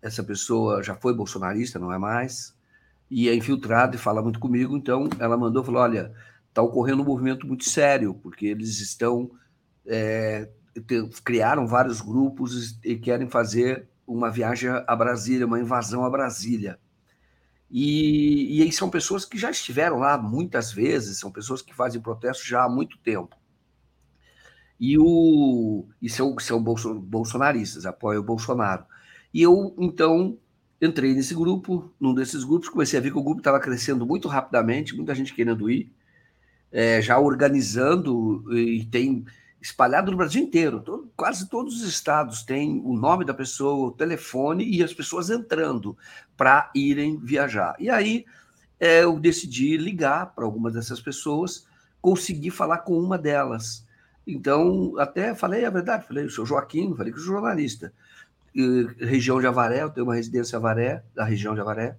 Essa pessoa já foi bolsonarista, não é mais, e é infiltrada e fala muito comigo. Então, ela mandou, falou: olha, está ocorrendo um movimento muito sério, porque eles estão é, criaram vários grupos e querem fazer uma viagem a Brasília, uma invasão a Brasília. E, e aí são pessoas que já estiveram lá muitas vezes, são pessoas que fazem protesto já há muito tempo. E, o, e são, são bolsonaristas, apoiam o Bolsonaro. E eu, então, entrei nesse grupo, num desses grupos, comecei a ver que o grupo estava crescendo muito rapidamente, muita gente querendo ir, é, já organizando, e tem espalhado no Brasil inteiro. Todo, quase todos os estados têm o nome da pessoa, o telefone e as pessoas entrando para irem viajar. E aí é, eu decidi ligar para algumas dessas pessoas, consegui falar com uma delas. Então, até falei a verdade, falei, o seu Joaquim, falei que sou jornalista. E, região de Avaré, eu tenho uma residência Avaré, da região de Avaré,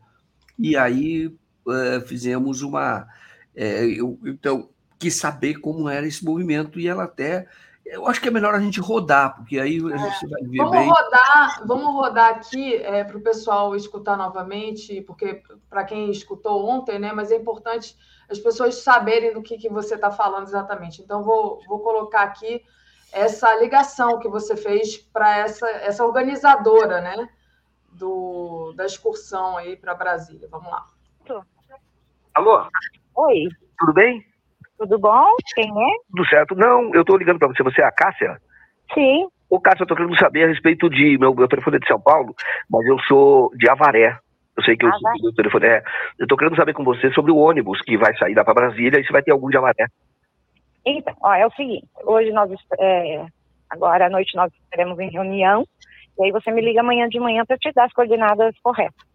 e aí é, fizemos uma. É, eu, então, quis saber como era esse movimento e ela até eu acho que é melhor a gente rodar, porque aí a gente é. vai ver vamos bem. Rodar, vamos rodar aqui é, para o pessoal escutar novamente, porque para quem escutou ontem, né? Mas é importante as pessoas saberem do que, que você está falando exatamente. Então, vou, vou colocar aqui essa ligação que você fez para essa, essa organizadora, né? Do, da excursão aí para Brasília. Vamos lá. Alô? Oi. Tudo bem? Tudo bom? Quem é? Tudo certo. Não, eu estou ligando para você. Você é a Cássia? Sim. Ô, Cássia, eu tô querendo saber a respeito de. Meu, meu telefone é de São Paulo, mas eu sou de Avaré. Eu sei que ah, eu, meu telefone é. Eu tô querendo saber com você sobre o ônibus que vai sair lá para Brasília e se vai ter algum de Avaré. Então, ó, é o seguinte: hoje nós. É, agora à noite nós estaremos em reunião. E aí você me liga amanhã de manhã para te dar as coordenadas corretas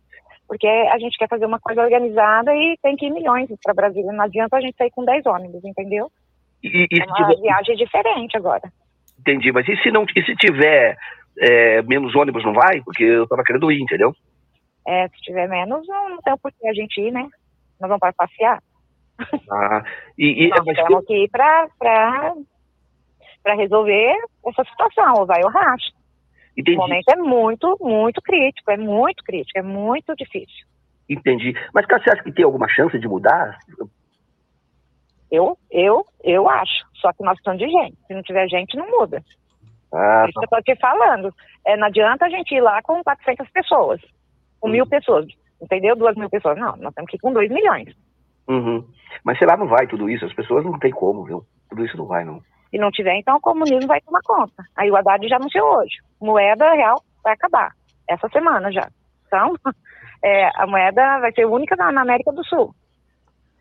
porque a gente quer fazer uma coisa organizada e tem que ir milhões para Brasília. Não adianta a gente sair com 10 ônibus, entendeu? E, e é uma tiver... viagem diferente agora. Entendi, mas e se não e se tiver é, menos ônibus não vai? Porque eu estava querendo ir, entendeu? É, se tiver menos, não, não tem por que a gente ir, né? Nós vamos para passear. Ah, e, e Nós temos que ir para resolver essa situação, ou vai ou racha. Entendi. O momento é muito, muito crítico, é muito crítico, é muito difícil. Entendi. Mas você acha que tem alguma chance de mudar? Eu, eu, eu acho. Só que nós estamos de gente. Se não tiver gente, não muda. Ah, Isso tá. que eu estou te falando. É, não adianta a gente ir lá com 400 pessoas, com uhum. mil pessoas, entendeu? Duas mil pessoas. Não, nós temos que ir com dois milhões. Uhum. Mas sei lá, não vai tudo isso. As pessoas não tem como, viu? Tudo isso não vai, não. Se não tiver, então o comunismo vai tomar conta. Aí o Haddad já anunciou hoje. Moeda real vai acabar. Essa semana já. Então, é, a moeda vai ser única na, na, América do Sul.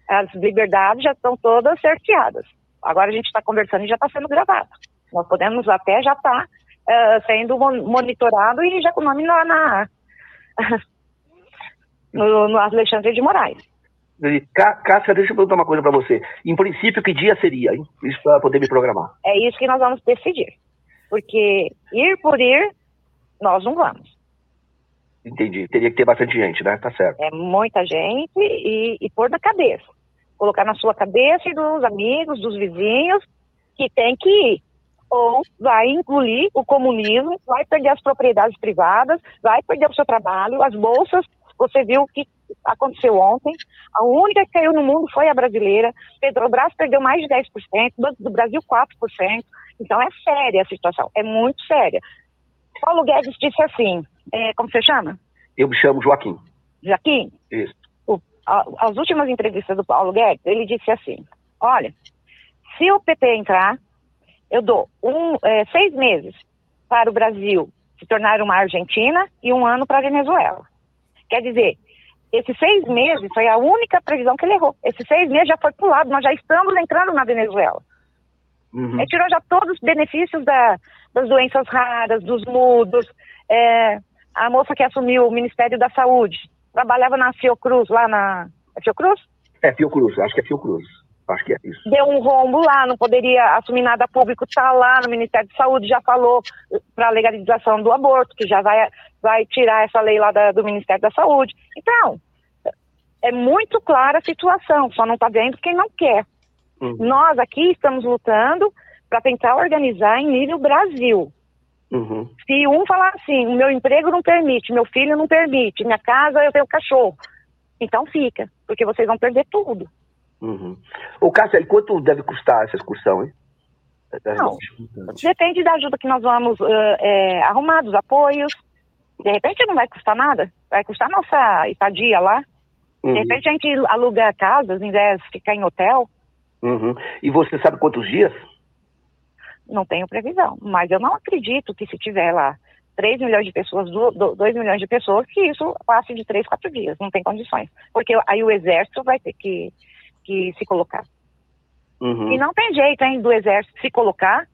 As liberdades já estão todas cerceadas. Agora a gente está conversando e já está sendo gravado. Nós podemos até já estar tá, uh, sendo monitorado e já com o nome na, na no, no Alexandre de Moraes. Cássia, deixa eu perguntar uma coisa para você. Em princípio, que dia seria, hein? Isso para poder me programar. É isso que nós vamos decidir. Porque ir por ir, nós não vamos. Entendi. Teria que ter bastante gente, né? Tá certo. É muita gente e, e pôr na cabeça. Colocar na sua cabeça e dos amigos, dos vizinhos, que tem que ir. Ou vai engolir o comunismo, vai perder as propriedades privadas, vai perder o seu trabalho, as bolsas. Você viu que aconteceu ontem. A única que caiu no mundo foi a brasileira. Petrobras perdeu mais de 10%, do Brasil 4%. Então é séria a situação, é muito séria. Paulo Guedes disse assim, é, como você chama? Eu me chamo Joaquim. Joaquim? Isso. O, a, as últimas entrevistas do Paulo Guedes, ele disse assim, olha, se o PT entrar, eu dou um, é, seis meses para o Brasil se tornar uma Argentina e um ano para a Venezuela. Quer dizer, esses seis meses foi a única previsão que ele errou. Esses seis meses já foi pulado, nós já estamos entrando na Venezuela. Uhum. Ele tirou já todos os benefícios da, das doenças raras, dos mudos. É, a moça que assumiu o Ministério da Saúde trabalhava na Fiocruz, lá na. É Fiocruz? É Fiocruz, acho que é Fiocruz. Acho que é isso. Deu um rombo lá, não poderia assumir nada público, está lá no Ministério da Saúde, já falou para a legalização do aborto, que já vai, vai tirar essa lei lá da, do Ministério da Saúde. Então, é muito clara a situação, só não está vendo quem não quer. Uhum. Nós aqui estamos lutando para tentar organizar em nível Brasil. Uhum. Se um falar assim, o meu emprego não permite, meu filho não permite, minha casa eu tenho cachorro, então fica, porque vocês vão perder tudo. Uhum. Ô, Cássia, e quanto deve custar essa excursão, hein? Não, depende da ajuda que nós vamos uh, é, arrumar, dos apoios. De repente não vai custar nada, vai custar nossa estadia lá. De Uhum. repente a gente aluga casas em vez de ficar em hotel. Uhum. E você sabe quantos dias? Não tenho previsão, mas eu não acredito que se tiver lá 3 milhões de pessoas, 2 milhões de pessoas, que isso passe de 3, 4 dias. Não tem condições. Porque aí o exército vai ter que, que se colocar. Uhum. E não tem jeito, hein, do exército se colocar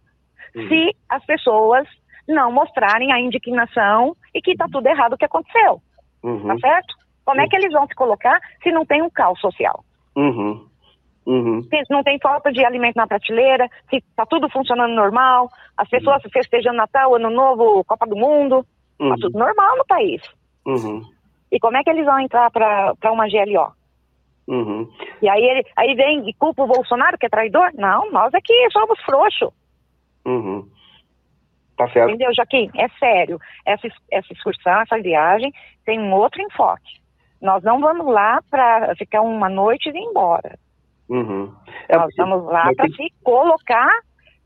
Uhum. se as pessoas não mostrarem a indignação e que está tudo errado o que aconteceu. Uhum. Tá certo? Como é que eles vão se colocar se não tem um caos social? Uhum. Uhum. Se não tem falta de alimento na prateleira, se está tudo funcionando normal, as pessoas festejando Natal, Ano Novo, Copa do Mundo, Uhum. tá tudo normal no país. Uhum. E como é que eles vão entrar para uma GLO? Uhum. E aí, ele, aí vem e culpa o Bolsonaro que é traidor? Não, nós aqui somos frouxos. Uhum. Tá certo. Entendeu, Joaquim? É sério. Essa, essa excursão, essa viagem tem um outro enfoque. Nós não vamos lá para ficar uma noite e ir embora. Uhum. É, Nós vamos lá para tem- se colocar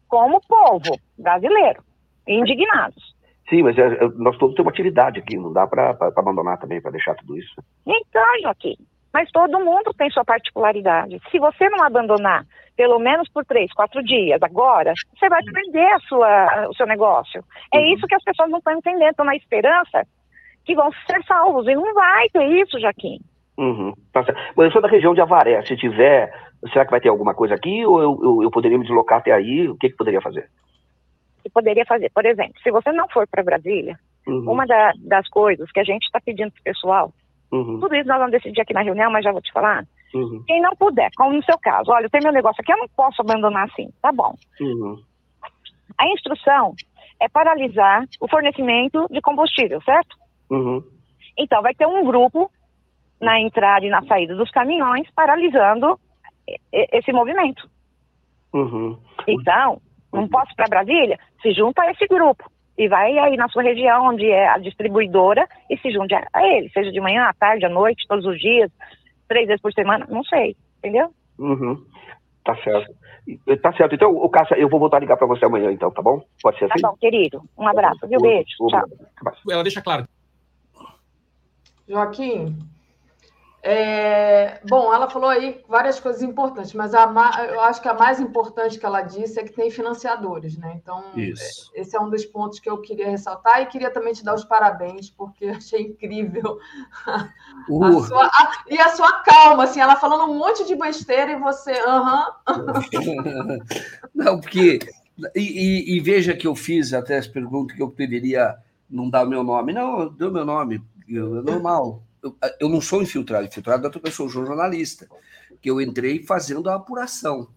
como povo brasileiro, indignados. Sim, mas é, é, nós todos temos atividade aqui, não dá para abandonar também, para deixar tudo isso. Então, Joaquim, mas todo mundo tem sua particularidade. Se você não abandonar, pelo menos por três, quatro dias, agora, você vai perder a sua, o seu negócio. É isso que as pessoas não estão entendendo, estão na esperança que vão ser salvos. E não vai ter isso, Joaquim. Uhum. Tá. Mas eu sou da região de Avaré. Se tiver, será que vai ter alguma coisa aqui? Ou eu, eu, eu poderia me deslocar até aí? O que, que poderia fazer? Você poderia fazer, por exemplo, se você não for para Brasília, Uhum. uma da- das coisas que a gente está pedindo para o pessoal, Uhum. tudo isso nós vamos decidir aqui na reunião, mas já vou te falar. Uhum. Quem não puder, como no seu caso, olha, eu tenho meu negócio aqui, eu não posso abandonar assim, tá bom. Uhum. A instrução é paralisar o fornecimento de combustível, certo? Uhum. Então, vai ter um grupo na entrada e na saída dos caminhões paralisando esse movimento. Uhum. Então, não posso ir para Brasília? Se junta a esse grupo. E vai aí na sua região, onde é a distribuidora, e se junte a ele. Seja de manhã, à tarde, à noite, todos os dias, três vezes por semana, não sei. Entendeu? Uhum. Tá certo. Tá certo. Então, o Cássia, eu vou voltar a ligar para você amanhã, então, tá bom? Pode ser Tá assim? bom, querido. Um abraço, viu? Beijo. Tchau. Ela deixa claro. Joaquim, é, bom, ela falou aí várias coisas importantes, mas a eu acho que a mais importante que ela disse é que tem financiadores, né? Então, Isso. esse é um dos pontos que eu queria ressaltar e queria também te dar os parabéns, porque eu achei incrível a Uh. sua- a- e a sua calma, assim, ela falando um monte de besteira e você, aham. Não, porque. E, e- e veja que eu fiz até as perguntas que eu deveria não dar o meu nome. Não, eu dei o meu nome, é normal. Eu, eu não sou infiltrado, infiltrado é outra pessoa, eu sou jornalista, que eu entrei fazendo a apuração.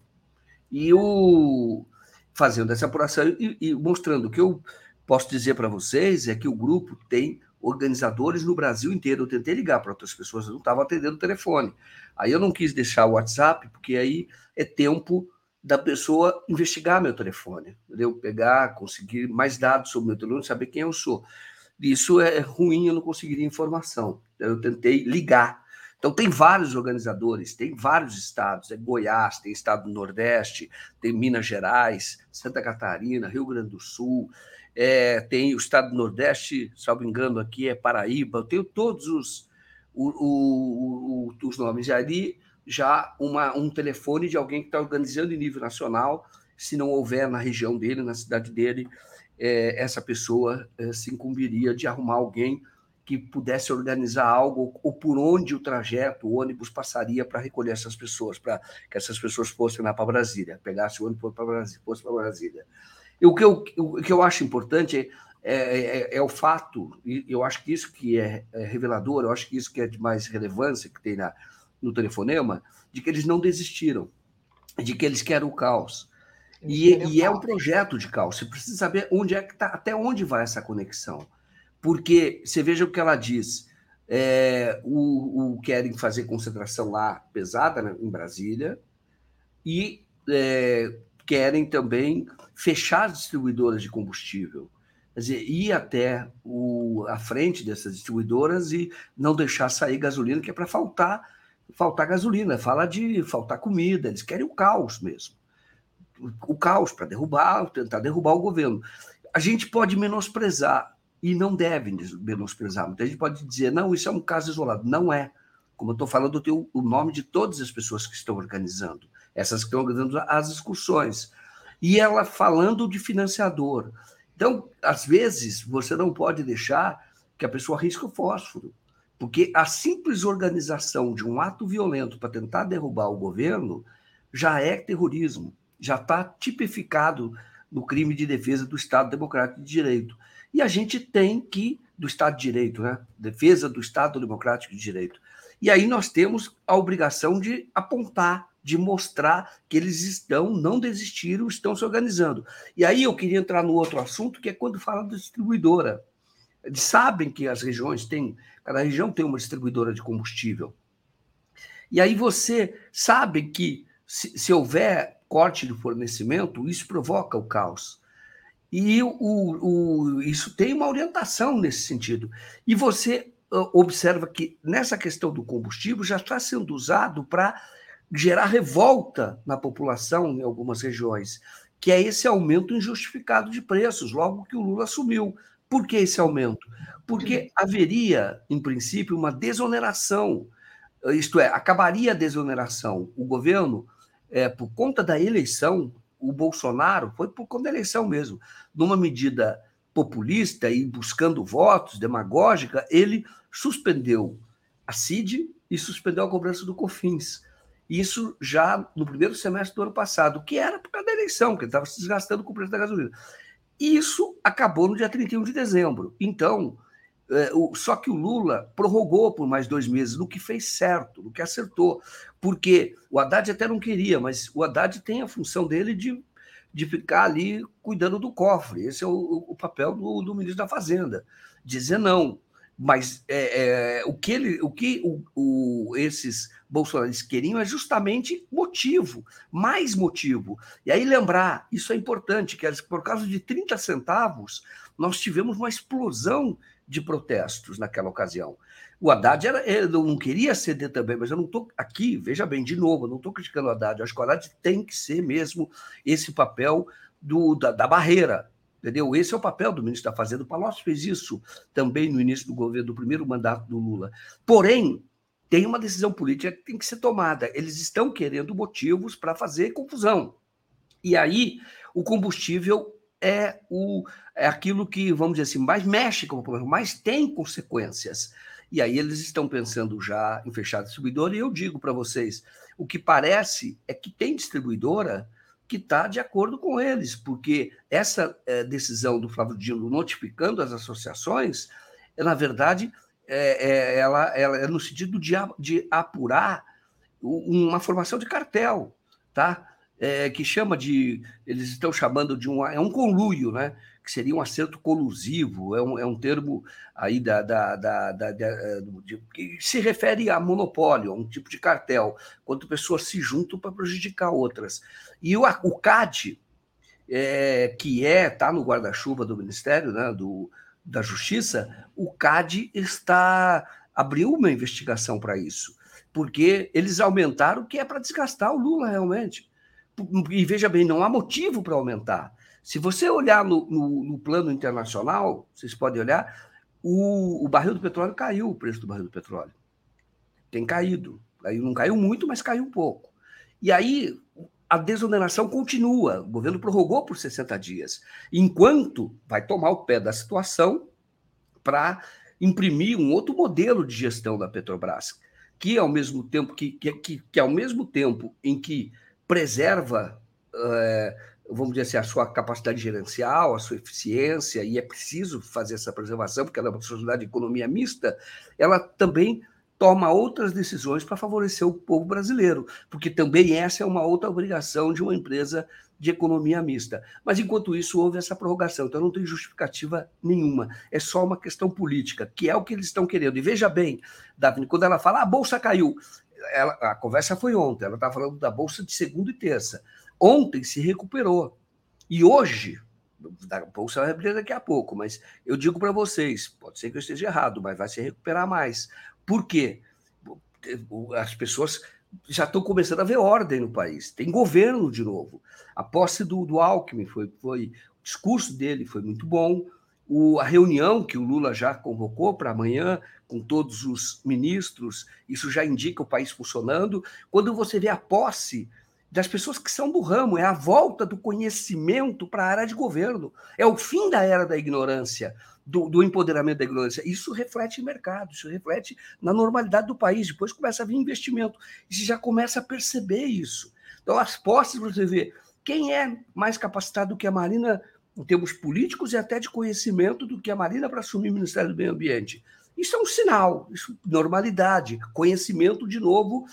E o fazendo essa apuração e, e mostrando o que eu posso dizer para vocês é que o grupo tem organizadores no Brasil inteiro. Eu tentei ligar para outras pessoas, não estava atendendo o telefone. Aí eu não quis deixar o WhatsApp, porque aí é tempo da pessoa investigar meu telefone, entendeu? Pegar, conseguir mais dados sobre meu telefone, saber quem eu sou. Isso é ruim, eu não conseguiria informação. Então, Eu tentei ligar. Então, tem vários organizadores, tem vários estados. É Goiás, tem estado do Nordeste, tem Minas Gerais, Santa Catarina, Rio Grande do Sul, é, tem o estado do Nordeste, salvo engano, aqui é Paraíba. Eu tenho todos os, o- o- o- os nomes. E ali já uma, um telefone de alguém que está organizando em nível nacional. Se não houver na região dele, na cidade dele, é, essa pessoa é, se incumbiria de arrumar alguém que pudesse organizar algo ou por onde o trajeto, o ônibus passaria para recolher essas pessoas, para que essas pessoas fossem lá para Brasília, pegasse o ônibus para Brasília, fosse para Brasília. E o que eu, o que eu acho importante é, é, é, é o fato, e eu acho que isso que é, é revelador, eu acho que isso que é de mais relevância que tem na, no telefonema, de que eles não desistiram, de que eles querem o caos. E, e é um projeto de caos. Você precisa saber onde é que tá, até onde vai essa conexão. Porque você veja o que ela diz. É, o, o querem fazer concentração lá pesada né, em Brasília e é, querem também fechar distribuidoras de combustível. Quer dizer, ir até o, a frente dessas distribuidoras e não deixar sair gasolina, que é para faltar, faltar gasolina. Fala de faltar comida, eles querem o caos mesmo. O caos para derrubar, tentar derrubar o governo. A gente pode menosprezar, e não deve menosprezar. Muita gente pode dizer, não, isso é um caso isolado. Não é. Como eu estou falando, eu tenho o nome de todas as pessoas que estão organizando, essas que estão organizando as discussões. E ela falando de financiador. Então, às vezes, você não pode deixar que a pessoa risque o fósforo, porque a simples organização de um ato violento para tentar derrubar o governo já é terrorismo, já está tipificado no crime de defesa do Estado Democrático de Direito. E a gente tem que, do Estado de Direito, né? defesa do Estado Democrático de Direito. E aí nós temos a obrigação de apontar de mostrar que eles estão, não desistiram, estão se organizando. E aí eu queria entrar no outro assunto, que é quando fala da distribuidora. Eles sabem que as regiões têm, cada região tem uma distribuidora de combustível. E aí você sabe que se, se houver corte de fornecimento, isso provoca o caos. E o, o, isso tem uma orientação nesse sentido. E você uh, observa que nessa questão do combustível já está sendo usado para gerar revolta na população em algumas regiões, que é esse aumento injustificado de preços, logo que o Lula assumiu. Por que esse aumento? Porque haveria, em princípio, uma desoneração, isto é, acabaria a desoneração. O governo, é, por conta da eleição, o Bolsonaro, foi por conta da eleição mesmo, numa medida populista e buscando votos, demagógica, ele suspendeu a CID e suspendeu a cobrança do COFINS. Isso já no primeiro semestre do ano passado, que era por causa da eleição, que ele estava se desgastando com o preço da gasolina. Isso acabou no dia 31 de dezembro. Então, só que o Lula prorrogou por mais dois meses, no que fez certo, no que acertou. Porque o Haddad até não queria, mas o Haddad tem a função dele de, de ficar ali cuidando do cofre. Esse é o, o papel do, do ministro da Fazenda. Dizer não. Mas é, é, o que, ele, o que o, o, esses bolsonaristas queriam é justamente motivo, mais motivo. E aí lembrar, isso é importante, que por causa de 30 centavos, nós tivemos uma explosão de protestos naquela ocasião. O Haddad era, ele não queria ceder também, mas eu não estou aqui, veja bem, de novo, não estou criticando o Haddad, eu acho que o Haddad tem que ser mesmo esse papel do, da, da barreira, Entendeu? Esse é o papel do ministro da Fazenda. O Palocci fez isso também no início do governo, do primeiro mandato do Lula. Porém, tem uma decisão política que tem que ser tomada. Eles estão querendo motivos para fazer confusão. E aí, o combustível é, o, é aquilo que, vamos dizer assim, mais mexe com o problema, mais tem consequências. E aí eles estão pensando já em fechar a distribuidora, e eu digo para vocês, o que parece é que tem distribuidora que está de acordo com eles, porque essa é, decisão do Flávio Dino notificando as associações, é, na verdade, é, é, ela, ela é no sentido de, de apurar uma formação de cartel, tá? É, que chama de, eles estão chamando de um, é um conluio, né? que seria um acerto colusivo, é um, é um termo aí da, da, da, da, eh, de, que se refere a monopólio, a um tipo de cartel, quando pessoas se juntam para prejudicar outras. E o, o CAD, é, que é está no guarda-chuva do Ministério né, do, da Justiça, o CAD está abriu uma investigação para isso, porque eles aumentaram o que é para desgastar o Lula realmente. E veja bem, não há motivo para aumentar. Se você olhar no, no, no, plano internacional, vocês podem olhar, o, o, barril do petróleo caiu, o preço do barril do petróleo. Tem caído. Aí não caiu muito, mas caiu um pouco. E aí a desoneração continua. O governo prorrogou por 60 dias, enquanto vai tomar o pé da situação para imprimir um outro modelo de gestão da Petrobras, que ao mesmo tempo que, que, que, que ao mesmo tempo em que preserva é, vamos dizer assim, a sua capacidade gerencial, a sua eficiência, e é preciso fazer essa preservação, porque ela é uma sociedade de economia mista, ela também toma outras decisões para favorecer o povo brasileiro, porque também essa é uma outra obrigação de uma empresa de economia mista. Mas enquanto isso houve essa prorrogação, então não tem justificativa nenhuma. É só uma questão política, que é o que eles estão querendo. E veja bem, Davi, quando ela fala ah, a bolsa caiu, ela, a conversa foi ontem, ela está falando da bolsa de segunda e terça. ontem se recuperou. E hoje, pouco você vai abrir daqui a pouco, mas eu digo para vocês, pode ser que eu esteja errado, mas vai se recuperar mais. Por quê? As pessoas já estão começando a ver ordem no país. Tem governo de novo. A posse do, do Alckmin foi, foi. O discurso dele foi muito bom. O, a reunião que o Lula já convocou para amanhã, com todos os ministros, isso já indica o país funcionando. Quando você vê a posse das pessoas que são do ramo, é a volta do conhecimento para a área de governo, é o fim da era da ignorância, do, do, empoderamento da ignorância. Isso reflete em mercado, isso reflete na normalidade do país. Depois começa a vir investimento, e você já começa a perceber isso. Então, as posses, você vê quem é mais capacitado do que a Marina, em termos políticos e até de conhecimento, do que a Marina para assumir o Ministério do Meio Ambiente. Isso é um sinal, isso normalidade, conhecimento, de novo,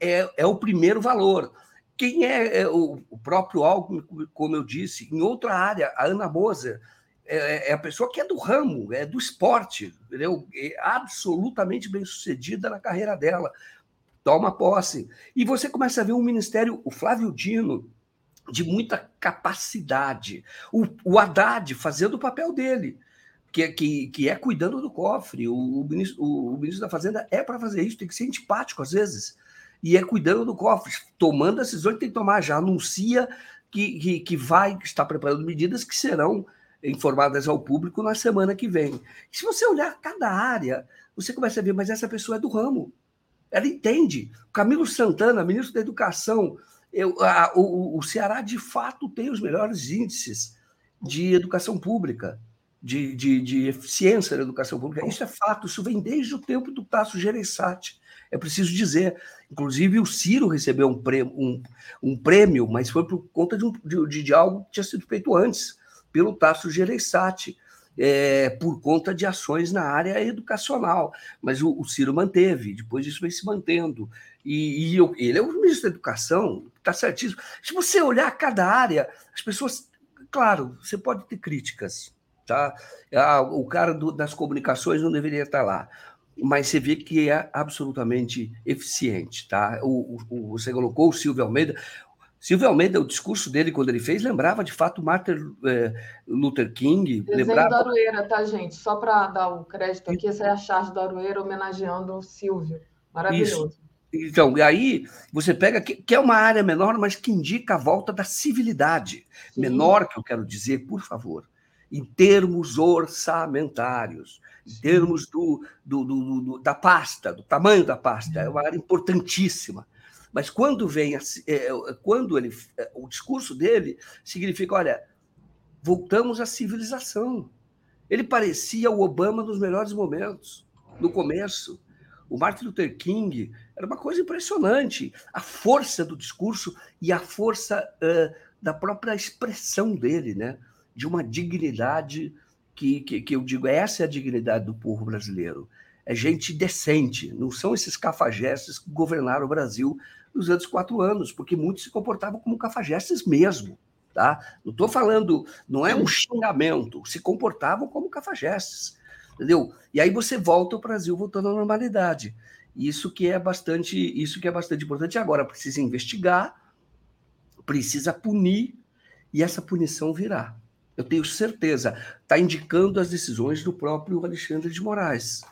é, é o primeiro valor. Quem é, é o, o, próprio Alckmin, como eu disse, em outra área, a Ana Moser, é, é, a pessoa que é do ramo, é do esporte, entendeu? É absolutamente bem sucedida na carreira dela. Toma posse. E você começa a ver um ministério, o Flávio Dino, de muita capacidade. O, o Haddad fazendo o papel dele, que, que, que é cuidando do cofre. O, o, ministro, o, o ministro da Fazenda é para fazer isso, tem que ser antipático às vezes e é cuidando do cofre, tomando decisões que tem que tomar, já anuncia que, que, que vai estar preparando medidas que serão informadas ao público na semana que vem. E se você olhar cada área, você começa a ver, mas essa pessoa é do ramo. Ela entende. Camilo Santana, ministro da Educação, eu, a, o, o Ceará de fato tem os melhores índices de educação pública, de, de, de eficiência da educação pública. Isso é fato, isso vem desde o tempo do Tasso Gereissati. É preciso dizer. Inclusive, o Ciro recebeu um prêmio, um, um prêmio mas foi por conta de, um, de, de, algo que tinha sido feito antes, pelo Tasso Gereissati, é, por conta de ações na área educacional. Mas o, o Ciro manteve, depois isso vem se mantendo. E, e eu, ele é o ministro da Educação, está certíssimo. Se você olhar cada área, as pessoas. Claro, você pode ter críticas, tá? Ah, o cara do, das comunicações não deveria estar lá mas você vê que é absolutamente eficiente. Tá? O, o, você colocou o Silvio Almeida. Silvio Almeida, o discurso dele, quando ele fez, lembrava de fato Martin é, Luther King. Desenho lembrava... da Aroeira, tá, gente? Só para dar o crédito aqui, essa é a charge da Aroeira homenageando o Silvio. Maravilhoso. Isso. Então, e aí você pega que, que, é uma área menor, mas que indica a volta da civilidade. Sim. Menor, que eu quero dizer, por favor, em termos orçamentários em termos do, do, do, do, da pasta, do tamanho da pasta, é uma área importantíssima. Mas quando vem, é, quando ele, é, o discurso dele significa, olha, voltamos à civilização. Ele parecia o Obama nos melhores momentos, no começo. O Martin Luther King era uma coisa impressionante. A força do discurso e a força uh, da própria expressão dele, né? De uma dignidade que, que, que eu digo, essa é a dignidade do povo brasileiro. É gente decente, não são esses cafajestes que governaram o Brasil nos anos quatro anos, porque muitos se comportavam como cafajestes mesmo. Tá? Não estou falando, não é um xingamento, se comportavam como cafajestes. Entendeu? E aí você volta o Brasil voltando à normalidade. Isso que é bastante, isso que é bastante importante. Agora precisa investigar, precisa punir, e essa punição virá eu tenho certeza, está indicando as decisões do próprio Alexandre de Moraes.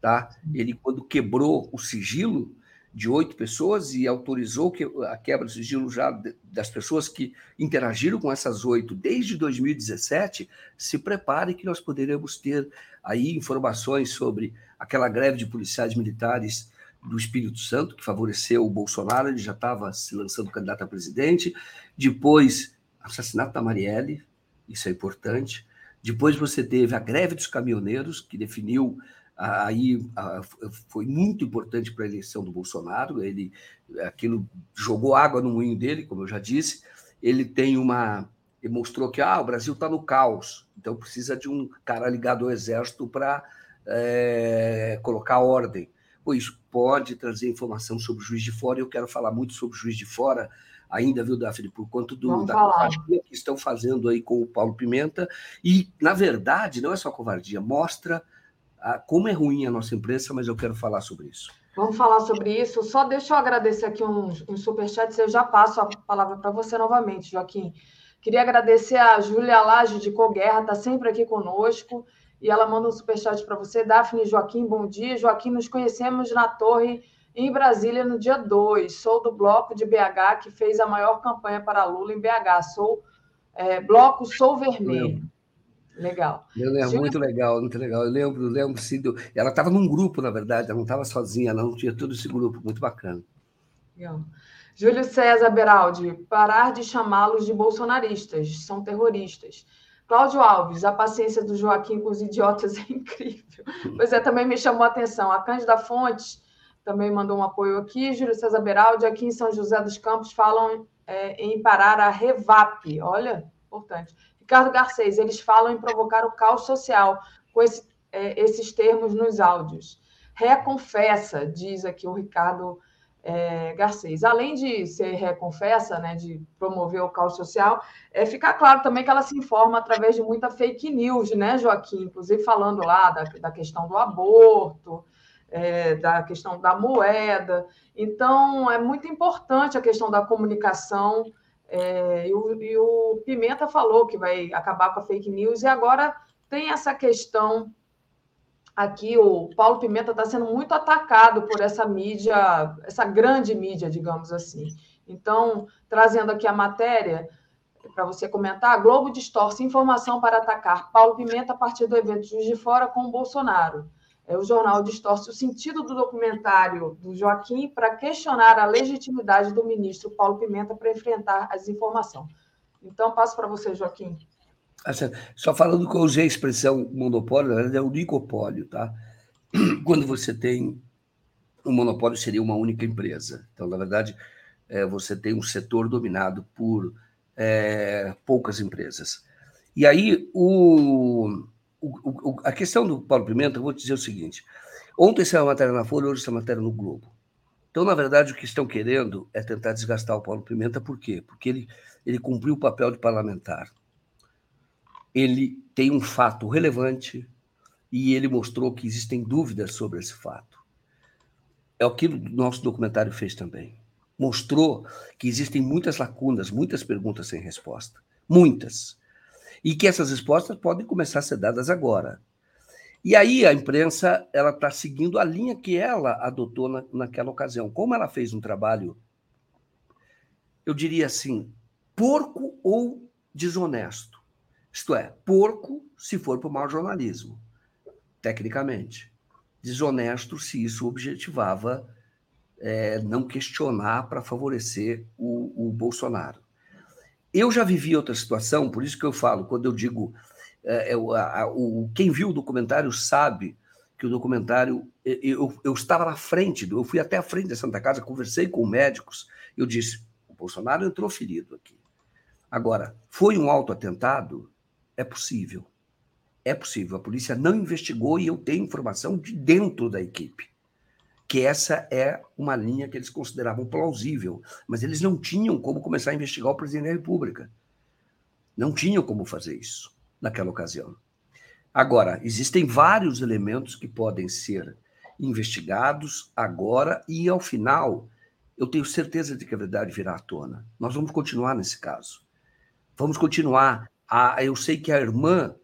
Tá? Ele, quando quebrou o sigilo de oito pessoas e autorizou a quebra do sigilo já das pessoas que interagiram com essas oito desde 2017, se prepare que nós poderemos ter aí informações sobre aquela greve de policiais militares do Espírito Santo, que favoreceu o Bolsonaro, ele já estava se lançando candidato a presidente. Depois, assassinato da Marielle, isso é importante. Depois você teve a greve dos caminhoneiros, que definiu aí foi muito importante para a eleição do Bolsonaro. Ele aquilo jogou água no moinho dele, como eu já disse. Ele tem uma mostrou que ah, o Brasil está no caos, então precisa de um cara ligado ao exército para é, colocar ordem. Pois pode trazer informação sobre o juiz de fora. Eu quero falar muito sobre o juiz de fora ainda, viu, Daphne, por conta do, da covardia que estão fazendo aí com o Paulo Pimenta. E, na verdade, não é só covardia, mostra a, como é ruim a nossa imprensa, mas eu quero falar sobre isso. Vamos falar sobre isso. Só deixa eu agradecer aqui uns, uns superchats. Eu já passo a palavra para você novamente, Joaquim. Queria agradecer a Júlia Laje de Coguerra, está sempre aqui conosco. E ela manda um superchat para você. Daphne Joaquim, bom dia. Joaquim, nos conhecemos na Torre em Brasília no dia 2. Sou do bloco de BH que fez a maior campanha para Lula em BH. Sou é, bloco Sou Vermelho. Legal. Eu lembro, muito legal, muito legal. Eu lembro, lembro sim. Do... Ela estava num grupo, na verdade, ela não estava sozinha, não. Tinha todo esse grupo, muito bacana. Legal. Júlio César Beraldi, parar de chamá-los de bolsonaristas, são terroristas. Cláudio Alves, a paciência do Joaquim com os idiotas é incrível. Pois é, também me chamou a atenção. A Cândida Fontes também mandou um apoio aqui. Júlio César Beraldi, aqui em São José dos Campos, falam é, em parar a Revap. Olha, importante. Ricardo Garcês, eles falam em provocar o caos social com esse, é, esses termos nos áudios. Reconfessa, diz aqui o Ricardo é, Garcês. Além de ser reconfessa, né, de promover o caos social, é ficar claro também que ela se informa através de muita fake news, né, Joaquim? Inclusive falando lá da, da questão do aborto, é, da questão da moeda. Então, é muito importante a questão da comunicação é, e, o, e, o, Pimenta falou que vai acabar com a fake news, e agora tem essa questão aqui. O Paulo Pimenta está sendo muito atacado por essa mídia, essa grande mídia, digamos assim. Então, trazendo aqui a matéria para você comentar, a Globo distorce informação para atacar Paulo Pimenta a partir do evento Juiz de Fora com o Bolsonaro. É, o jornal distorce o sentido do documentário do Joaquim para questionar a legitimidade do ministro Paulo Pimenta para enfrentar a desinformação. Então, passo para você, Joaquim. Assim, só falando que eu usei a expressão monopólio, na verdade é oligopólio, tá? Quando você tem um monopólio, seria uma única empresa. Então, na verdade, é, você tem um setor dominado por é, poucas empresas. E aí, o, o, o, a questão do Paulo Pimenta, eu vou dizer o seguinte: ontem saiu a matéria na Folha, hoje essa matéria no Globo. Então, na verdade, o que estão querendo é tentar desgastar o Paulo Pimenta, por quê? Porque ele, ele cumpriu o papel de parlamentar. Ele tem um fato relevante e ele mostrou que existem dúvidas sobre esse fato. É o que o nosso documentário fez também. Mostrou que existem muitas lacunas, muitas perguntas sem resposta. Muitas e que essas respostas podem começar a ser dadas agora. E aí a imprensa ela está seguindo a linha que ela adotou na, naquela ocasião. Como ela fez um trabalho, eu diria assim, porco ou desonesto. Isto é, porco se for para o mau jornalismo, tecnicamente. Desonesto se isso objetivava é, não questionar para favorecer o, o Bolsonaro. Eu já vivi outra situação, por isso que eu falo, quando eu digo. É, é a, o, quem viu o documentário sabe que o documentário. Eu, eu estava na frente, eu fui até a frente da Santa Casa, conversei com médicos, eu disse: o Bolsonaro entrou ferido aqui. Agora, foi um autoatentado? É possível. É possível. A polícia não investigou e eu tenho informação de dentro da equipe que essa é uma linha que eles consideravam plausível, mas eles não tinham como começar a investigar o presidente da República. Não tinham como fazer isso naquela ocasião. Agora, existem vários elementos que podem ser investigados agora e, ao final, eu tenho certeza de que a verdade virá à tona. Nós vamos continuar nesse caso. Vamos continuar. A, eu sei que a irmã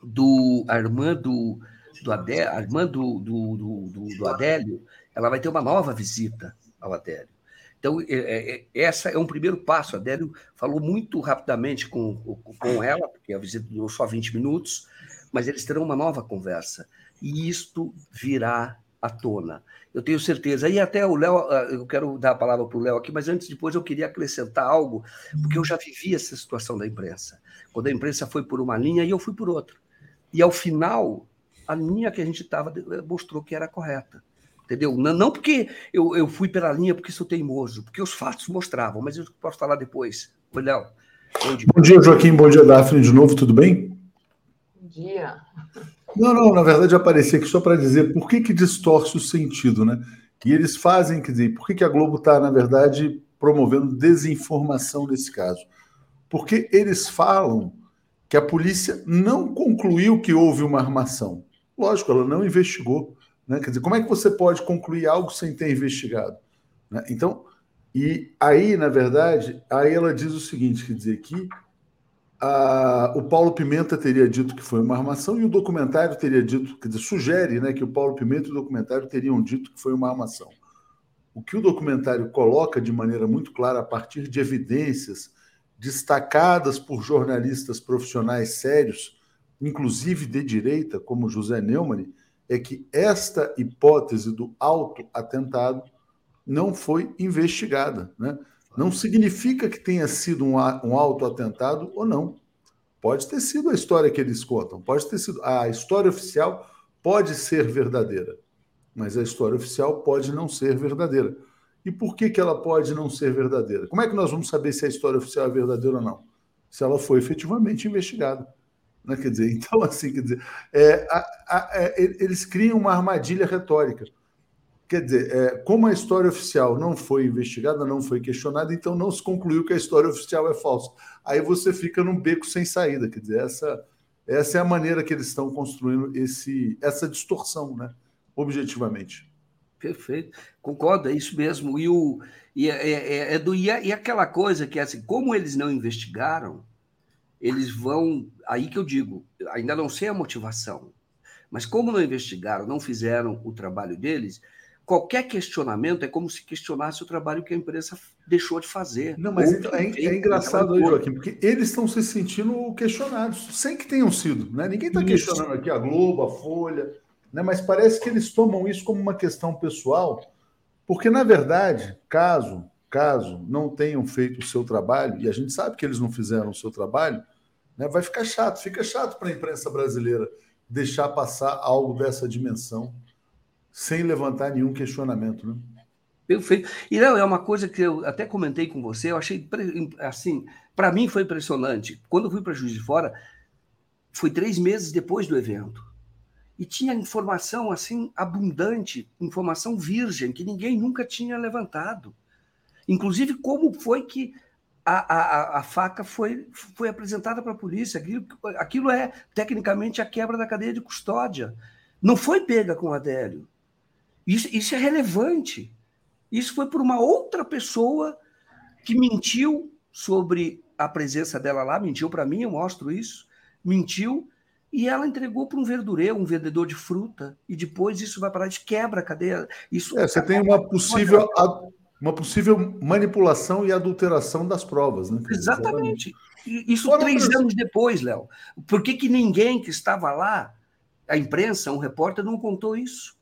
do a irmã do do Adélio, a irmã do, do, do, do, Adélio, ela vai ter uma nova visita ao Adélio. Então, é, é, essa é um primeiro passo. A Adélio falou muito rapidamente com, com ela, porque a visita durou só 20 minutos, mas eles terão uma nova conversa. E isto virá à tona. Eu tenho certeza. E até o Léo, ah, eu quero dar a palavra para o Léo aqui, mas antes, depois, eu queria acrescentar algo, porque eu já vivi essa situação da imprensa. Quando a imprensa foi por uma linha e eu fui por outra. E ao final, a linha que a gente estava eh, mostrou que era correta. Entendeu? Não, porque eu, eu fui pela linha porque sou teimoso, porque os fatos mostravam, mas eu posso falar depois. Oi, Léo. Bom dia. Joaquim. Bom dia, Daphne, de novo, tudo bem? Bom dia. Não, não, na verdade apareci aqui só para dizer por que, que distorce o sentido, né? E eles fazem, quer dizer, por que, que a Globo está, na verdade, promovendo desinformação nesse caso? Porque eles falam que a polícia não concluiu que houve uma armação. Lógico, ela não investigou. Né? Quer dizer, como é que você pode concluir algo sem ter investigado? Né? Então, e aí, na verdade, aí ela diz o seguinte: quer dizer, que a, o Paulo Pimenta teria dito que foi uma armação e o documentário teria dito, quer dizer, sugere né, que o Paulo Pimenta e o documentário teriam dito que foi uma armação. O que o documentário coloca de maneira muito clara, a partir de evidências destacadas por jornalistas profissionais sérios, inclusive de direita, como José Neumann, é que esta hipótese do autoatentado não foi investigada. Né? Não significa que tenha sido um, um autoatentado ou não. Pode ter sido a história que eles contam, pode ter sido. A história oficial pode ser verdadeira, mas a história oficial pode não ser verdadeira. E por que, que ela pode não ser verdadeira? Como é que nós vamos saber se a história oficial é verdadeira ou não? Se ela foi efetivamente investigada. Né? Quer dizer, então, assim, quer dizer, é, a, a, é, eles criam uma armadilha retórica. Quer dizer, é, como a história oficial não foi investigada, não foi questionada, então não se concluiu que a história oficial é falsa. Aí você fica num beco sem saída. Quer dizer, essa, essa é a maneira que eles estão construindo esse, essa distorção, né? objetivamente. Perfeito, concordo, é isso mesmo. E, o, e, é, é, é do, e, é, e aquela coisa que, assim, como eles não investigaram, eles vão. Aí que eu digo, ainda não sei a motivação, mas como não investigaram, não fizeram o trabalho deles, qualquer questionamento é como se questionasse o trabalho que a imprensa deixou de fazer. Não, mas é, é, engraçado aí, Joaquim, porque eles estão se sentindo questionados, sem que tenham sido. Né? Ninguém está questionando aqui a Globo, a Folha, né? mas parece que eles tomam isso como uma questão pessoal, porque, na verdade, caso, caso não tenham feito o seu trabalho, e a gente sabe que eles não fizeram o seu trabalho, né? vai ficar chato, fica chato para a imprensa brasileira deixar passar algo dessa dimensão sem levantar nenhum questionamento, né? Perfeito. E não, é uma coisa que eu até comentei com você, eu achei assim, para mim foi impressionante. Quando eu fui para Juiz de Fora, foi três meses depois do evento. E tinha informação assim abundante, informação virgem, que ninguém nunca tinha levantado. Inclusive, como foi que a, a, a faca foi, foi apresentada para a polícia. Aquilo, aquilo é, tecnicamente, a quebra da cadeia de custódia. Não foi pega com o Adélio. Isso, isso é relevante. Isso foi por uma outra pessoa que mentiu sobre a presença dela lá, mentiu para mim, eu mostro isso, mentiu, e ela entregou para um verdureiro, um vendedor de fruta, e depois isso vai parar de quebra a cadeia. Isso é, você tem uma possível, uma possível manipulação e adulteração das provas. Né? Exatamente. Isso Fora três anos depois, Léo. Por que, que ninguém que estava lá, a imprensa, um repórter, não contou isso?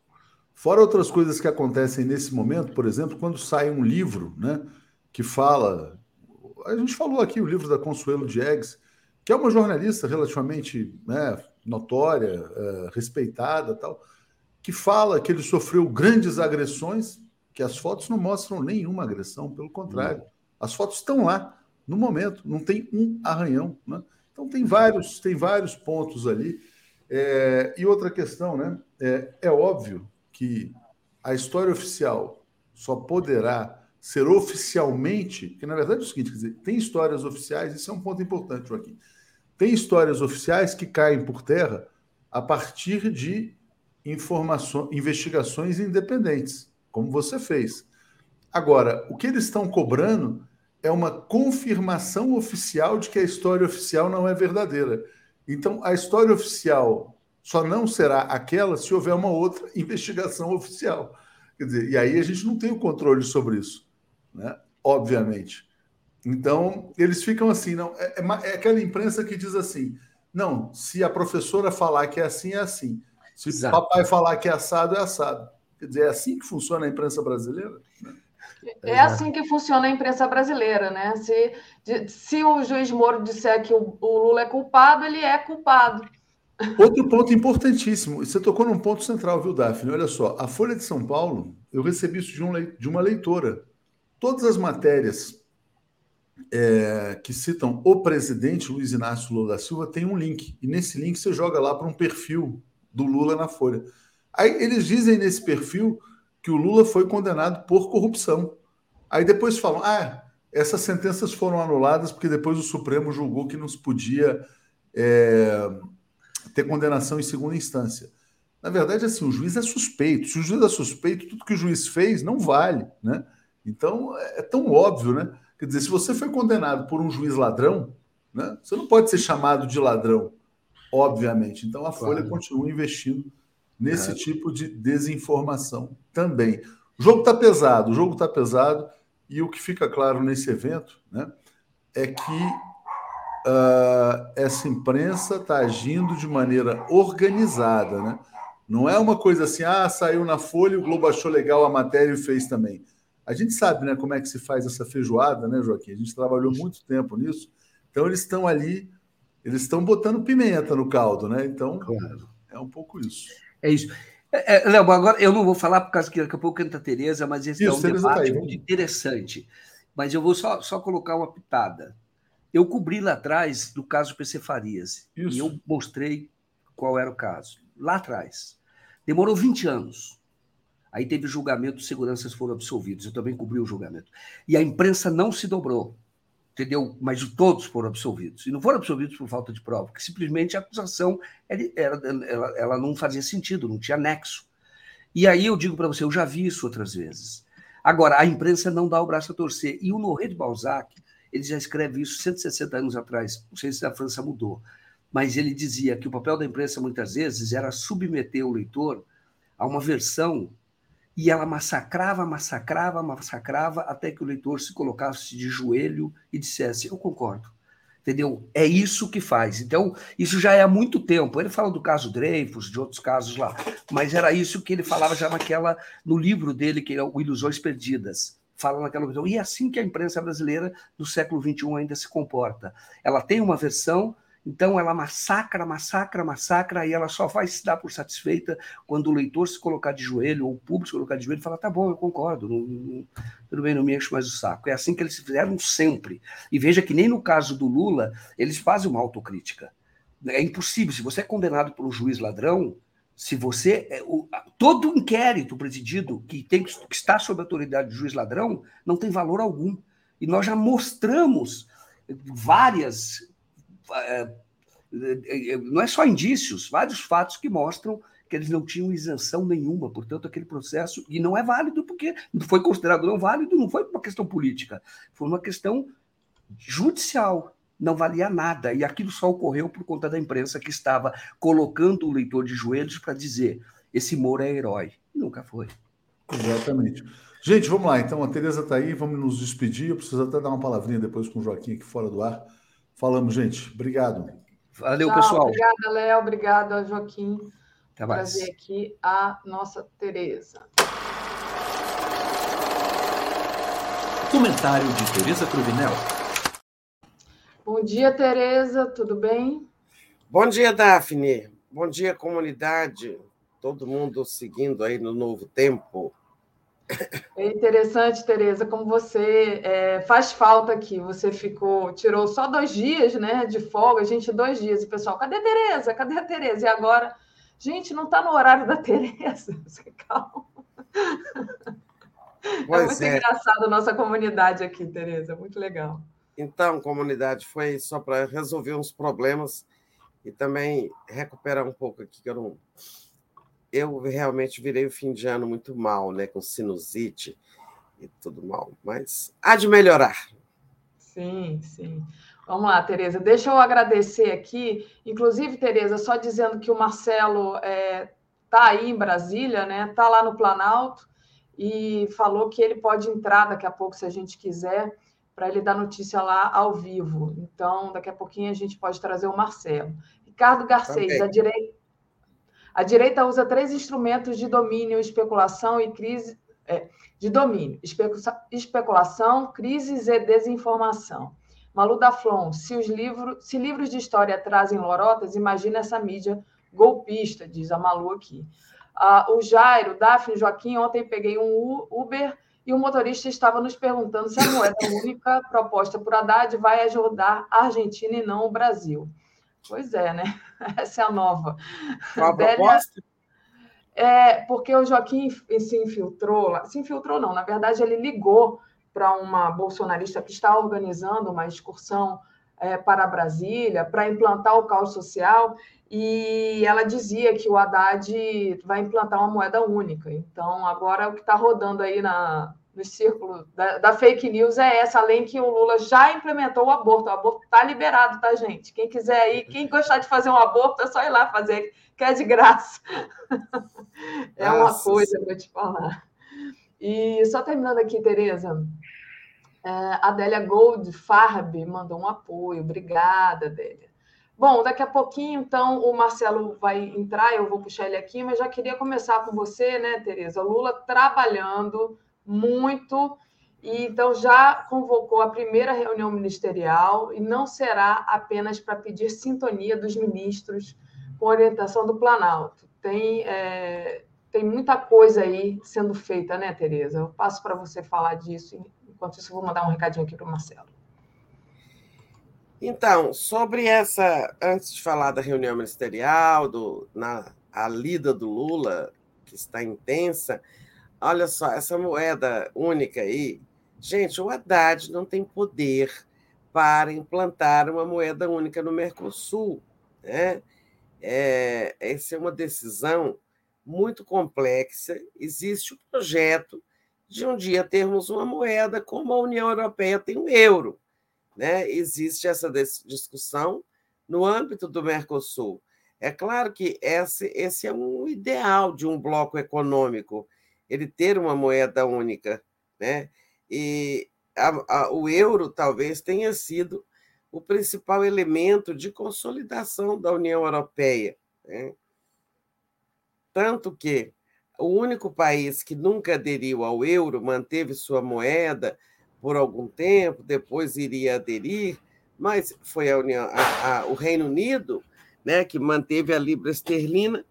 Fora outras coisas que acontecem nesse momento, por exemplo, quando sai um livro né, que fala. A gente falou aqui o livro da Consuelo Diegues, que é uma jornalista relativamente né, notória, é, respeitada tal, que fala que ele sofreu grandes agressões, que as fotos não mostram nenhuma agressão, pelo contrário. As fotos estão lá, no momento, não tem um arranhão. Né? Então tem vários, tem vários pontos ali. É, e outra questão, né? É, é óbvio que a história oficial só poderá ser oficialmente, que na verdade é o seguinte, quer dizer, tem histórias oficiais, isso é um ponto importante, Joaquim. Tem histórias oficiais que caem por terra a partir de informações, investigações independentes, como você fez. Agora, o que eles estão cobrando é uma confirmação oficial de que a história oficial não é verdadeira. Então, a história oficial só não será aquela se houver uma outra investigação oficial. Quer dizer, e aí a gente não tem o controle sobre isso, né? obviamente. Então, eles ficam assim, não é, é, é, aquela imprensa que diz assim: não, se a professora falar que é assim, é assim. Se o papai falar que é assado, é assado. Quer dizer, é assim que funciona a imprensa brasileira? Né? É assim que funciona a imprensa brasileira, né? Se, se o juiz Moro disser que o, o Lula é culpado, ele é culpado. Outro ponto importantíssimo, você tocou num ponto central, viu, Daphne? Olha só, a Folha de São Paulo, eu recebi isso de, um, de uma leitora. Todas as matérias é, que citam o presidente Luiz Inácio Lula da Silva tem um link. E nesse link você joga lá para um perfil do Lula na Folha. Aí eles dizem nesse perfil que o Lula foi condenado por corrupção. Aí depois falam: ah, essas sentenças foram anuladas porque depois o Supremo julgou que não se podia. É, ter condenação em segunda instância. Na verdade, assim, o juiz é suspeito. Se o juiz é suspeito, tudo que o juiz fez não vale, né? Então, é, é tão óbvio, né? Quer dizer, se você foi condenado por um juiz ladrão, né? Você não pode ser chamado de ladrão, obviamente. Então, a claro. Folha continua investindo nesse é. tipo de desinformação também. O jogo está pesado, o jogo está pesado, e o que fica claro nesse evento né, é que uh, essa imprensa está agindo de maneira organizada. Né? Não é uma coisa assim, ah, saiu na Folha, o Globo achou legal a matéria e fez também. A gente sabe né, como é que se faz essa feijoada, né, Joaquim? A gente trabalhou muito tempo nisso. Então, eles estão ali, eles estão botando pimenta no caldo, né? Então, claro. é um pouco isso. É isso. É, é, Léo, agora eu não vou falar por causa que daqui a pouco canta a Tereza, mas esse Isso, é um tá debate muito interessante. Mas eu vou só, só colocar uma pitada. Eu cobri lá atrás do caso PC Farias. Isso. E eu mostrei qual era o caso. Lá atrás. Demorou 20 anos. Aí teve julgamento, seguranças foram absolvidos. Eu também cobri o julgamento. E a imprensa não se dobrou entendeu? Mas todos foram absolvidos. E não foram absolvidos por falta de prova, porque simplesmente a acusação era, ela, ela não fazia sentido, não tinha nexo. E aí eu digo para você, eu já vi isso outras vezes. Agora, a imprensa não dá o braço a torcer. E o Noré de Balzac, ele já escreve isso 160 anos atrás, não sei se a França mudou, mas ele dizia que o papel da imprensa, muitas vezes, era submeter o leitor a uma versão e ela massacrava, massacrava, massacrava, até que o leitor se colocasse de joelho e dissesse: Eu concordo. Entendeu? É isso que faz. Então, isso já é há muito tempo. Ele fala do caso Dreyfus, de outros casos lá, mas era isso que ele falava já naquela, no livro dele, que é o Ilusões Perdidas. Fala naquela visão. E é assim que a imprensa brasileira do século XXI ainda se comporta. Ela tem uma versão então ela massacra, massacra, massacra, e ela só vai se dar por satisfeita quando o leitor se colocar de joelho, ou o público se colocar de joelho e falar: tá bom, eu concordo, não, não, tudo bem, não me encho mais o saco. É assim que eles fizeram sempre. E veja que nem no caso do Lula, eles fazem uma autocrítica. É impossível. Se você é condenado por um juiz ladrão, se você. É, todo inquérito presidido que, tem, que está sob a autoridade do juiz ladrão não tem valor algum. E nós já mostramos várias não é só indícios, vários fatos que mostram que eles não tinham isenção nenhuma, portanto, aquele processo, e não é válido porque foi considerado não válido, não foi uma questão política, foi uma questão judicial, não valia nada, e aquilo só ocorreu por conta da imprensa que estava colocando o leitor de joelhos para dizer esse Moro é herói. Nunca foi. Exatamente. Gente, vamos lá, então, a Tereza está aí, vamos nos despedir, eu preciso até dar uma palavrinha depois com o Joaquim aqui fora do ar, Falamos, gente. Obrigado. Valeu, Tchau, pessoal. Obrigada, Léo. Obrigada, Joaquim. Até mais. Trazer aqui a nossa Tereza. Comentário de Tereza Cruvinel. Bom dia, Tereza. Tudo bem? Bom dia, Daphne. Bom dia, comunidade. Todo mundo seguindo aí no novo tempo. É interessante, Tereza, como você é, faz falta aqui. Você ficou, tirou só dois dias, né, de folga, gente, dois dias. E pessoal, cadê a Tereza? Cadê a Tereza? E agora, gente, não está no horário da Tereza. Calma. É pois é muito é. engraçado a nossa comunidade aqui, Tereza, muito legal. Então, comunidade, foi só para resolver uns problemas e também recuperar um pouco aqui, que eu não eu realmente virei o fim de ano muito mal, né? Com sinusite e tudo mal. Mas há de melhorar. Sim, sim. Vamos lá, Tereza. Deixa eu agradecer aqui. Inclusive, Tereza, só dizendo que o Marcelo está é, tá aí em Brasília, né? Está lá no Planalto e falou que ele pode entrar daqui a pouco, se a gente quiser, para ele dar notícia lá ao vivo. Então, daqui a pouquinho a gente pode trazer o Marcelo. Ricardo Garcês, da direita a direita usa três instrumentos de domínio, especulação e crise. É, de domínio, especulação, crises e desinformação. Malu da Flon, se os livros, se livros de história trazem lorotas, imagina essa mídia golpista, diz a Malu aqui. Ah, o Jairo, Daphne, Joaquim, ontem peguei um Uber e o motorista estava nos perguntando se a moeda única proposta por Haddad vai ajudar a Argentina e não o Brasil. Pois é, né? Essa é a nova. Qual a proposta? É, porque o Joaquim se infiltrou, se infiltrou não, na verdade ele ligou para uma bolsonarista que está organizando uma excursão é, para Brasília para implantar o caos social e ela dizia que o Haddad vai implantar uma moeda única. Então, agora o que está rodando aí na, no círculo da, da, fake news é essa, além que o Lula já implementou o aborto. O aborto está liberado, tá, gente? Quem quiser ir, quem gostar de fazer um aborto, é só ir lá fazer, que é de graça. é uma Nossa. coisa, vou te falar. E só terminando aqui, Tereza, é, a Adélia Gold Farb mandou um apoio. Obrigada, Adélia. Bom, daqui a pouquinho, então, o Marcelo vai entrar, eu vou puxar ele aqui, mas já queria começar com você, né, Tereza? Lula trabalhando muito, e então já convocou a primeira reunião ministerial, e não será apenas para pedir sintonia dos ministros com orientação do Planalto. Tem, é, tem muita coisa aí sendo feita, né, Tereza? Eu passo para você falar disso, enquanto isso, eu vou mandar um recadinho aqui para o Marcelo. Então, sobre essa, antes de falar da reunião ministerial, do, na, a lida do Lula, que está intensa, olha só, essa moeda única aí, gente, o Haddad não tem poder para implantar uma moeda única no Mercosul. Né? É, essa é uma decisão muito complexa. Existe o projeto de um dia termos uma moeda como a União Europeia tem o euro né, existe essa discussão no âmbito do Mercosul. É claro que esse, esse é um ideal de um bloco econômico, ele ter uma moeda única. Né? E a, a, o euro talvez tenha sido o principal elemento de consolidação da União Europeia. Né? Tanto que o único país que nunca aderiu ao euro, manteve sua moeda, por algum tempo, depois iria aderir, mas foi a União, a, o Reino Unido né, que manteve a libra esterlina,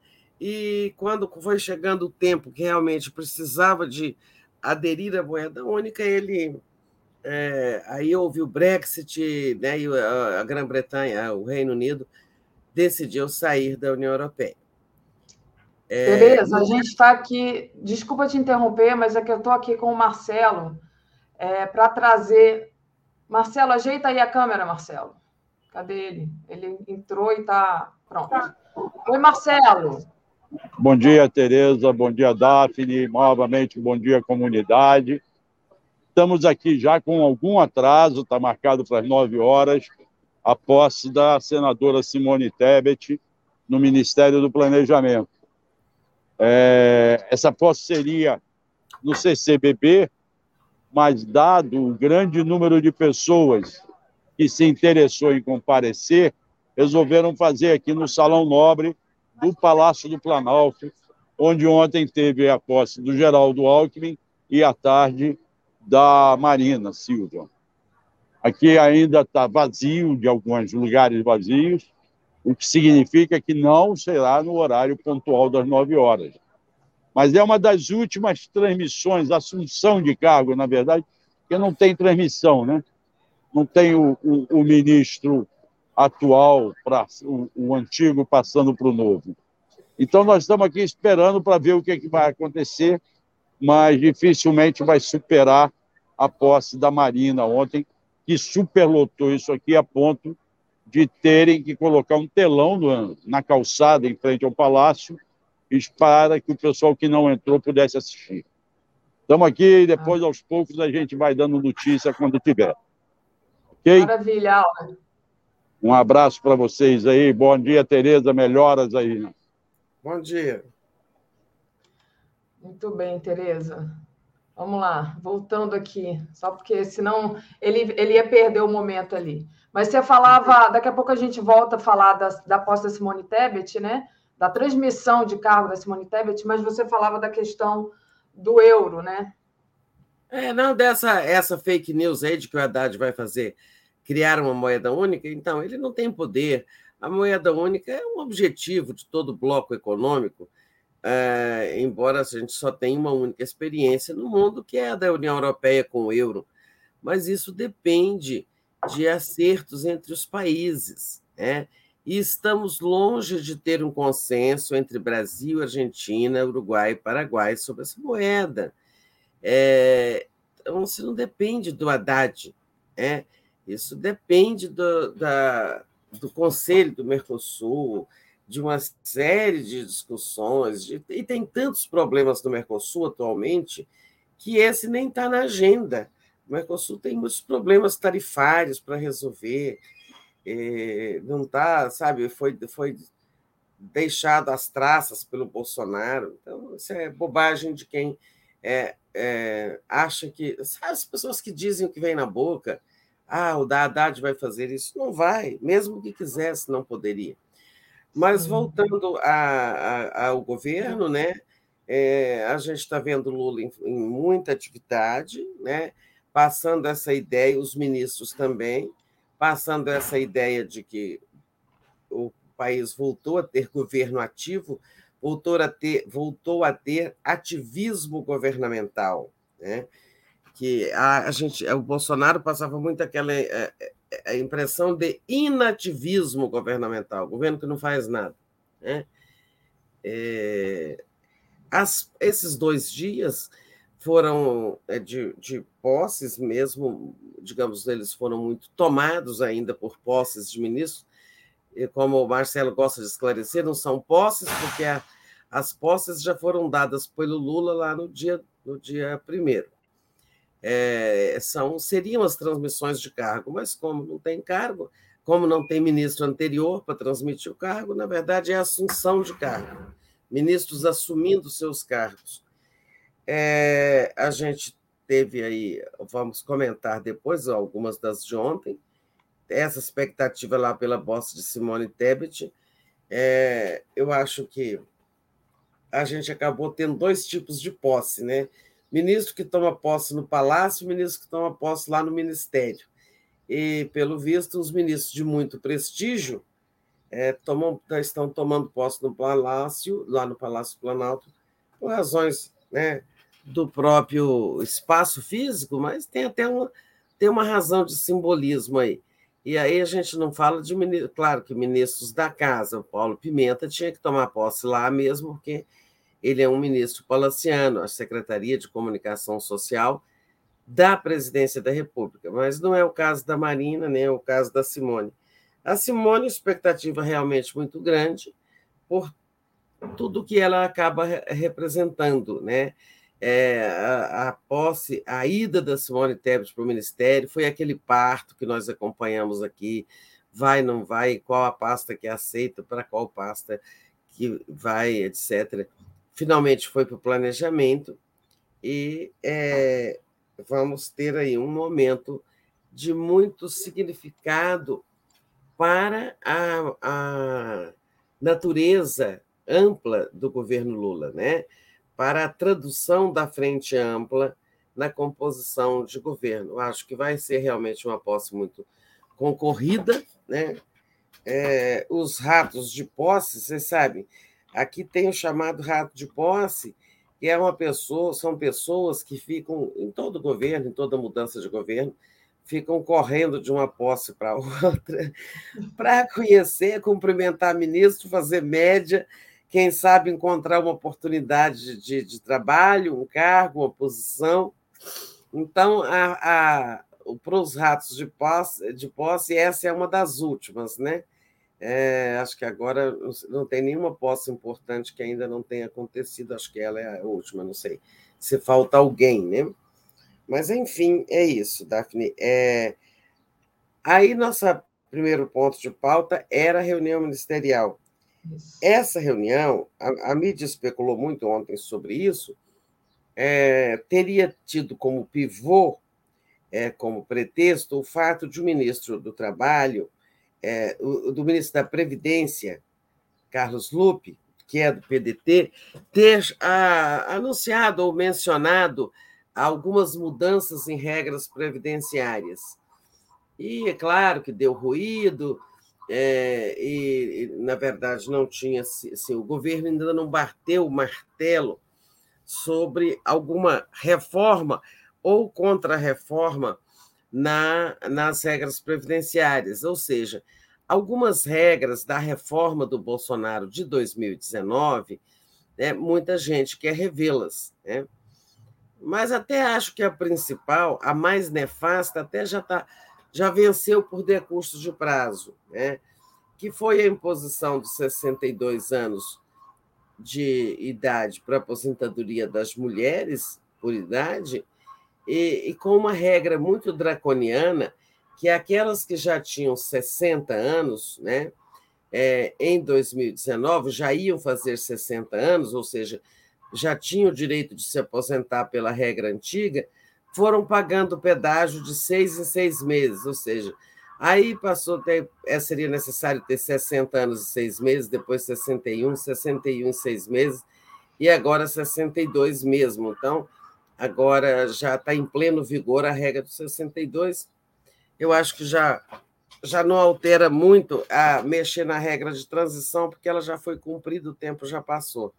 e quando foi chegando o tempo que realmente precisava de aderir à moeda única, ele é, aí houve o Brexit, né, e a, Grã-Bretanha, o Reino Unido, decidiu sair da União Europeia. É, Beleza, a gente está aqui. Desculpa te interromper, mas é que eu estou aqui com o Marcelo é, para trazer. Marcelo, ajeita aí a câmera, Marcelo. Cadê ele? Ele entrou e está pronto. Oi, Marcelo. Bom dia, Tereza. Bom dia, Daphne. Novamente, bom dia, comunidade. Estamos aqui já com algum atraso, está marcado para as nove horas, a posse da senadora Simone Tebet no Ministério do Planejamento. É, essa posse seria no CCBB, mas dado o grande número de pessoas que se interessou em comparecer, resolveram fazer aqui no Salão Nobre do Palácio do Planalto, onde ontem teve a posse do Geraldo Alckmin e à tarde da Marina Silva. Aqui ainda está vazio, de alguns lugares vazios, o que significa que não será no horário pontual das nove horas mas é uma das últimas transmissões, assunção de cargo, na verdade, que não tem transmissão, né? Não tem o, o, o ministro atual, pra, o, o antigo passando para o novo. Então, nós estamos aqui esperando para ver o que, é que vai acontecer, mas dificilmente vai superar a posse da Marina ontem, que superlotou isso aqui a ponto de terem que colocar um telão no, na calçada em frente ao palácio para que o pessoal que não entrou pudesse assistir. Estamos aqui e depois, aos poucos, a gente vai dando notícia quando tiver. Okay? Maravilha, Aula. Um abraço para vocês aí. Bom dia, Tereza. Melhoras aí. Bom dia. Muito bem, Tereza. Vamos lá, voltando aqui, só porque senão ele, ele ia perder o momento ali. Mas você falava, daqui a pouco a gente volta a falar da, da posse da Simone Tebet, né? da transmissão de cargo da Simone Tebet, mas você falava da questão do euro, né? É, não dessa essa fake news aí de que o Haddad vai fazer criar uma moeda única, então ele não tem poder. A moeda única é um objetivo de todo bloco econômico, é, embora a gente só tenha uma única experiência no mundo, que é a da União Europeia com o euro. Mas isso depende de acertos entre os países. Né? e estamos longe de ter um consenso entre Brasil, Argentina, Uruguai e Paraguai sobre essa moeda. É, então, você não depende do Haddad. É, Isso depende do, da, do Conselho do Mercosul, de uma série de discussões, de, e tem tantos problemas no Mercosul atualmente que esse nem está na agenda. O Mercosul tem muitos problemas tarifários para resolver, é, não está, sabe, foi, foi deixado as traças pelo Bolsonaro. Então, isso é bobagem de quem é, é, acha que. Sabe, as pessoas que dizem o que vem na boca, ah, o da Haddad vai fazer isso. Não vai, mesmo que quisesse, não poderia. Mas voltando a, a, ao governo, né? É, a gente está vendo Lula em, em, muita atividade, né? passando essa ideia, os ministros também, passando essa ideia de que o país voltou a ter governo ativo, voltou a ter, voltou a ter ativismo governamental. Né? Que a, a gente, o Bolsonaro passava muito aquela é, impressão de inativismo governamental, governo que não faz nada. Né? É, as, esses dois dias foram de, de posses mesmo, digamos, eles foram muito tomados ainda por posses de ministros, e como o Marcelo gosta de esclarecer, não são posses, porque a, as posses já foram dadas pelo Lula lá no dia, no dia primeiro é, são, seriam as transmissões de cargo, mas como não tem cargo, como não tem ministro anterior para transmitir o cargo, na verdade é assunção de cargo, ministros assumindo seus cargos. É, a gente teve aí, vamos comentar depois algumas das de ontem, essa expectativa lá pela posse de Simone Tebet, é, eu acho que a gente acabou tendo dois tipos de posse, né? Ministro que toma posse no palácio, ministro que toma posse lá no ministério. E, pelo visto, os ministros de muito prestígio é, tomam, estão tomando posse no palácio, lá no Palácio Planalto, por razões né, do próprio espaço físico, mas tem até uma, tem uma razão de simbolismo aí. E aí a gente não fala de claro que ministros da casa, o Paulo Pimenta tinha que tomar posse lá mesmo, porque ele é um ministro palaciano, a Secretaria de Comunicação Social da Presidência da República, mas não é o caso da Marina, nem é o caso da Simone. A Simone, expectativa realmente muito grande por tudo que ela acaba representando, né? É, a, a, posse, a ida da Simone Tebet para o Ministério foi aquele parto que nós acompanhamos aqui, vai, não vai, qual a pasta que é aceita, para qual pasta que vai, etc finalmente foi para o planejamento e é, vamos ter aí um momento de muito significado para a, a natureza ampla do governo Lula, né? para a tradução da frente ampla na composição de governo. Acho que vai ser realmente uma posse muito concorrida. Né? É, os ratos de posse, vocês sabem, Aqui tem o chamado rato de posse, que é uma pessoa, são pessoas que ficam em todo governo, em toda mudança de governo, ficam correndo de uma posse para outra para conhecer, cumprimentar ministro, fazer média, quem sabe encontrar uma oportunidade de, de trabalho, um cargo, uma posição. Então, para os ratos de posse, de posse, essa é uma das últimas, né? É, acho que agora não tem nenhuma posse importante que ainda não tenha acontecido. Acho que ela é a última, não sei. Se falta alguém, né? Mas, enfim, é isso, Daphne. É... Aí, nosso primeiro ponto de pauta era a reunião ministerial. Isso. Essa reunião, a, a, mídia especulou muito ontem sobre isso, é, teria tido como pivô, é, como pretexto, o fato de o ministro do Trabalho é, do ministro da Previdência, Carlos Lupe, que é do PDT, ter a, anunciado ou mencionado algumas mudanças em regras previdenciárias. E é claro que deu ruído, é, e, e, na verdade não tinha assim, o governo ainda não bateu o martelo sobre alguma reforma ou contra-reforma na, nas regras previdenciárias, ou seja, algumas regras da reforma do Bolsonaro de 2019, né, muita gente quer revê-las. Né? Mas até acho que a principal, a mais nefasta, até já está já venceu por decurso de prazo, né? que foi a imposição dos 62 anos de idade para aposentadoria das mulheres por idade, e, e, com uma regra muito draconiana, que aquelas que já tinham 60 anos, né, é, em 2019, já iam fazer 60 anos, ou seja, já tinham o direito de se aposentar pela regra antiga, foram pagando pedágio de seis em seis meses, ou seja, aí passou ter, é, seria necessário ter 60 anos e seis meses, depois 61, 61 e seis meses, e agora 62 mesmo. Então, agora já está em pleno vigor a regra dos 62. Eu acho que já, já não altera muito a mexer na regra de transição, porque ela já foi cumprida, o tempo já passou.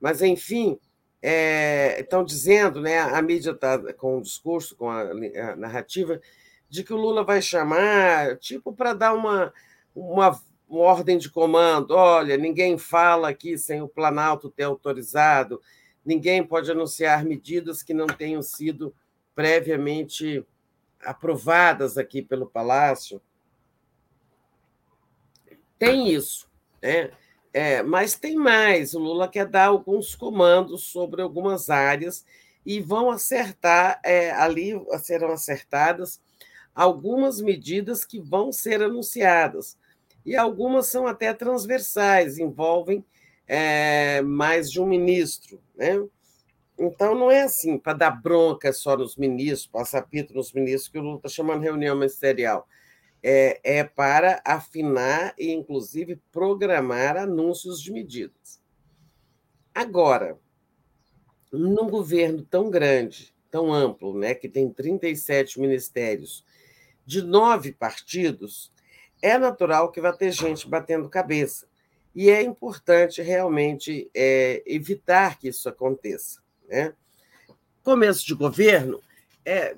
Mas, enfim, é, estão dizendo, né, a mídia está com o discurso, com a, a, narrativa, de que o Lula vai chamar, tipo, para dar uma, uma, uma, ordem de comando: olha, ninguém fala aqui sem o Planalto ter autorizado, ninguém pode anunciar medidas que não tenham sido previamente aprovadas aqui pelo Palácio. Tem isso, né? É, mas tem mais. O Lula quer dar alguns comandos sobre algumas áreas e vão acertar é, ali serão acertadas algumas medidas que vão ser anunciadas e algumas são até transversais, envolvem é, mais de um ministro, né? Então não é assim para dar bronca só nos ministros, passar pito nos ministros que o Lula está chamando reunião ministerial é, é para afinar e, inclusive, programar anúncios de medidas. Agora, num governo tão grande, tão amplo, né, que tem 37 ministérios, de nove partidos, é natural que vai ter gente batendo cabeça. E é importante realmente é, evitar que isso aconteça. Né? Começo de governo, é,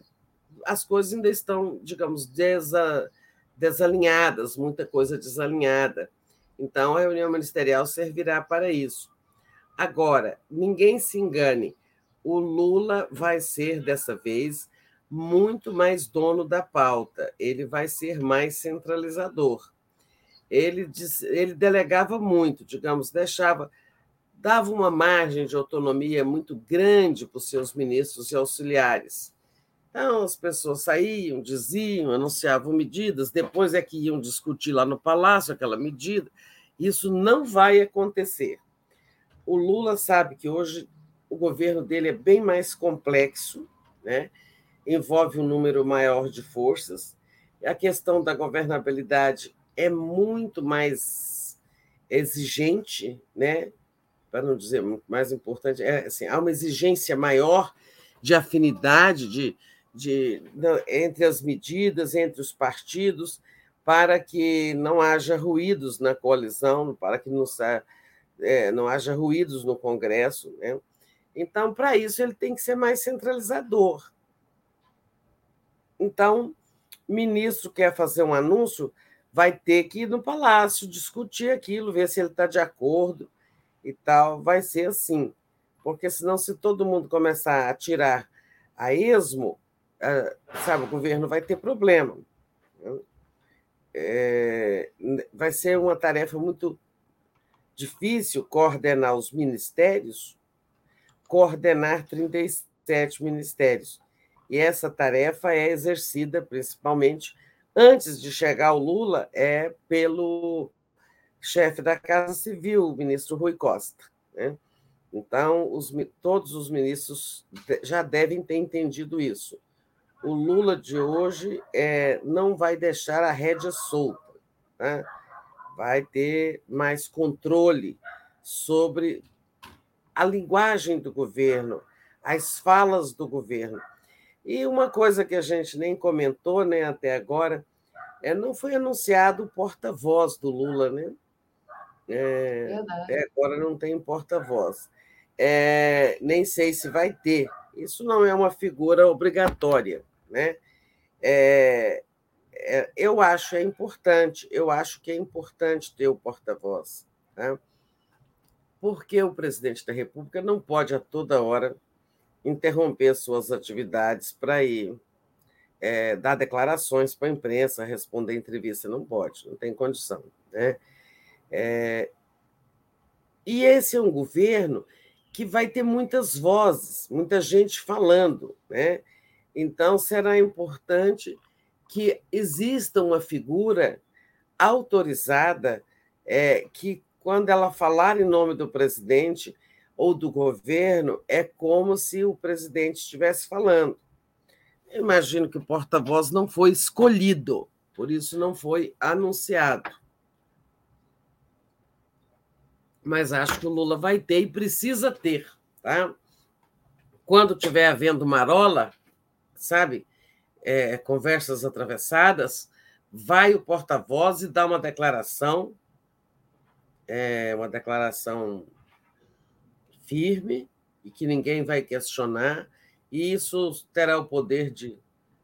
as coisas ainda estão, digamos, desa, desalinhadas, muita coisa desalinhada. Então, a reunião ministerial servirá para isso. Agora, ninguém se engane, o Lula vai ser, dessa vez, muito mais dono da pauta, ele vai ser mais centralizador. Ele, ele delegava muito, digamos, deixava, dava uma margem de autonomia muito grande para os seus ministros e auxiliares. Então, as pessoas saíam, diziam, anunciavam medidas, depois é que iam discutir lá no palácio aquela medida. Isso não vai acontecer. O Lula sabe que hoje o governo dele é bem mais complexo, né? envolve um número maior de forças. A questão da governabilidade é muito mais exigente, né? para não dizer mais importante, é assim, há uma exigência maior de afinidade, de, de, entre as medidas, entre os partidos, para que não haja ruídos na coalizão, para que não, é, não haja ruídos no Congresso. Né? Então, para isso, ele tem que ser mais centralizador. Então, ministro quer fazer um anúncio, vai ter que ir no palácio, discutir aquilo, ver se ele está de acordo e tal. Vai ser assim. Porque senão, se todo mundo começar a tirar a esmo, sabe, o governo vai ter problema. É, vai ser uma tarefa muito difícil coordenar os ministérios, coordenar 37 ministérios. E essa tarefa é exercida principalmente antes de chegar o Lula, é pelo chefe da Casa Civil, o ministro Rui Costa. Né? Então, os, todos os ministros já devem ter entendido isso o Lula de hoje é, não vai deixar a rédea solta, né? vai ter mais controle sobre a linguagem do governo, as falas do governo. E uma coisa que a gente nem comentou né, até agora, é, não foi anunciado o porta-voz do Lula, né? É, até agora não tem porta-voz. É, nem sei se vai ter. Isso não é uma figura obrigatória. Né? É, é, eu acho é importante, eu acho que é importante ter o porta-voz, né? porque o presidente da República não pode a toda hora interromper suas atividades para ir é, dar declarações para a imprensa, responder entrevista, não pode, não tem condição. Né? É, e esse é um governo que vai ter muitas vozes, muita gente falando. Né? Então, será importante que exista uma figura autorizada é, que, quando ela falar em nome do presidente ou do governo, é como se o presidente estivesse falando. Eu imagino que o porta-voz não foi escolhido, por isso não foi anunciado. Mas acho que o Lula vai ter e precisa ter. Tá? Quando tiver havendo marola, sabe, é, conversas atravessadas, vai o porta-voz e dá uma declaração, é, uma declaração firme e que ninguém vai questionar, e isso terá o poder de,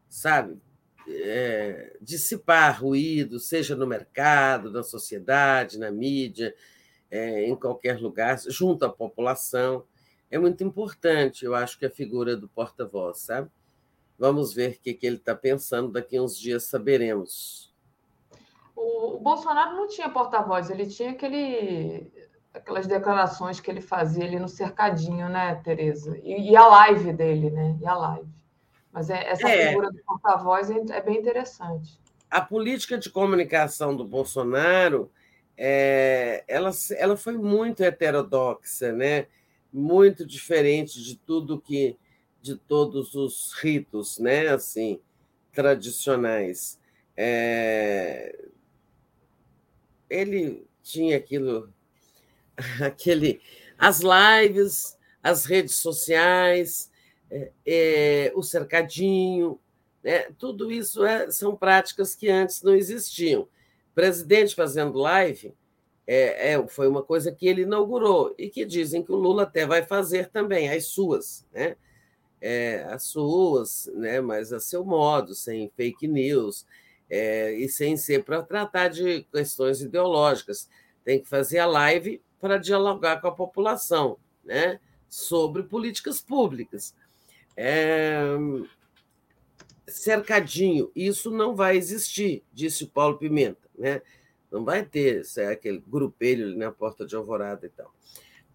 sabe, é, dissipar ruído, seja no mercado, na sociedade, na mídia, é, em qualquer lugar, junto à população. É muito importante, eu acho que a figura do porta-voz, sabe? Vamos ver o que, que ele está pensando, daqui a uns dias saberemos. O, o Bolsonaro não tinha porta-voz, ele tinha aquele, aquelas declarações que ele fazia ali no cercadinho, né, Tereza? E, e a live dele, né? E a live. Mas é, essa é. figura do porta-voz é, é, bem interessante. A política de comunicação do Bolsonaro é, ela, ela foi muito heterodoxa, né? muito diferente de tudo que de todos os ritos, né, assim, tradicionais. É... Ele tinha aquilo, aquele, as lives, as redes sociais, é, é, o cercadinho, né? tudo isso é, são práticas que antes não existiam. Presidente fazendo live é, é, foi uma coisa que ele inaugurou e que dizem que o Lula até vai fazer também, as suas, né? é, as suas, né, mas a seu modo, sem fake news, e sem ser para tratar de questões ideológicas. Tem que fazer a live para dialogar com a população né, sobre políticas públicas. É, cercadinho, isso não vai existir, disse o Paulo Pimenta. Né? Não vai ter é aquele grupelho na porta de alvorada e tal.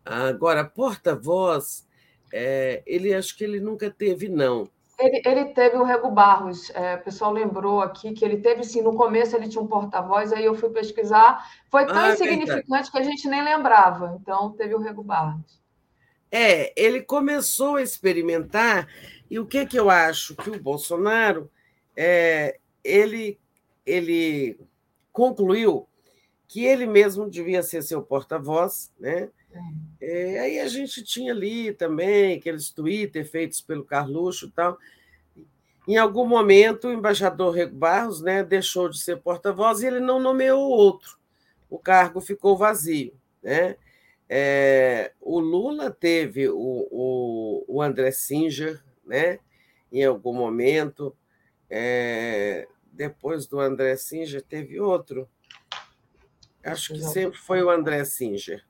Agora, porta-voz é, ele acho que ele nunca teve, não. Ele, ele teve o Rego Barros. É, o pessoal lembrou aqui que ele teve, sim, no começo ele tinha um porta-voz, aí eu fui pesquisar. Foi tão ah, é insignificante que a gente nem lembrava. Então, teve o Rego Barros. É, ele começou a experimentar, e o que, que eu acho? Que o Bolsonaro é, ele, ele concluiu que ele mesmo devia ser seu porta-voz, né? É, aí a gente tinha ali também aqueles Twitter feitos pelo Carluxo e tal. Em algum momento, o embaixador Rego Barros né, deixou de ser porta-voz e ele não nomeou outro. O cargo ficou vazio. Né? É, o Lula teve o, o, o, André Singer né, em algum momento. É, depois do André Singer, teve outro. Acho que sempre foi o André Singer.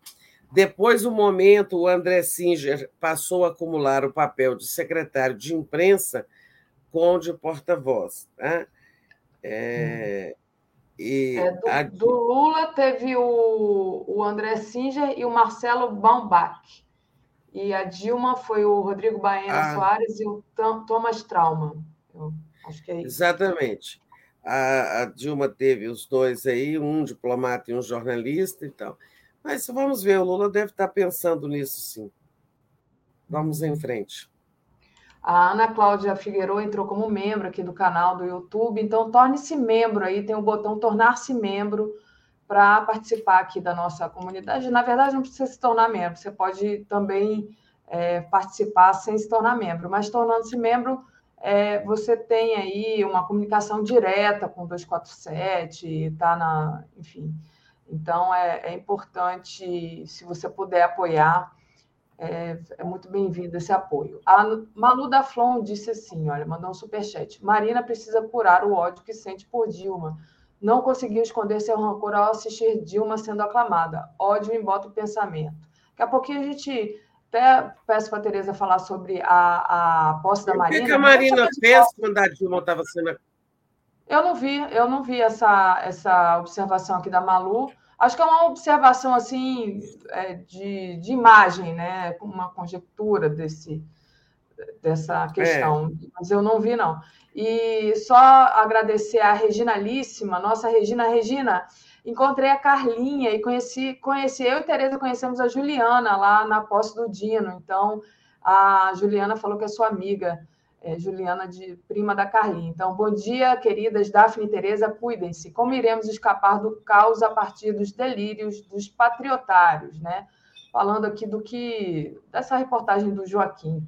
Depois do momento, o André Singer passou a acumular o papel de secretário de imprensa com de porta-voz. Tá? É, e é, do, do, Lula teve o, o André Singer e o Marcelo Baumbach. E a Dilma foi o Rodrigo Baena a... Soares e o Thomas Trauma. Eu acho que é isso. Exatamente. A, a Dilma teve os dois aí, um diplomata e um jornalista e tal. Mas vamos ver, o Lula deve estar pensando nisso, sim. Vamos em frente. A Ana Cláudia Figueiredo entrou como membro aqui do canal do YouTube, então torne-se membro aí, tem o botão tornar-se membro para participar aqui da nossa comunidade. Na verdade, não precisa se tornar membro, você pode também é, participar sem se tornar membro, mas tornando-se membro, é, você tem aí uma comunicação direta com o 247, tá na, enfim, então, é, é importante, se você puder apoiar, é, é muito bem-vindo esse apoio. A Malu da Flon disse assim: olha, mandou um superchat. Marina precisa curar o ódio que sente por Dilma. Não conseguiu esconder seu rancor ao assistir Dilma sendo aclamada. Ódio embota o pensamento. Daqui a pouquinho a gente até peço para a Tereza falar sobre a, a posse da Marina. O que, a Marina fez quando a Dilma estava sendo. Eu não vi, eu não vi essa, essa observação aqui da Malu. Acho que é uma observação assim é, de, de imagem, né? Uma conjectura desse, dessa questão, é. mas eu não vi, não. E só agradecer a Regina Líssima, nossa Regina. Regina, encontrei a Carlinha e conheci, conheci eu e Tereza conhecemos a Juliana lá na posse do Dino. Então, a Juliana falou que é sua amiga, é, Juliana, de prima da Carlinha. Então, bom dia, queridas Daphne e Tereza, cuidem-se. Como iremos escapar do caos a partir dos delírios dos patriotários, né? Falando aqui do que dessa reportagem do Joaquim,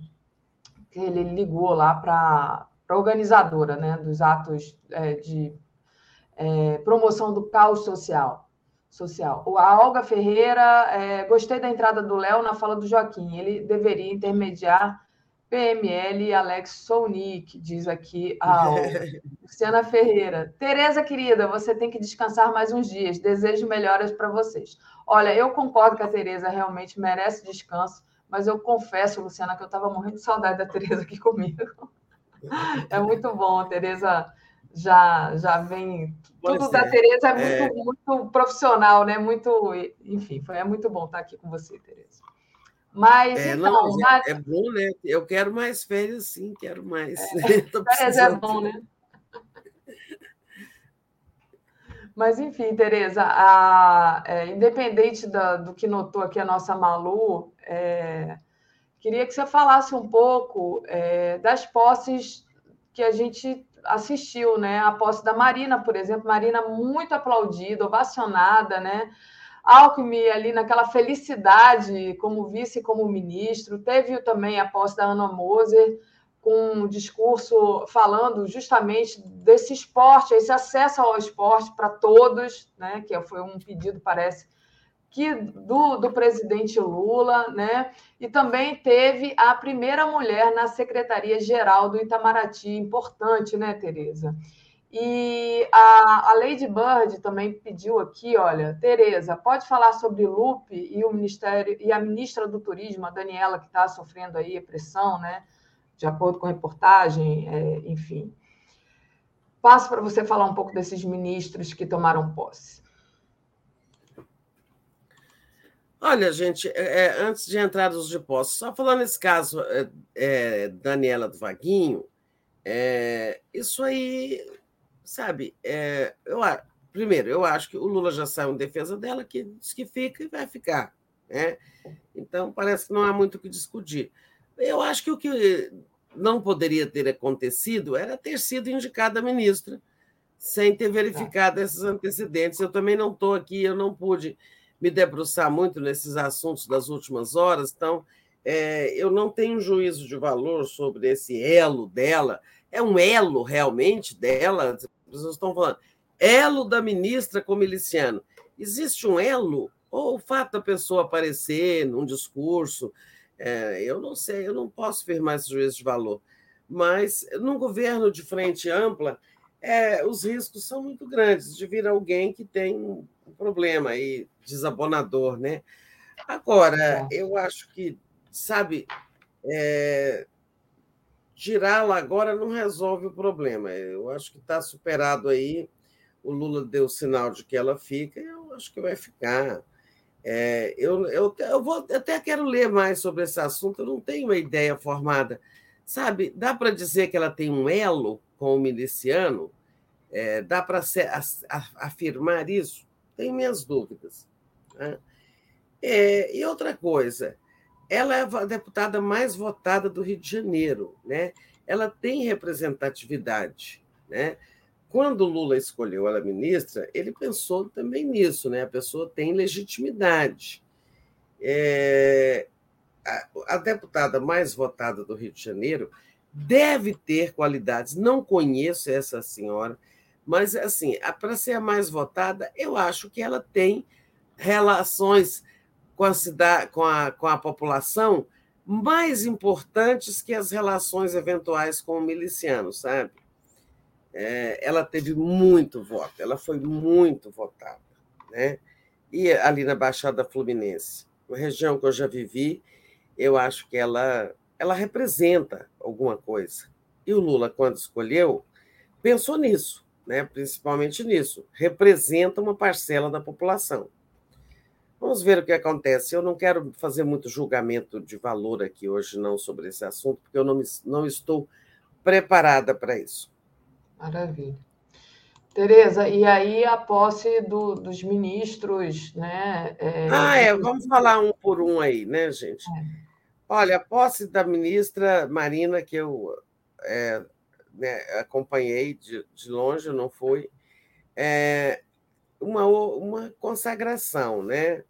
que ele ligou lá para a organizadora, né, dos atos é, de é, promoção do caos social. social. A Olga Ferreira, é, gostei da entrada do Léo na fala do Joaquim. Ele deveria intermediar PML Alex Sounik, diz aqui a Luciana Ferreira. Tereza, querida, você tem que descansar mais uns dias. Desejo melhoras para vocês. Olha, eu concordo que a Tereza realmente merece descanso, mas eu confesso, Luciana, que eu estava morrendo de saudade da Tereza aqui comigo. É muito bom, a Tereza já, já vem. Tudo da ser. Tereza é muito, é... muito profissional, né? Muito, enfim, foi, é muito bom estar aqui com você, Tereza. Mas, é, então, não, mas... é bom, né? Eu quero mais férias, sim, quero mais. É, férias é bom, né? Mas, enfim, Tereza, a, é, independente da, do que notou aqui a nossa Malu, é, queria que você falasse um pouco é, das posses que a gente assistiu, né? A posse da Marina, por exemplo, Marina muito aplaudida, ovacionada, né? Alckmin ali naquela felicidade como vice, como ministro. Teve também a posse da Ana Moser, com um discurso falando justamente desse esporte, esse acesso ao esporte para todos, né? Que foi um pedido, parece, que do, do presidente Lula, né? E também teve a primeira mulher na Secretaria-Geral do Itamaraty, importante, né, Tereza? E a, a Lady Bird também pediu aqui, olha, Tereza, pode falar sobre Lupe e o Ministério e a ministra do Turismo, a Daniela, que está sofrendo aí pressão, né? De acordo com a reportagem, é, enfim. Passo para você falar um pouco desses ministros que tomaram posse. Olha, gente, é, é, antes de entrar nos de posse, só falando nesse caso, é, é, Daniela do Vaguinho, é, isso aí, sabe, é, eu, primeiro, eu acho que o Lula já saiu em defesa dela, que diz que fica e vai ficar. Né? Então, parece que não há muito o que discutir. Eu acho que o que não poderia ter acontecido era ter sido indicada a ministra, sem ter verificado esses antecedentes. Eu também não estou aqui, eu não pude me debruçar muito nesses assuntos das últimas horas, então é, eu não tenho juízo de valor sobre esse elo dela. É um elo realmente dela? As pessoas estão falando. Elo da ministra com miliciano. Existe um elo? Ou o fato da pessoa aparecer num discurso? É, eu não sei, eu não posso afirmar esse juízo de valor. Mas num governo de frente ampla, é, os riscos são muito grandes de vir alguém que tem um problema aí desabonador, né? Agora, é. eu acho que, sabe, é, tirá-la agora não resolve o problema. Eu acho que está superado aí. O Lula deu sinal de que ela fica, eu acho que vai ficar. É, eu, eu, eu vou, até quero ler mais sobre esse assunto, eu não tenho uma ideia formada. Sabe, dá para dizer que ela tem um elo com o miliciano? É, dá para afirmar isso? Tenho minhas dúvidas. Né? É, e outra coisa, ela é a deputada mais votada do Rio de Janeiro, né? ela tem representatividade. Né? Quando Lula escolheu ela ministra, ele pensou também nisso, né? a pessoa tem legitimidade. É, a, deputada mais votada do Rio de Janeiro deve ter qualidades. Não conheço essa senhora, mas assim, para ser a mais votada, eu acho que ela tem relações com a cidade, com a, com a população mais importantes que as relações eventuais com o miliciano, sabe? É, ela teve muito voto, ela foi muito votada, né? E ali na Baixada Fluminense, uma região que eu já vivi, eu acho que ela, ela representa alguma coisa. E o Lula, quando escolheu, pensou nisso, né? principalmente nisso. Representa uma parcela da população. Vamos ver o que acontece. Eu não quero fazer muito julgamento de valor aqui hoje, não, sobre esse assunto, porque eu não, me, não estou preparada para isso. Maravilha. Tereza, e aí a posse do, dos ministros, né? É... Ah, é, vamos falar um por um aí, né, gente? É. Olha, a posse da ministra Marina, que eu é, né, acompanhei de, de longe, não fui, é uma, uma consagração, né?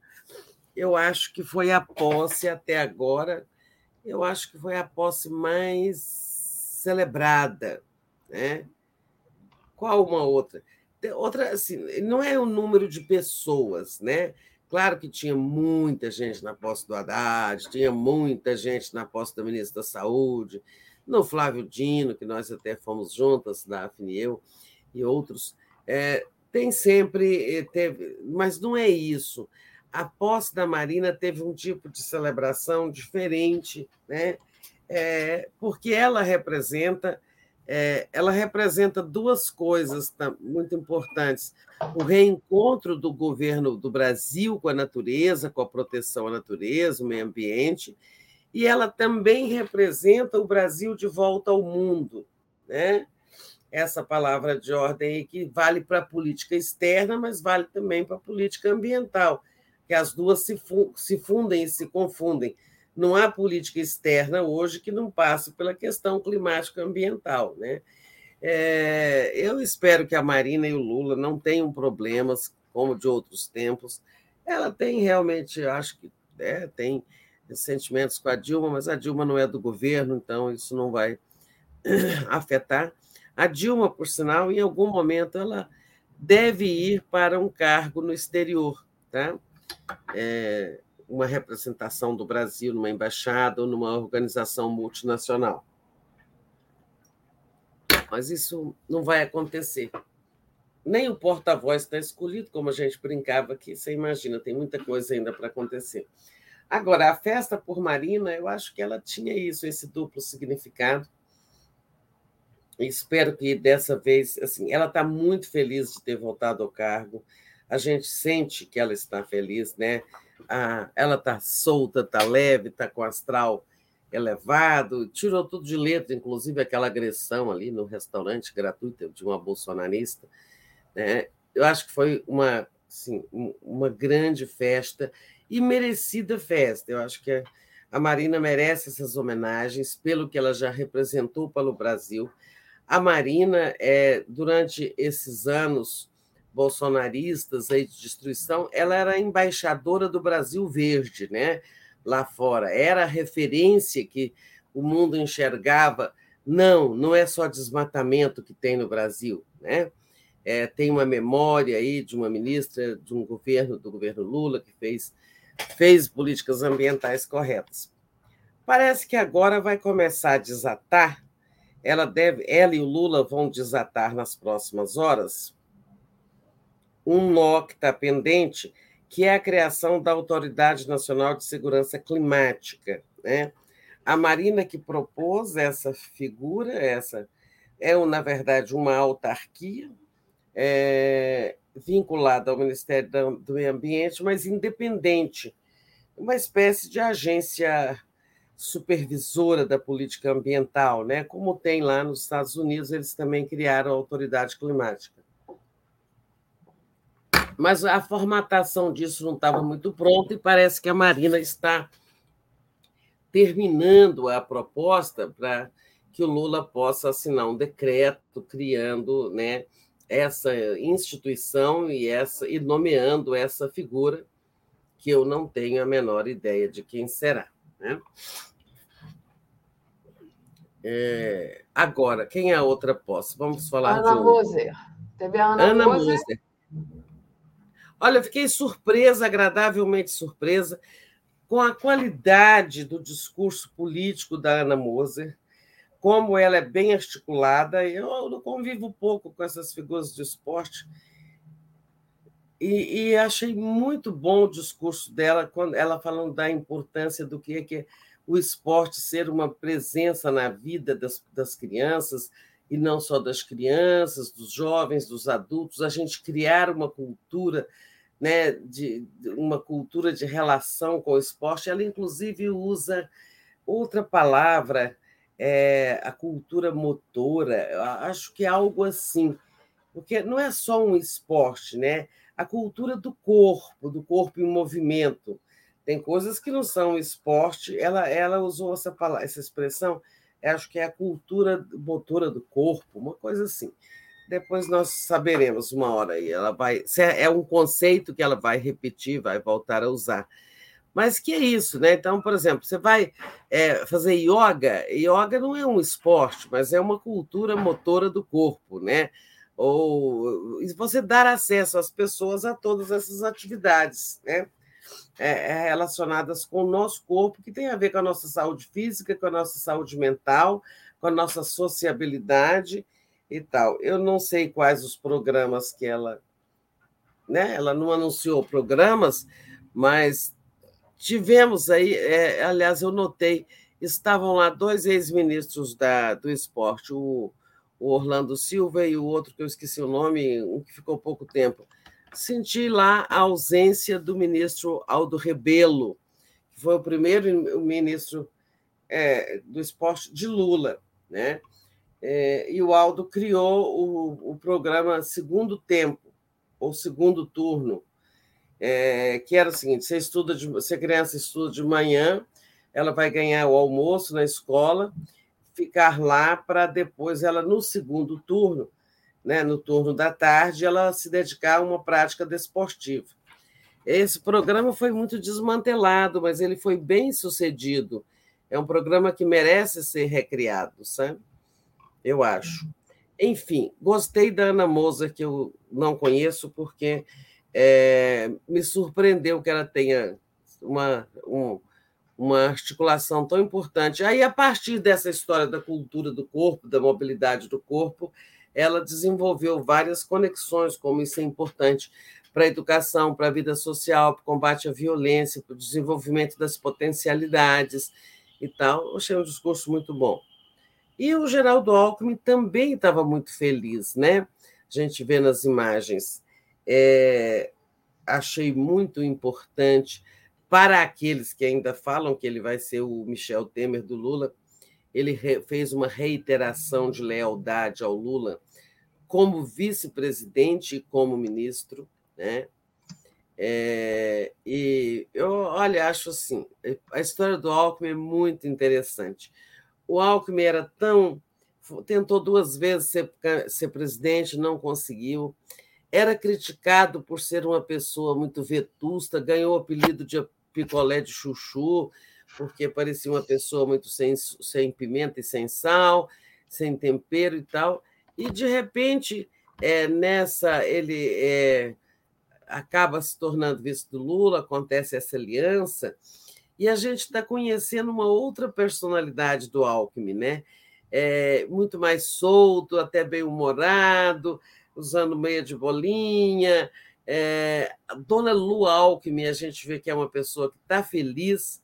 Eu acho que foi a posse até agora, eu acho que foi a posse mais celebrada, né? Qual uma outra? Outra, assim, não é o número de pessoas, né? Claro que tinha muita gente na posse do Haddad, tinha muita gente na posse do ministro da Saúde, no Flávio Dino, que nós até fomos juntas, da Daphne e eu, e outros. É, tem sempre, eh, teve, mas não é isso. A posse da Marina teve um tipo de celebração diferente, né? É, porque ela representa é, ela representa duas coisas muito importantes: o reencontro do governo do Brasil com a natureza, com a proteção à natureza, o meio ambiente, e ela também representa o Brasil de volta ao mundo, né? Essa palavra de ordem que vale para a política externa, mas vale também para a política ambiental, que as duas se fundem e se confundem. Não há política externa hoje que não passe pela questão climática ambiental. Né? É, eu espero que a Marina e o Lula não tenham problemas como de outros tempos. Ela tem realmente, acho que é, tem sentimentos com a Dilma, mas a Dilma não é do governo, então isso não vai afetar. A Dilma, por sinal, em algum momento ela deve ir para um cargo no exterior, tá? É, uma representação do Brasil numa embaixada ou numa organização multinacional. Mas isso não vai acontecer. Nem o porta-voz está escolhido, como a gente brincava aqui. Você imagina, tem muita coisa ainda para acontecer. Agora, a festa por Marina, eu acho que ela tinha isso, esse duplo significado. Espero que dessa vez, assim, ela está muito feliz de ter voltado ao cargo. A gente sente que ela está feliz, né? ah, ela está solta, está leve, está com astral elevado, tirou tudo de letra, inclusive aquela agressão ali no restaurante gratuito de uma bolsonarista. Né? Eu acho que foi uma, assim, uma grande festa e merecida festa. Eu acho que a Marina merece essas homenagens pelo que ela já representou para o Brasil. A Marina, é, durante esses anos, bolsonaristas aí de destruição, ela era embaixadora do Brasil Verde, né? Lá fora. Era a referência que o mundo enxergava. Não, não é só desmatamento que tem no Brasil, né? É, tem uma memória aí de uma ministra de um governo, do governo Lula, que fez, fez políticas ambientais corretas. Parece que agora vai começar a desatar. Ela deve, ela e o Lula vão desatar nas próximas horas, um nó que está pendente, que é a criação da Autoridade Nacional de Segurança Climática. Né? A Marina que propôs essa figura, essa é, na verdade, uma autarquia é, vinculada ao Ministério do Meio Ambiente, mas independente, uma espécie de agência supervisora da política ambiental, né? Como tem lá nos Estados Unidos, eles também criaram a autoridade climática mas a formatação disso não estava muito pronta e parece que a Marina está terminando a proposta para que o Lula possa assinar um decreto criando né, essa instituição e, essa, e nomeando essa figura, que eu não tenho a menor ideia de quem será. Né? É, agora, quem é a outra posse? Vamos falar Ana de um... Moser. Teve a Ana, Ana Moser. Moser Olha, fiquei surpresa, agradavelmente surpresa, com a qualidade do discurso político da Ana Moser, como ela é bem articulada. Eu não convivo pouco com essas figuras de esporte. E, e, achei muito bom o discurso dela, quando ela falando da importância do que é, que é o esporte ser uma presença na vida das, das crianças, e não só das crianças, dos jovens, dos adultos, a gente criar uma cultura, né, de, uma cultura de relação com o esporte. Ela, inclusive, usa outra palavra, é, a cultura motora, acho que é algo assim, porque não é só um esporte, né? A cultura do corpo, do corpo em movimento. Tem coisas que não são esporte, ela, ela usou essa, palavra, essa expressão, acho que é a cultura motora do corpo, uma coisa assim. Depois nós saberemos uma hora aí. Ela vai, é, é um conceito que ela vai repetir, vai voltar a usar. Mas que é isso, né? Então, por exemplo, você vai é, fazer yoga. Yoga não é um esporte, mas é uma cultura motora do corpo, né? Ou você dar acesso às pessoas a todas essas atividades, né? É, é, relacionadas com o nosso corpo, que tem a ver com a nossa saúde física, com a nossa saúde mental, com a nossa sociabilidade e tal. Eu não sei quais os programas que ela. Né? Ela não anunciou programas, mas tivemos aí, é, aliás, eu notei, estavam lá dois ex-ministros do esporte, o, o Orlando Silva e o outro que eu esqueci o nome, um que ficou pouco tempo senti lá a ausência do ministro Aldo Rebelo, que foi o primeiro ministro é, do esporte de Lula. Né? É, e o Aldo criou o, o, programa Segundo Tempo, ou Segundo Turno, é, que era o seguinte: você estuda, de, você criança estuda de manhã, ela vai ganhar o almoço na escola, ficar lá para depois ela, no segundo turno, né, no turno da tarde, ela se dedicar a uma prática desportiva. Esse programa foi muito desmantelado, mas ele foi bem sucedido. É um programa que merece ser recriado, sabe? Eu acho. Enfim, gostei da Ana Moser, que eu não conheço, porque é, me surpreendeu que ela tenha uma, um, uma articulação tão importante. Aí, a partir dessa história da cultura do corpo, da mobilidade do corpo, ela desenvolveu várias conexões, como isso é importante para a educação, para a vida social, para o combate à violência, para o desenvolvimento das potencialidades e tal. Eu achei um discurso muito bom. E o Geraldo Alckmin também estava muito feliz, né? A gente vê nas imagens. É, achei muito importante para aqueles que ainda falam que ele vai ser o Michel Temer do Lula, ele fez uma reiteração de lealdade ao Lula como vice-presidente e como ministro, né? É, e eu, olha, acho assim, a história do Alckmin é muito interessante. O Alckmin era tão tentou duas vezes ser, ser presidente, não conseguiu. Era criticado por ser uma pessoa muito vetusta, ganhou o apelido de picolé de chuchu, porque parecia uma pessoa muito sem, sem pimenta e sem sal, sem tempero e tal. E, de repente, é, nessa ele é, acaba se tornando vice do Lula, acontece essa aliança, e a gente está conhecendo uma outra personalidade do Alckmin, né? É, muito mais solto, até bem humorado, usando meia de bolinha. É, Dona Lu Alckmin, a gente vê que é uma pessoa que está feliz,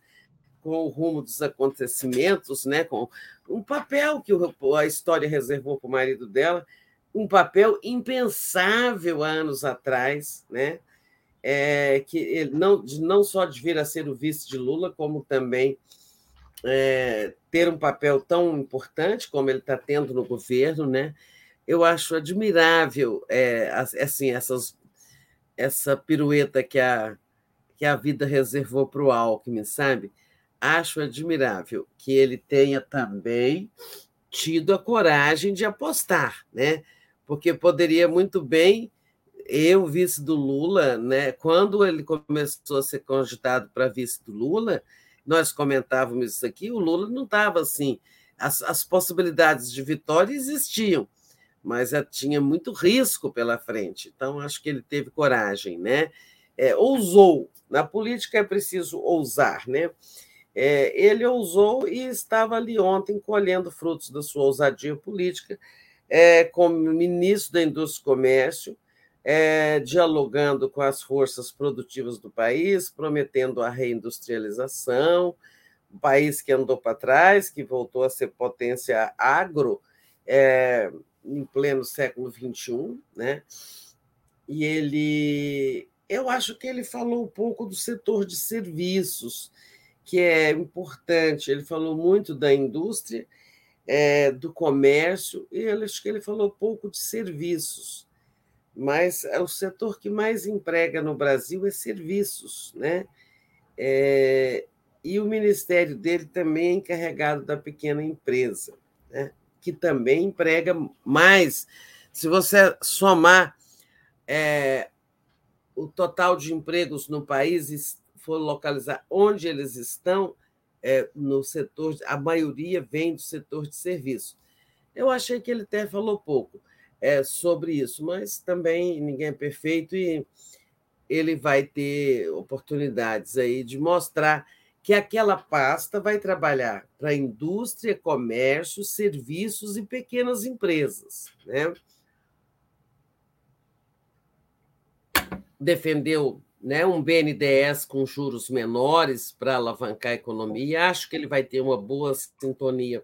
com o rumo dos acontecimentos, né? com um papel que a história reservou para o marido dela, um papel impensável há anos atrás, né? É, que ele não, não só de vir a ser o vice de Lula, como também é, ter um papel tão importante como ele está tendo no governo, né? Eu acho admirável é, assim essas, essa pirueta que a, que a vida reservou para o Alckmin, sabe? acho admirável que ele tenha também tido a coragem de apostar, né? Porque poderia muito bem eu, vice do Lula, né? Quando ele começou a ser cogitado para vice do Lula, nós comentávamos isso aqui, o Lula não estava assim. As, as, possibilidades de vitória existiam, mas tinha muito risco pela frente. Então, acho que ele teve coragem, né? É, ousou. Na política é preciso ousar, né? É, ele ousou e estava ali ontem colhendo frutos da sua ousadia política, é, como ministro da Indústria e Comércio, é, dialogando com as forças produtivas do país, prometendo a reindustrialização um país que andou para trás, que voltou a ser potência agro é, em pleno século XXI, né? E ele, eu acho que ele falou um pouco do setor de serviços, que é importante. Ele falou muito da indústria, é, do comércio, e eu acho que ele falou pouco de serviços. Mas é o setor que mais emprega no Brasil é serviços, né? É, e o ministério dele também é encarregado da pequena empresa, né? Que também emprega mais. Se você somar é, o total de empregos no país, for localizar onde eles estão, é, no setor, a maioria vem do setor de serviço. Eu achei que ele até falou pouco é, sobre isso, mas também ninguém é perfeito e ele vai ter oportunidades aí de mostrar que aquela pasta vai trabalhar para indústria, comércio, serviços e pequenas empresas. Né? Defendeu né, um BNDES com juros menores para alavancar a economia. Acho que ele vai ter uma boa sintonia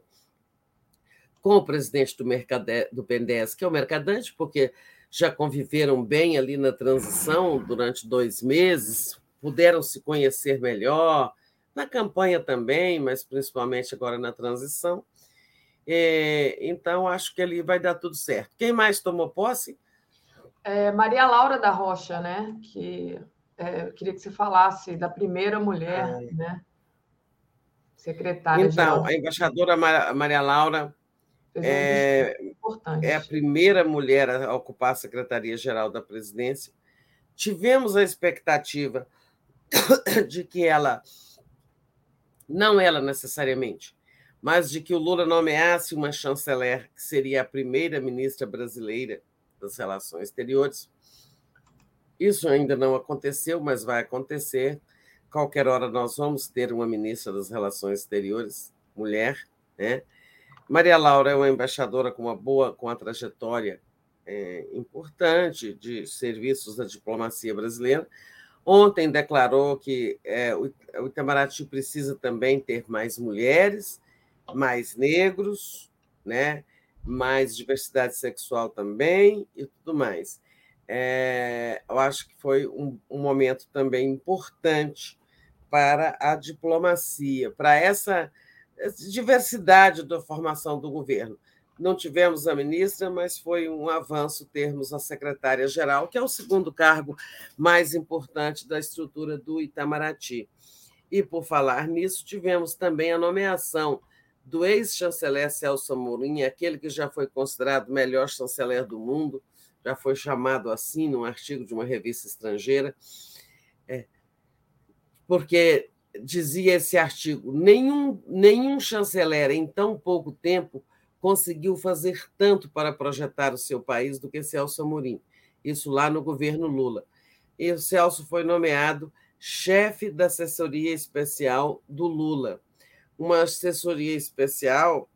com o presidente do, Mercade, do BNDES, que é o Mercadante, porque já conviveram bem ali na transição durante dois meses, puderam se conhecer melhor, na campanha também, mas principalmente agora na transição. É, então, acho que ali vai dar tudo certo. Quem mais tomou posse? É Maria Laura da Rocha, né? Que é, eu queria que você falasse da primeira mulher, é. né? Secretária. Então, a embaixadora Maria Laura é, é, a primeira mulher a ocupar a Secretaria-Geral da Presidência. Tivemos a expectativa de que ela não ela necessariamente, mas de que o Lula nomeasse uma chanceler que seria a primeira ministra brasileira das Relações Exteriores. Isso ainda não aconteceu, mas vai acontecer. Qualquer hora nós vamos ter uma ministra das Relações Exteriores, mulher, né? Maria Laura é uma embaixadora com uma boa, com uma trajetória é, importante de serviços da diplomacia brasileira, Ontem declarou que é, o Itamaraty precisa também ter mais mulheres, mais negros, né? mais diversidade sexual também e tudo mais. É, eu acho que foi um, um momento também importante para a diplomacia, para essa diversidade da formação do governo. Não tivemos a ministra, mas foi um avanço termos a secretária-geral, que é o segundo cargo mais importante da estrutura do Itamaraty. E, por falar nisso, tivemos também a nomeação do ex-chanceler Celso Amorim, aquele que já foi considerado o melhor chanceler do mundo, já foi chamado assim num artigo de uma revista estrangeira, é, porque dizia esse artigo: nenhum, nenhum chanceler em tão pouco tempo conseguiu fazer tanto para projetar o seu país do que Celso Amorim, isso lá no governo Lula. E o Celso foi nomeado chefe da assessoria especial do Lula, uma assessoria especial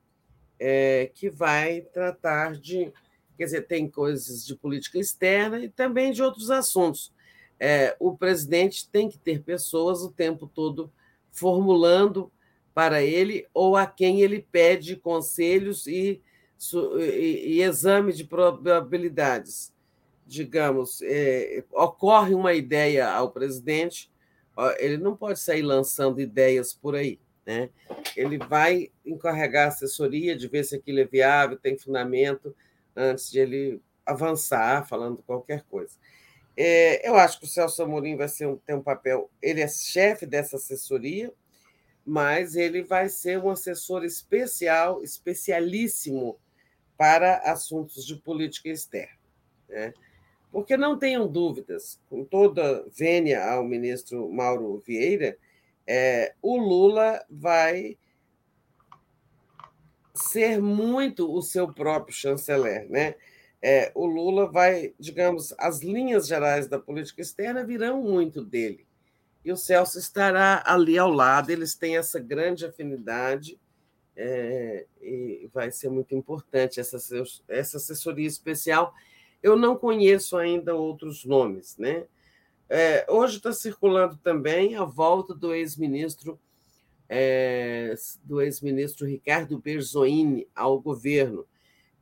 é, que vai tratar de, quer dizer, tem coisas de política externa e também de outros assuntos. É, o presidente tem que ter pessoas o tempo todo formulando para ele ou a quem ele pede conselhos e, e, e exame de probabilidades. Digamos, é, ocorre uma ideia ao presidente, ele não pode sair lançando ideias por aí. Né? Ele vai encarregar a assessoria de ver se aquilo é viável, tem fundamento, antes de ele avançar falando qualquer coisa. É, eu acho que o Celso Amorim vai ser um, ter um papel. Ele é chefe dessa assessoria, mas ele vai ser um assessor especial, especialíssimo para assuntos de política externa. Né? Porque não tenham dúvidas, com toda vênia ao ministro Mauro Vieira, é, o Lula vai ser muito o seu próprio chanceler. Né? É, o Lula vai, digamos, as linhas gerais da política externa virão muito dele e o Celso estará ali ao lado. Eles têm essa grande afinidade é, e vai ser muito importante essa, essa assessoria especial. Eu não conheço ainda outros nomes, né? É, hoje está circulando também a volta do ex-ministro é, do ex-ministro Ricardo Berzoini ao governo,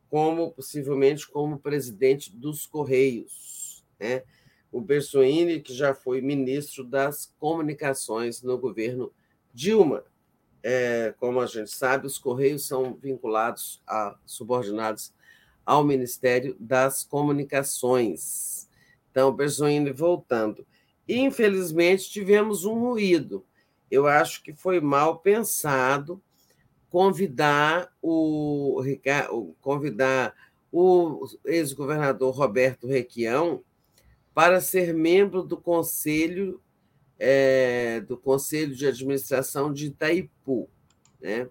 como possivelmente como presidente dos Correios. Né? O Berzoini, que já foi ministro das comunicações no governo Dilma. É, como a gente sabe, os Correios são vinculados a subordinados ao Ministério das Comunicações. Então, Berzoini voltando. Infelizmente, tivemos um ruído eu acho que foi mal pensado convidar o convidar o ex-governador Roberto Requião para ser membro do conselho é, do conselho de administração de Itaipu, né?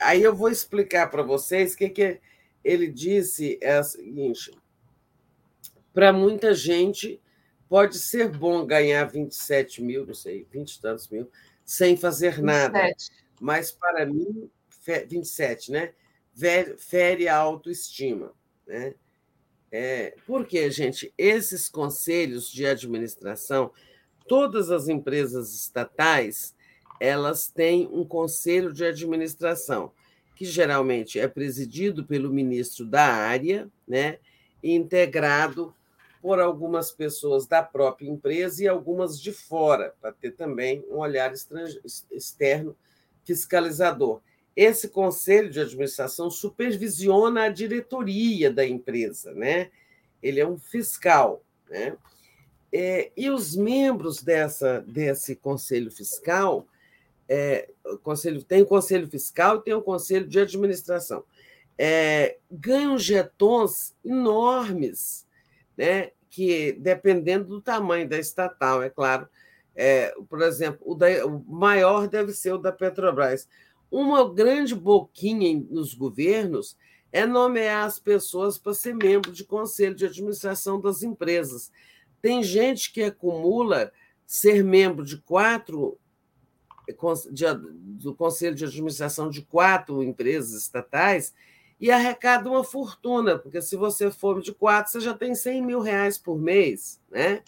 Aí eu vou explicar para vocês o que, que ele disse é o seguinte: para muita gente pode ser bom ganhar 27 mil, não sei, 20 e tantos mil, sem fazer nada. 27. Mas para mim, 27, né? Fere a autoestima. Né? É, porque, gente, esses conselhos de administração, todas as empresas estatais, elas têm um conselho de administração, que geralmente é presidido pelo ministro da área, né? integrado por algumas pessoas da própria empresa e algumas de fora, para ter também um olhar externo fiscalizador. Esse conselho de administração supervisiona a diretoria da empresa, né? Ele é um fiscal, né? É, e os membros dessa, desse conselho fiscal, é, conselho, tem o conselho fiscal e tem o conselho de administração, é, ganham jetons enormes né, que dependendo do tamanho da estatal, é claro. É, por exemplo, o, da, o maior deve ser o da Petrobras. Uma grande boquinha nos governos é nomear as pessoas para ser membro de conselho de administração das empresas. Tem gente que acumula ser membro de quatro de, do conselho de administração de quatro empresas estatais e arrecada uma fortuna, porque se você for de quatro, você já tem 100 mil reais por mês, né?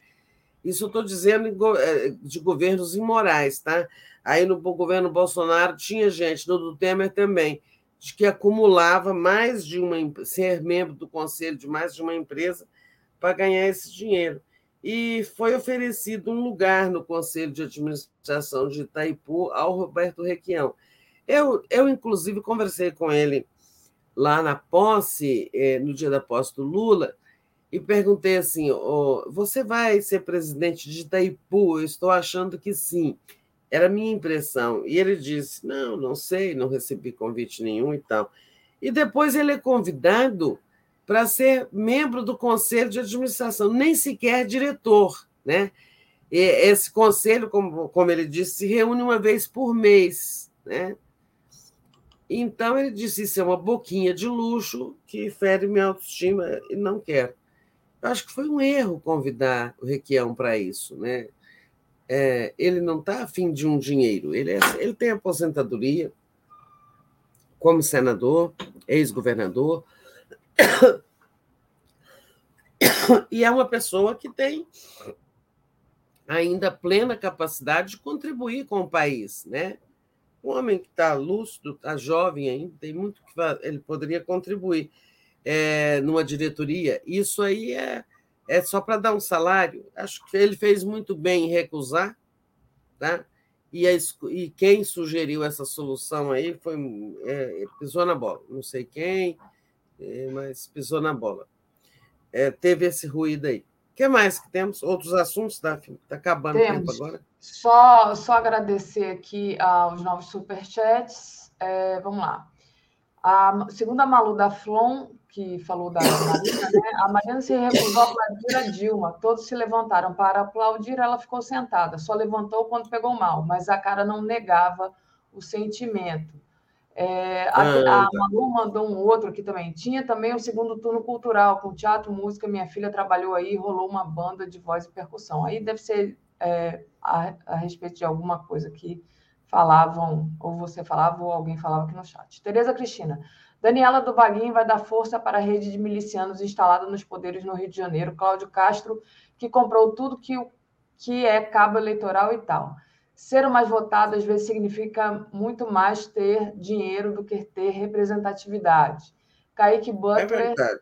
Isso eu estou dizendo eh, de governos imorais, tá? Aí no governo Bolsonaro tinha gente, no do Temer também, de que acumulava mais de uma ser membro do conselho de mais de uma empresa para ganhar esse dinheiro. E foi oferecido um lugar no conselho de administração de Itaipu ao Roberto Requião. Eu, eu inclusive, conversei com ele lá na posse, eh, no dia da posse do Lula, e perguntei assim: oh, você vai ser presidente de Itaipu? Eu estou achando que sim. Era a minha impressão. E ele disse: não, não sei, não recebi convite nenhum e tal. E depois ele é convidado para ser membro do conselho de administração, nem sequer diretor, né? E esse conselho, como, como ele disse, se reúne uma vez por mês, né? Então ele disse: Isso é uma boquinha de luxo que fere minha autoestima e não quero. Eu acho que foi um erro convidar o Requião para isso. Né? É, ele não está afim de um dinheiro, ele, é, ele tem aposentadoria como senador, ex-governador, e é uma pessoa que tem ainda plena capacidade de contribuir com o país, né? Um homem que está lúcido, está jovem ainda, tem muito que ele poderia contribuir é, numa diretoria. Isso aí é, é só para dar um salário. Acho que ele fez muito bem em recusar, tá? E, a, e quem sugeriu essa solução aí foi é, pisou na bola. Não sei quem, é, mas pisou na bola. É, teve esse ruído aí. O que mais que temos? Outros assuntos, Daphne? Está acabando temos. o tempo agora. Só, só agradecer aqui aos novos superchats. É, vamos lá. A, segundo a Malu da Flon, que falou da Marina, né, a Marina se recusou a aplaudir a Dilma. Todos se levantaram para aplaudir, ela ficou sentada. Só levantou quando pegou mal, mas a cara não negava o sentimento. É, a, a, Manu mandou um outro aqui também. Tinha também o segundo turno cultural, com teatro, música. Minha filha trabalhou aí, rolou uma banda de voz e percussão. Aí deve ser é, a, a, respeito de alguma coisa que falavam, ou você falava, ou alguém falava aqui no chat. Tereza Cristina. Daniela do Vaguinho vai dar força para a rede de milicianos instalada nos poderes no Rio de Janeiro. Cláudio Castro, que comprou tudo que, que é cabo eleitoral e tal. ser o mais votado às vezes significa muito mais ter dinheiro do que ter representatividade. Kaique Butler, é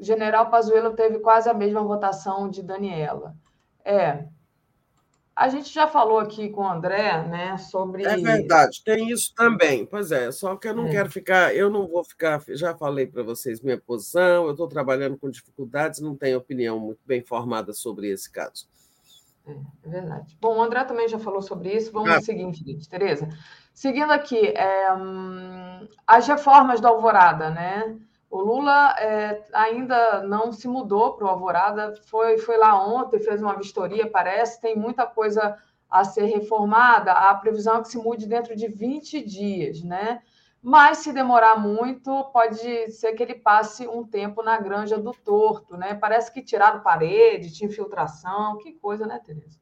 General Pazuello teve quase a mesma votação de Daniela. É, a gente já falou aqui com o André, né, sobre. É verdade, tem isso também. Pois é, só que eu não é. quero ficar, eu não vou ficar. Já falei para vocês minha posição, eu estou trabalhando com dificuldades, não tenho opinião muito bem formada sobre esse caso. É, é verdade. Bom, o André também já falou sobre isso. Vamos ah. ao seguinte, Tereza. Seguindo aqui, é, hum, as reformas da Alvorada, né? O Lula é, ainda não se mudou para o Alvorada, foi, foi lá ontem, fez uma vistoria, parece, tem muita coisa a ser reformada. A previsão é que se mude dentro de 20 dias, né? Mas se demorar muito, pode ser que ele passe um tempo na granja do torto, né? Parece que tiraram parede, tinha infiltração, que coisa, né, Tereza?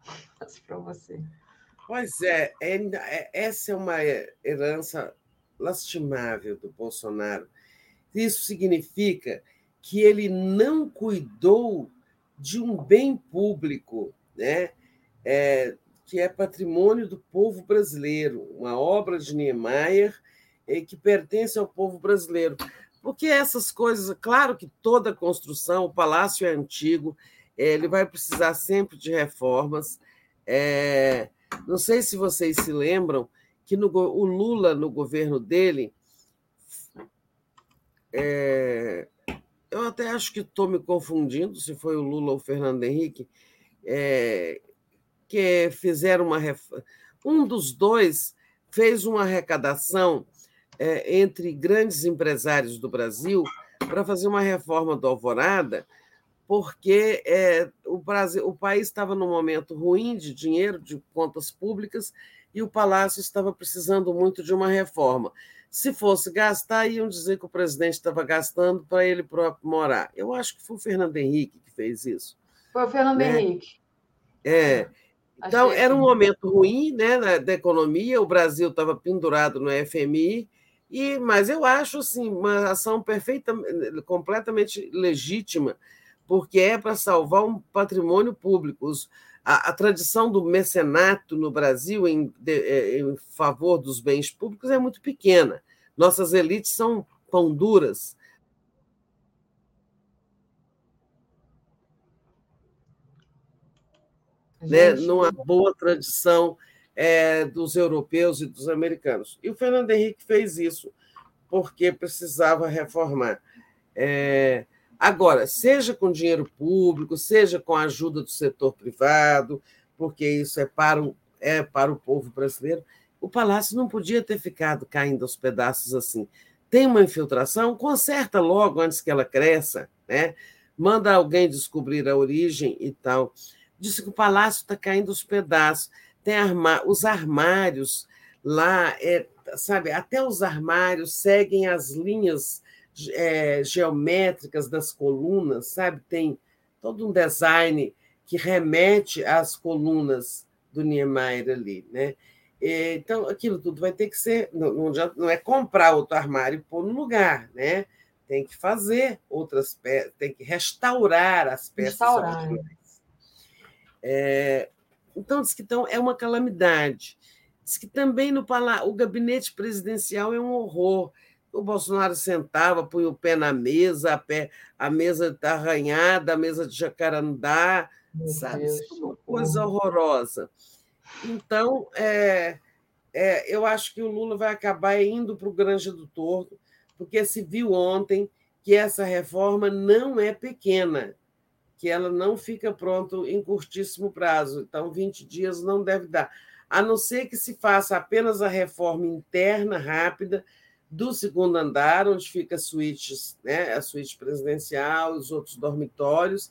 para você. Pois é, é, é, essa é uma herança lastimável do Bolsonaro isso significa que ele não cuidou de um bem público, né? É, que é patrimônio do povo brasileiro, uma obra de Niemeyer é, que pertence ao povo brasileiro. Porque essas coisas, claro que toda construção, o palácio é antigo, é, ele vai precisar sempre de reformas. É, não sei se vocês se lembram que no, o Lula, no governo dele, é, eu até acho que estou me confundindo se foi o Lula ou o Fernando Henrique, é, que fizeram uma. Um dos dois fez uma arrecadação é, entre grandes empresários do Brasil para fazer uma reforma do Alvorada, porque é, o, Brasil, o país estava num momento ruim de dinheiro, de contas públicas, e o Palácio estava precisando muito de uma reforma. Se fosse gastar, iam dizer que o presidente estava gastando para ele próprio morar. Eu acho que foi o Fernando Henrique que fez isso. Foi o Fernando né? Henrique. É. Então, era um momento ruim né, da economia, o Brasil estava pendurado no FMI, e, mas eu acho assim, uma ação perfeita, completamente legítima, porque é para salvar um patrimônio público. Os, a, a, tradição do mecenato no Brasil em, de, é, em favor dos bens públicos é muito pequena. Nossas elites são pão duras. Né, numa boa tradição é, dos europeus e dos americanos. E o Fernando Henrique fez isso porque precisava reformar. É, Agora, seja com dinheiro público, seja com a ajuda do setor privado, porque isso é para o, é para o povo brasileiro, o palácio não podia ter ficado caindo aos pedaços assim. Tem uma infiltração, conserta logo antes que ela cresça, né? manda alguém descobrir a origem e tal. Disse que o palácio está caindo aos pedaços. Tem arma... os armários lá, é, sabe? Até os armários seguem as linhas é, geométricas das colunas, sabe? Tem todo um design que remete às colunas do Niemeyer ali, né? Então, aquilo tudo vai ter que ser. Não, não é comprar outro armário e pôr no lugar, né? Tem que fazer outras peças, tem que restaurar as peças restaurar. É, então, diz que então, é uma calamidade. Diz que também no o gabinete presidencial é um horror o Bolsonaro sentava, punha o pé na mesa, a, pé, a mesa está arranhada, a mesa de jacarandá, Meu sabe? Deus, é uma coisa horrorosa. Então, é, é, eu acho que o Lula vai acabar indo para o Granja do Torto, porque se viu ontem que essa reforma não é pequena, que ela não fica pronta em curtíssimo prazo. Então, 20 dias não deve dar. A não ser que se faça apenas a reforma interna rápida, do segundo andar, onde fica a suíte, né, a suíte presidencial, os outros dormitórios,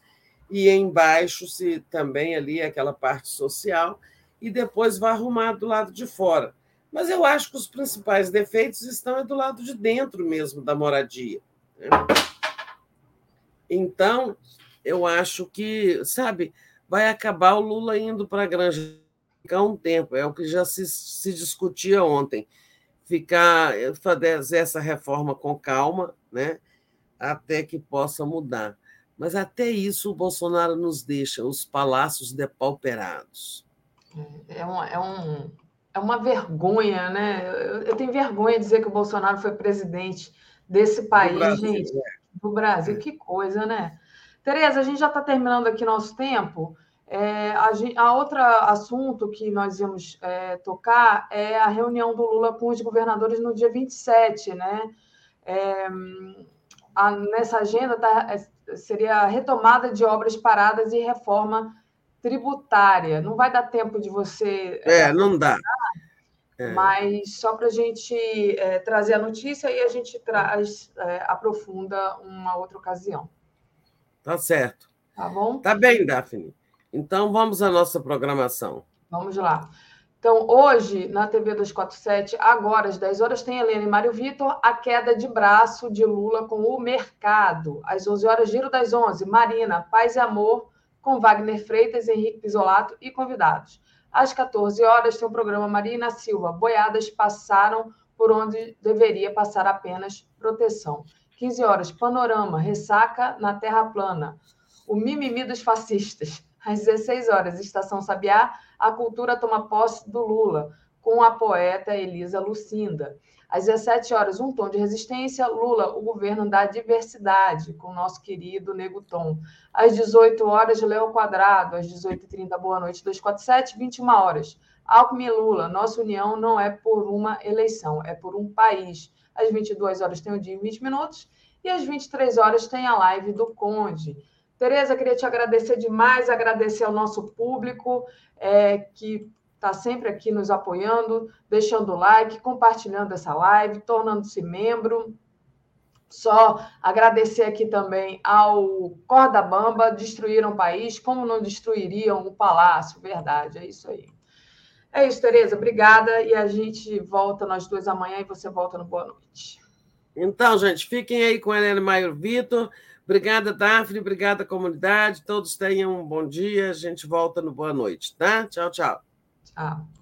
e embaixo se também ali aquela parte social, e depois vai arrumar do lado de fora. Mas eu acho que os principais defeitos estão do lado de dentro mesmo da moradia. Né? Então, eu acho que, sabe, vai acabar o Lula indo para a Granja ficar um tempo, é o que já se, se discutia ontem ficar fazer essa reforma com calma, né? Até que possa mudar. Mas até isso o Bolsonaro nos deixa os palácios depauperados. É, é, um, é, um, é uma vergonha, né? Eu, eu, tenho vergonha de dizer que o Bolsonaro foi presidente desse país, Brasil, gente. É. Do Brasil, que coisa, né? Tereza, a gente já está terminando aqui nosso tempo. É, a, a outro assunto que nós íamos é, tocar é a reunião do Lula com os governadores no dia 27, né? É, a, nessa agenda tá, é, seria a retomada de obras paradas e reforma tributária. Não vai dar tempo de você. É, não dá. É. Mas só para a gente é, trazer a notícia e a gente traz, é, aprofunda uma outra ocasião. Tá certo. Tá bom? Tá bem, Daphne. Então, vamos à nossa programação. Vamos lá. Então, hoje, na TV 247, agora às 10 horas, tem Helena e Mário Vitor, a queda de braço de Lula com o mercado. Às 11 horas, Giro das 11, Marina, Paz e Amor, com Wagner Freitas, Henrique Pisolato e convidados. Às 14 horas, tem o programa Marina Silva, Boiadas passaram por onde deveria passar apenas proteção. 15 horas, Panorama, Ressaca na Terra Plana, o mimimi dos fascistas. Às 16 horas, Estação Sabiá, a cultura toma posse do Lula, com a poeta Elisa Lucinda. Às 17 horas, um tom de resistência, Lula, o governo da diversidade, com o nosso querido Nego Tom. Às 18 horas, Léo Quadrado. Às 18h30, Boa Noite 247, 21 horas. Alckmin e Lula, nossa união não é por uma eleição, é por um país. Às 22 horas tem o dia em 20 minutos. E às 23 horas tem a live do Conde. Tereza, queria te agradecer demais, agradecer ao nosso público é, que está sempre aqui nos apoiando, deixando o like, compartilhando essa live, tornando-se membro. Só agradecer aqui também ao Corda Bamba, destruíram o país, como não destruiriam o palácio, verdade, é isso aí. É isso, Tereza, obrigada, e a gente volta nós duas amanhã e você volta no Boa Noite. Então, gente, fiquem aí com a Helena Maior Vitor. Obrigada, Daphne. Obrigada, comunidade. Todos tenham um bom dia. A gente volta no boa noite, tá? Tchau, tchau. Tchau.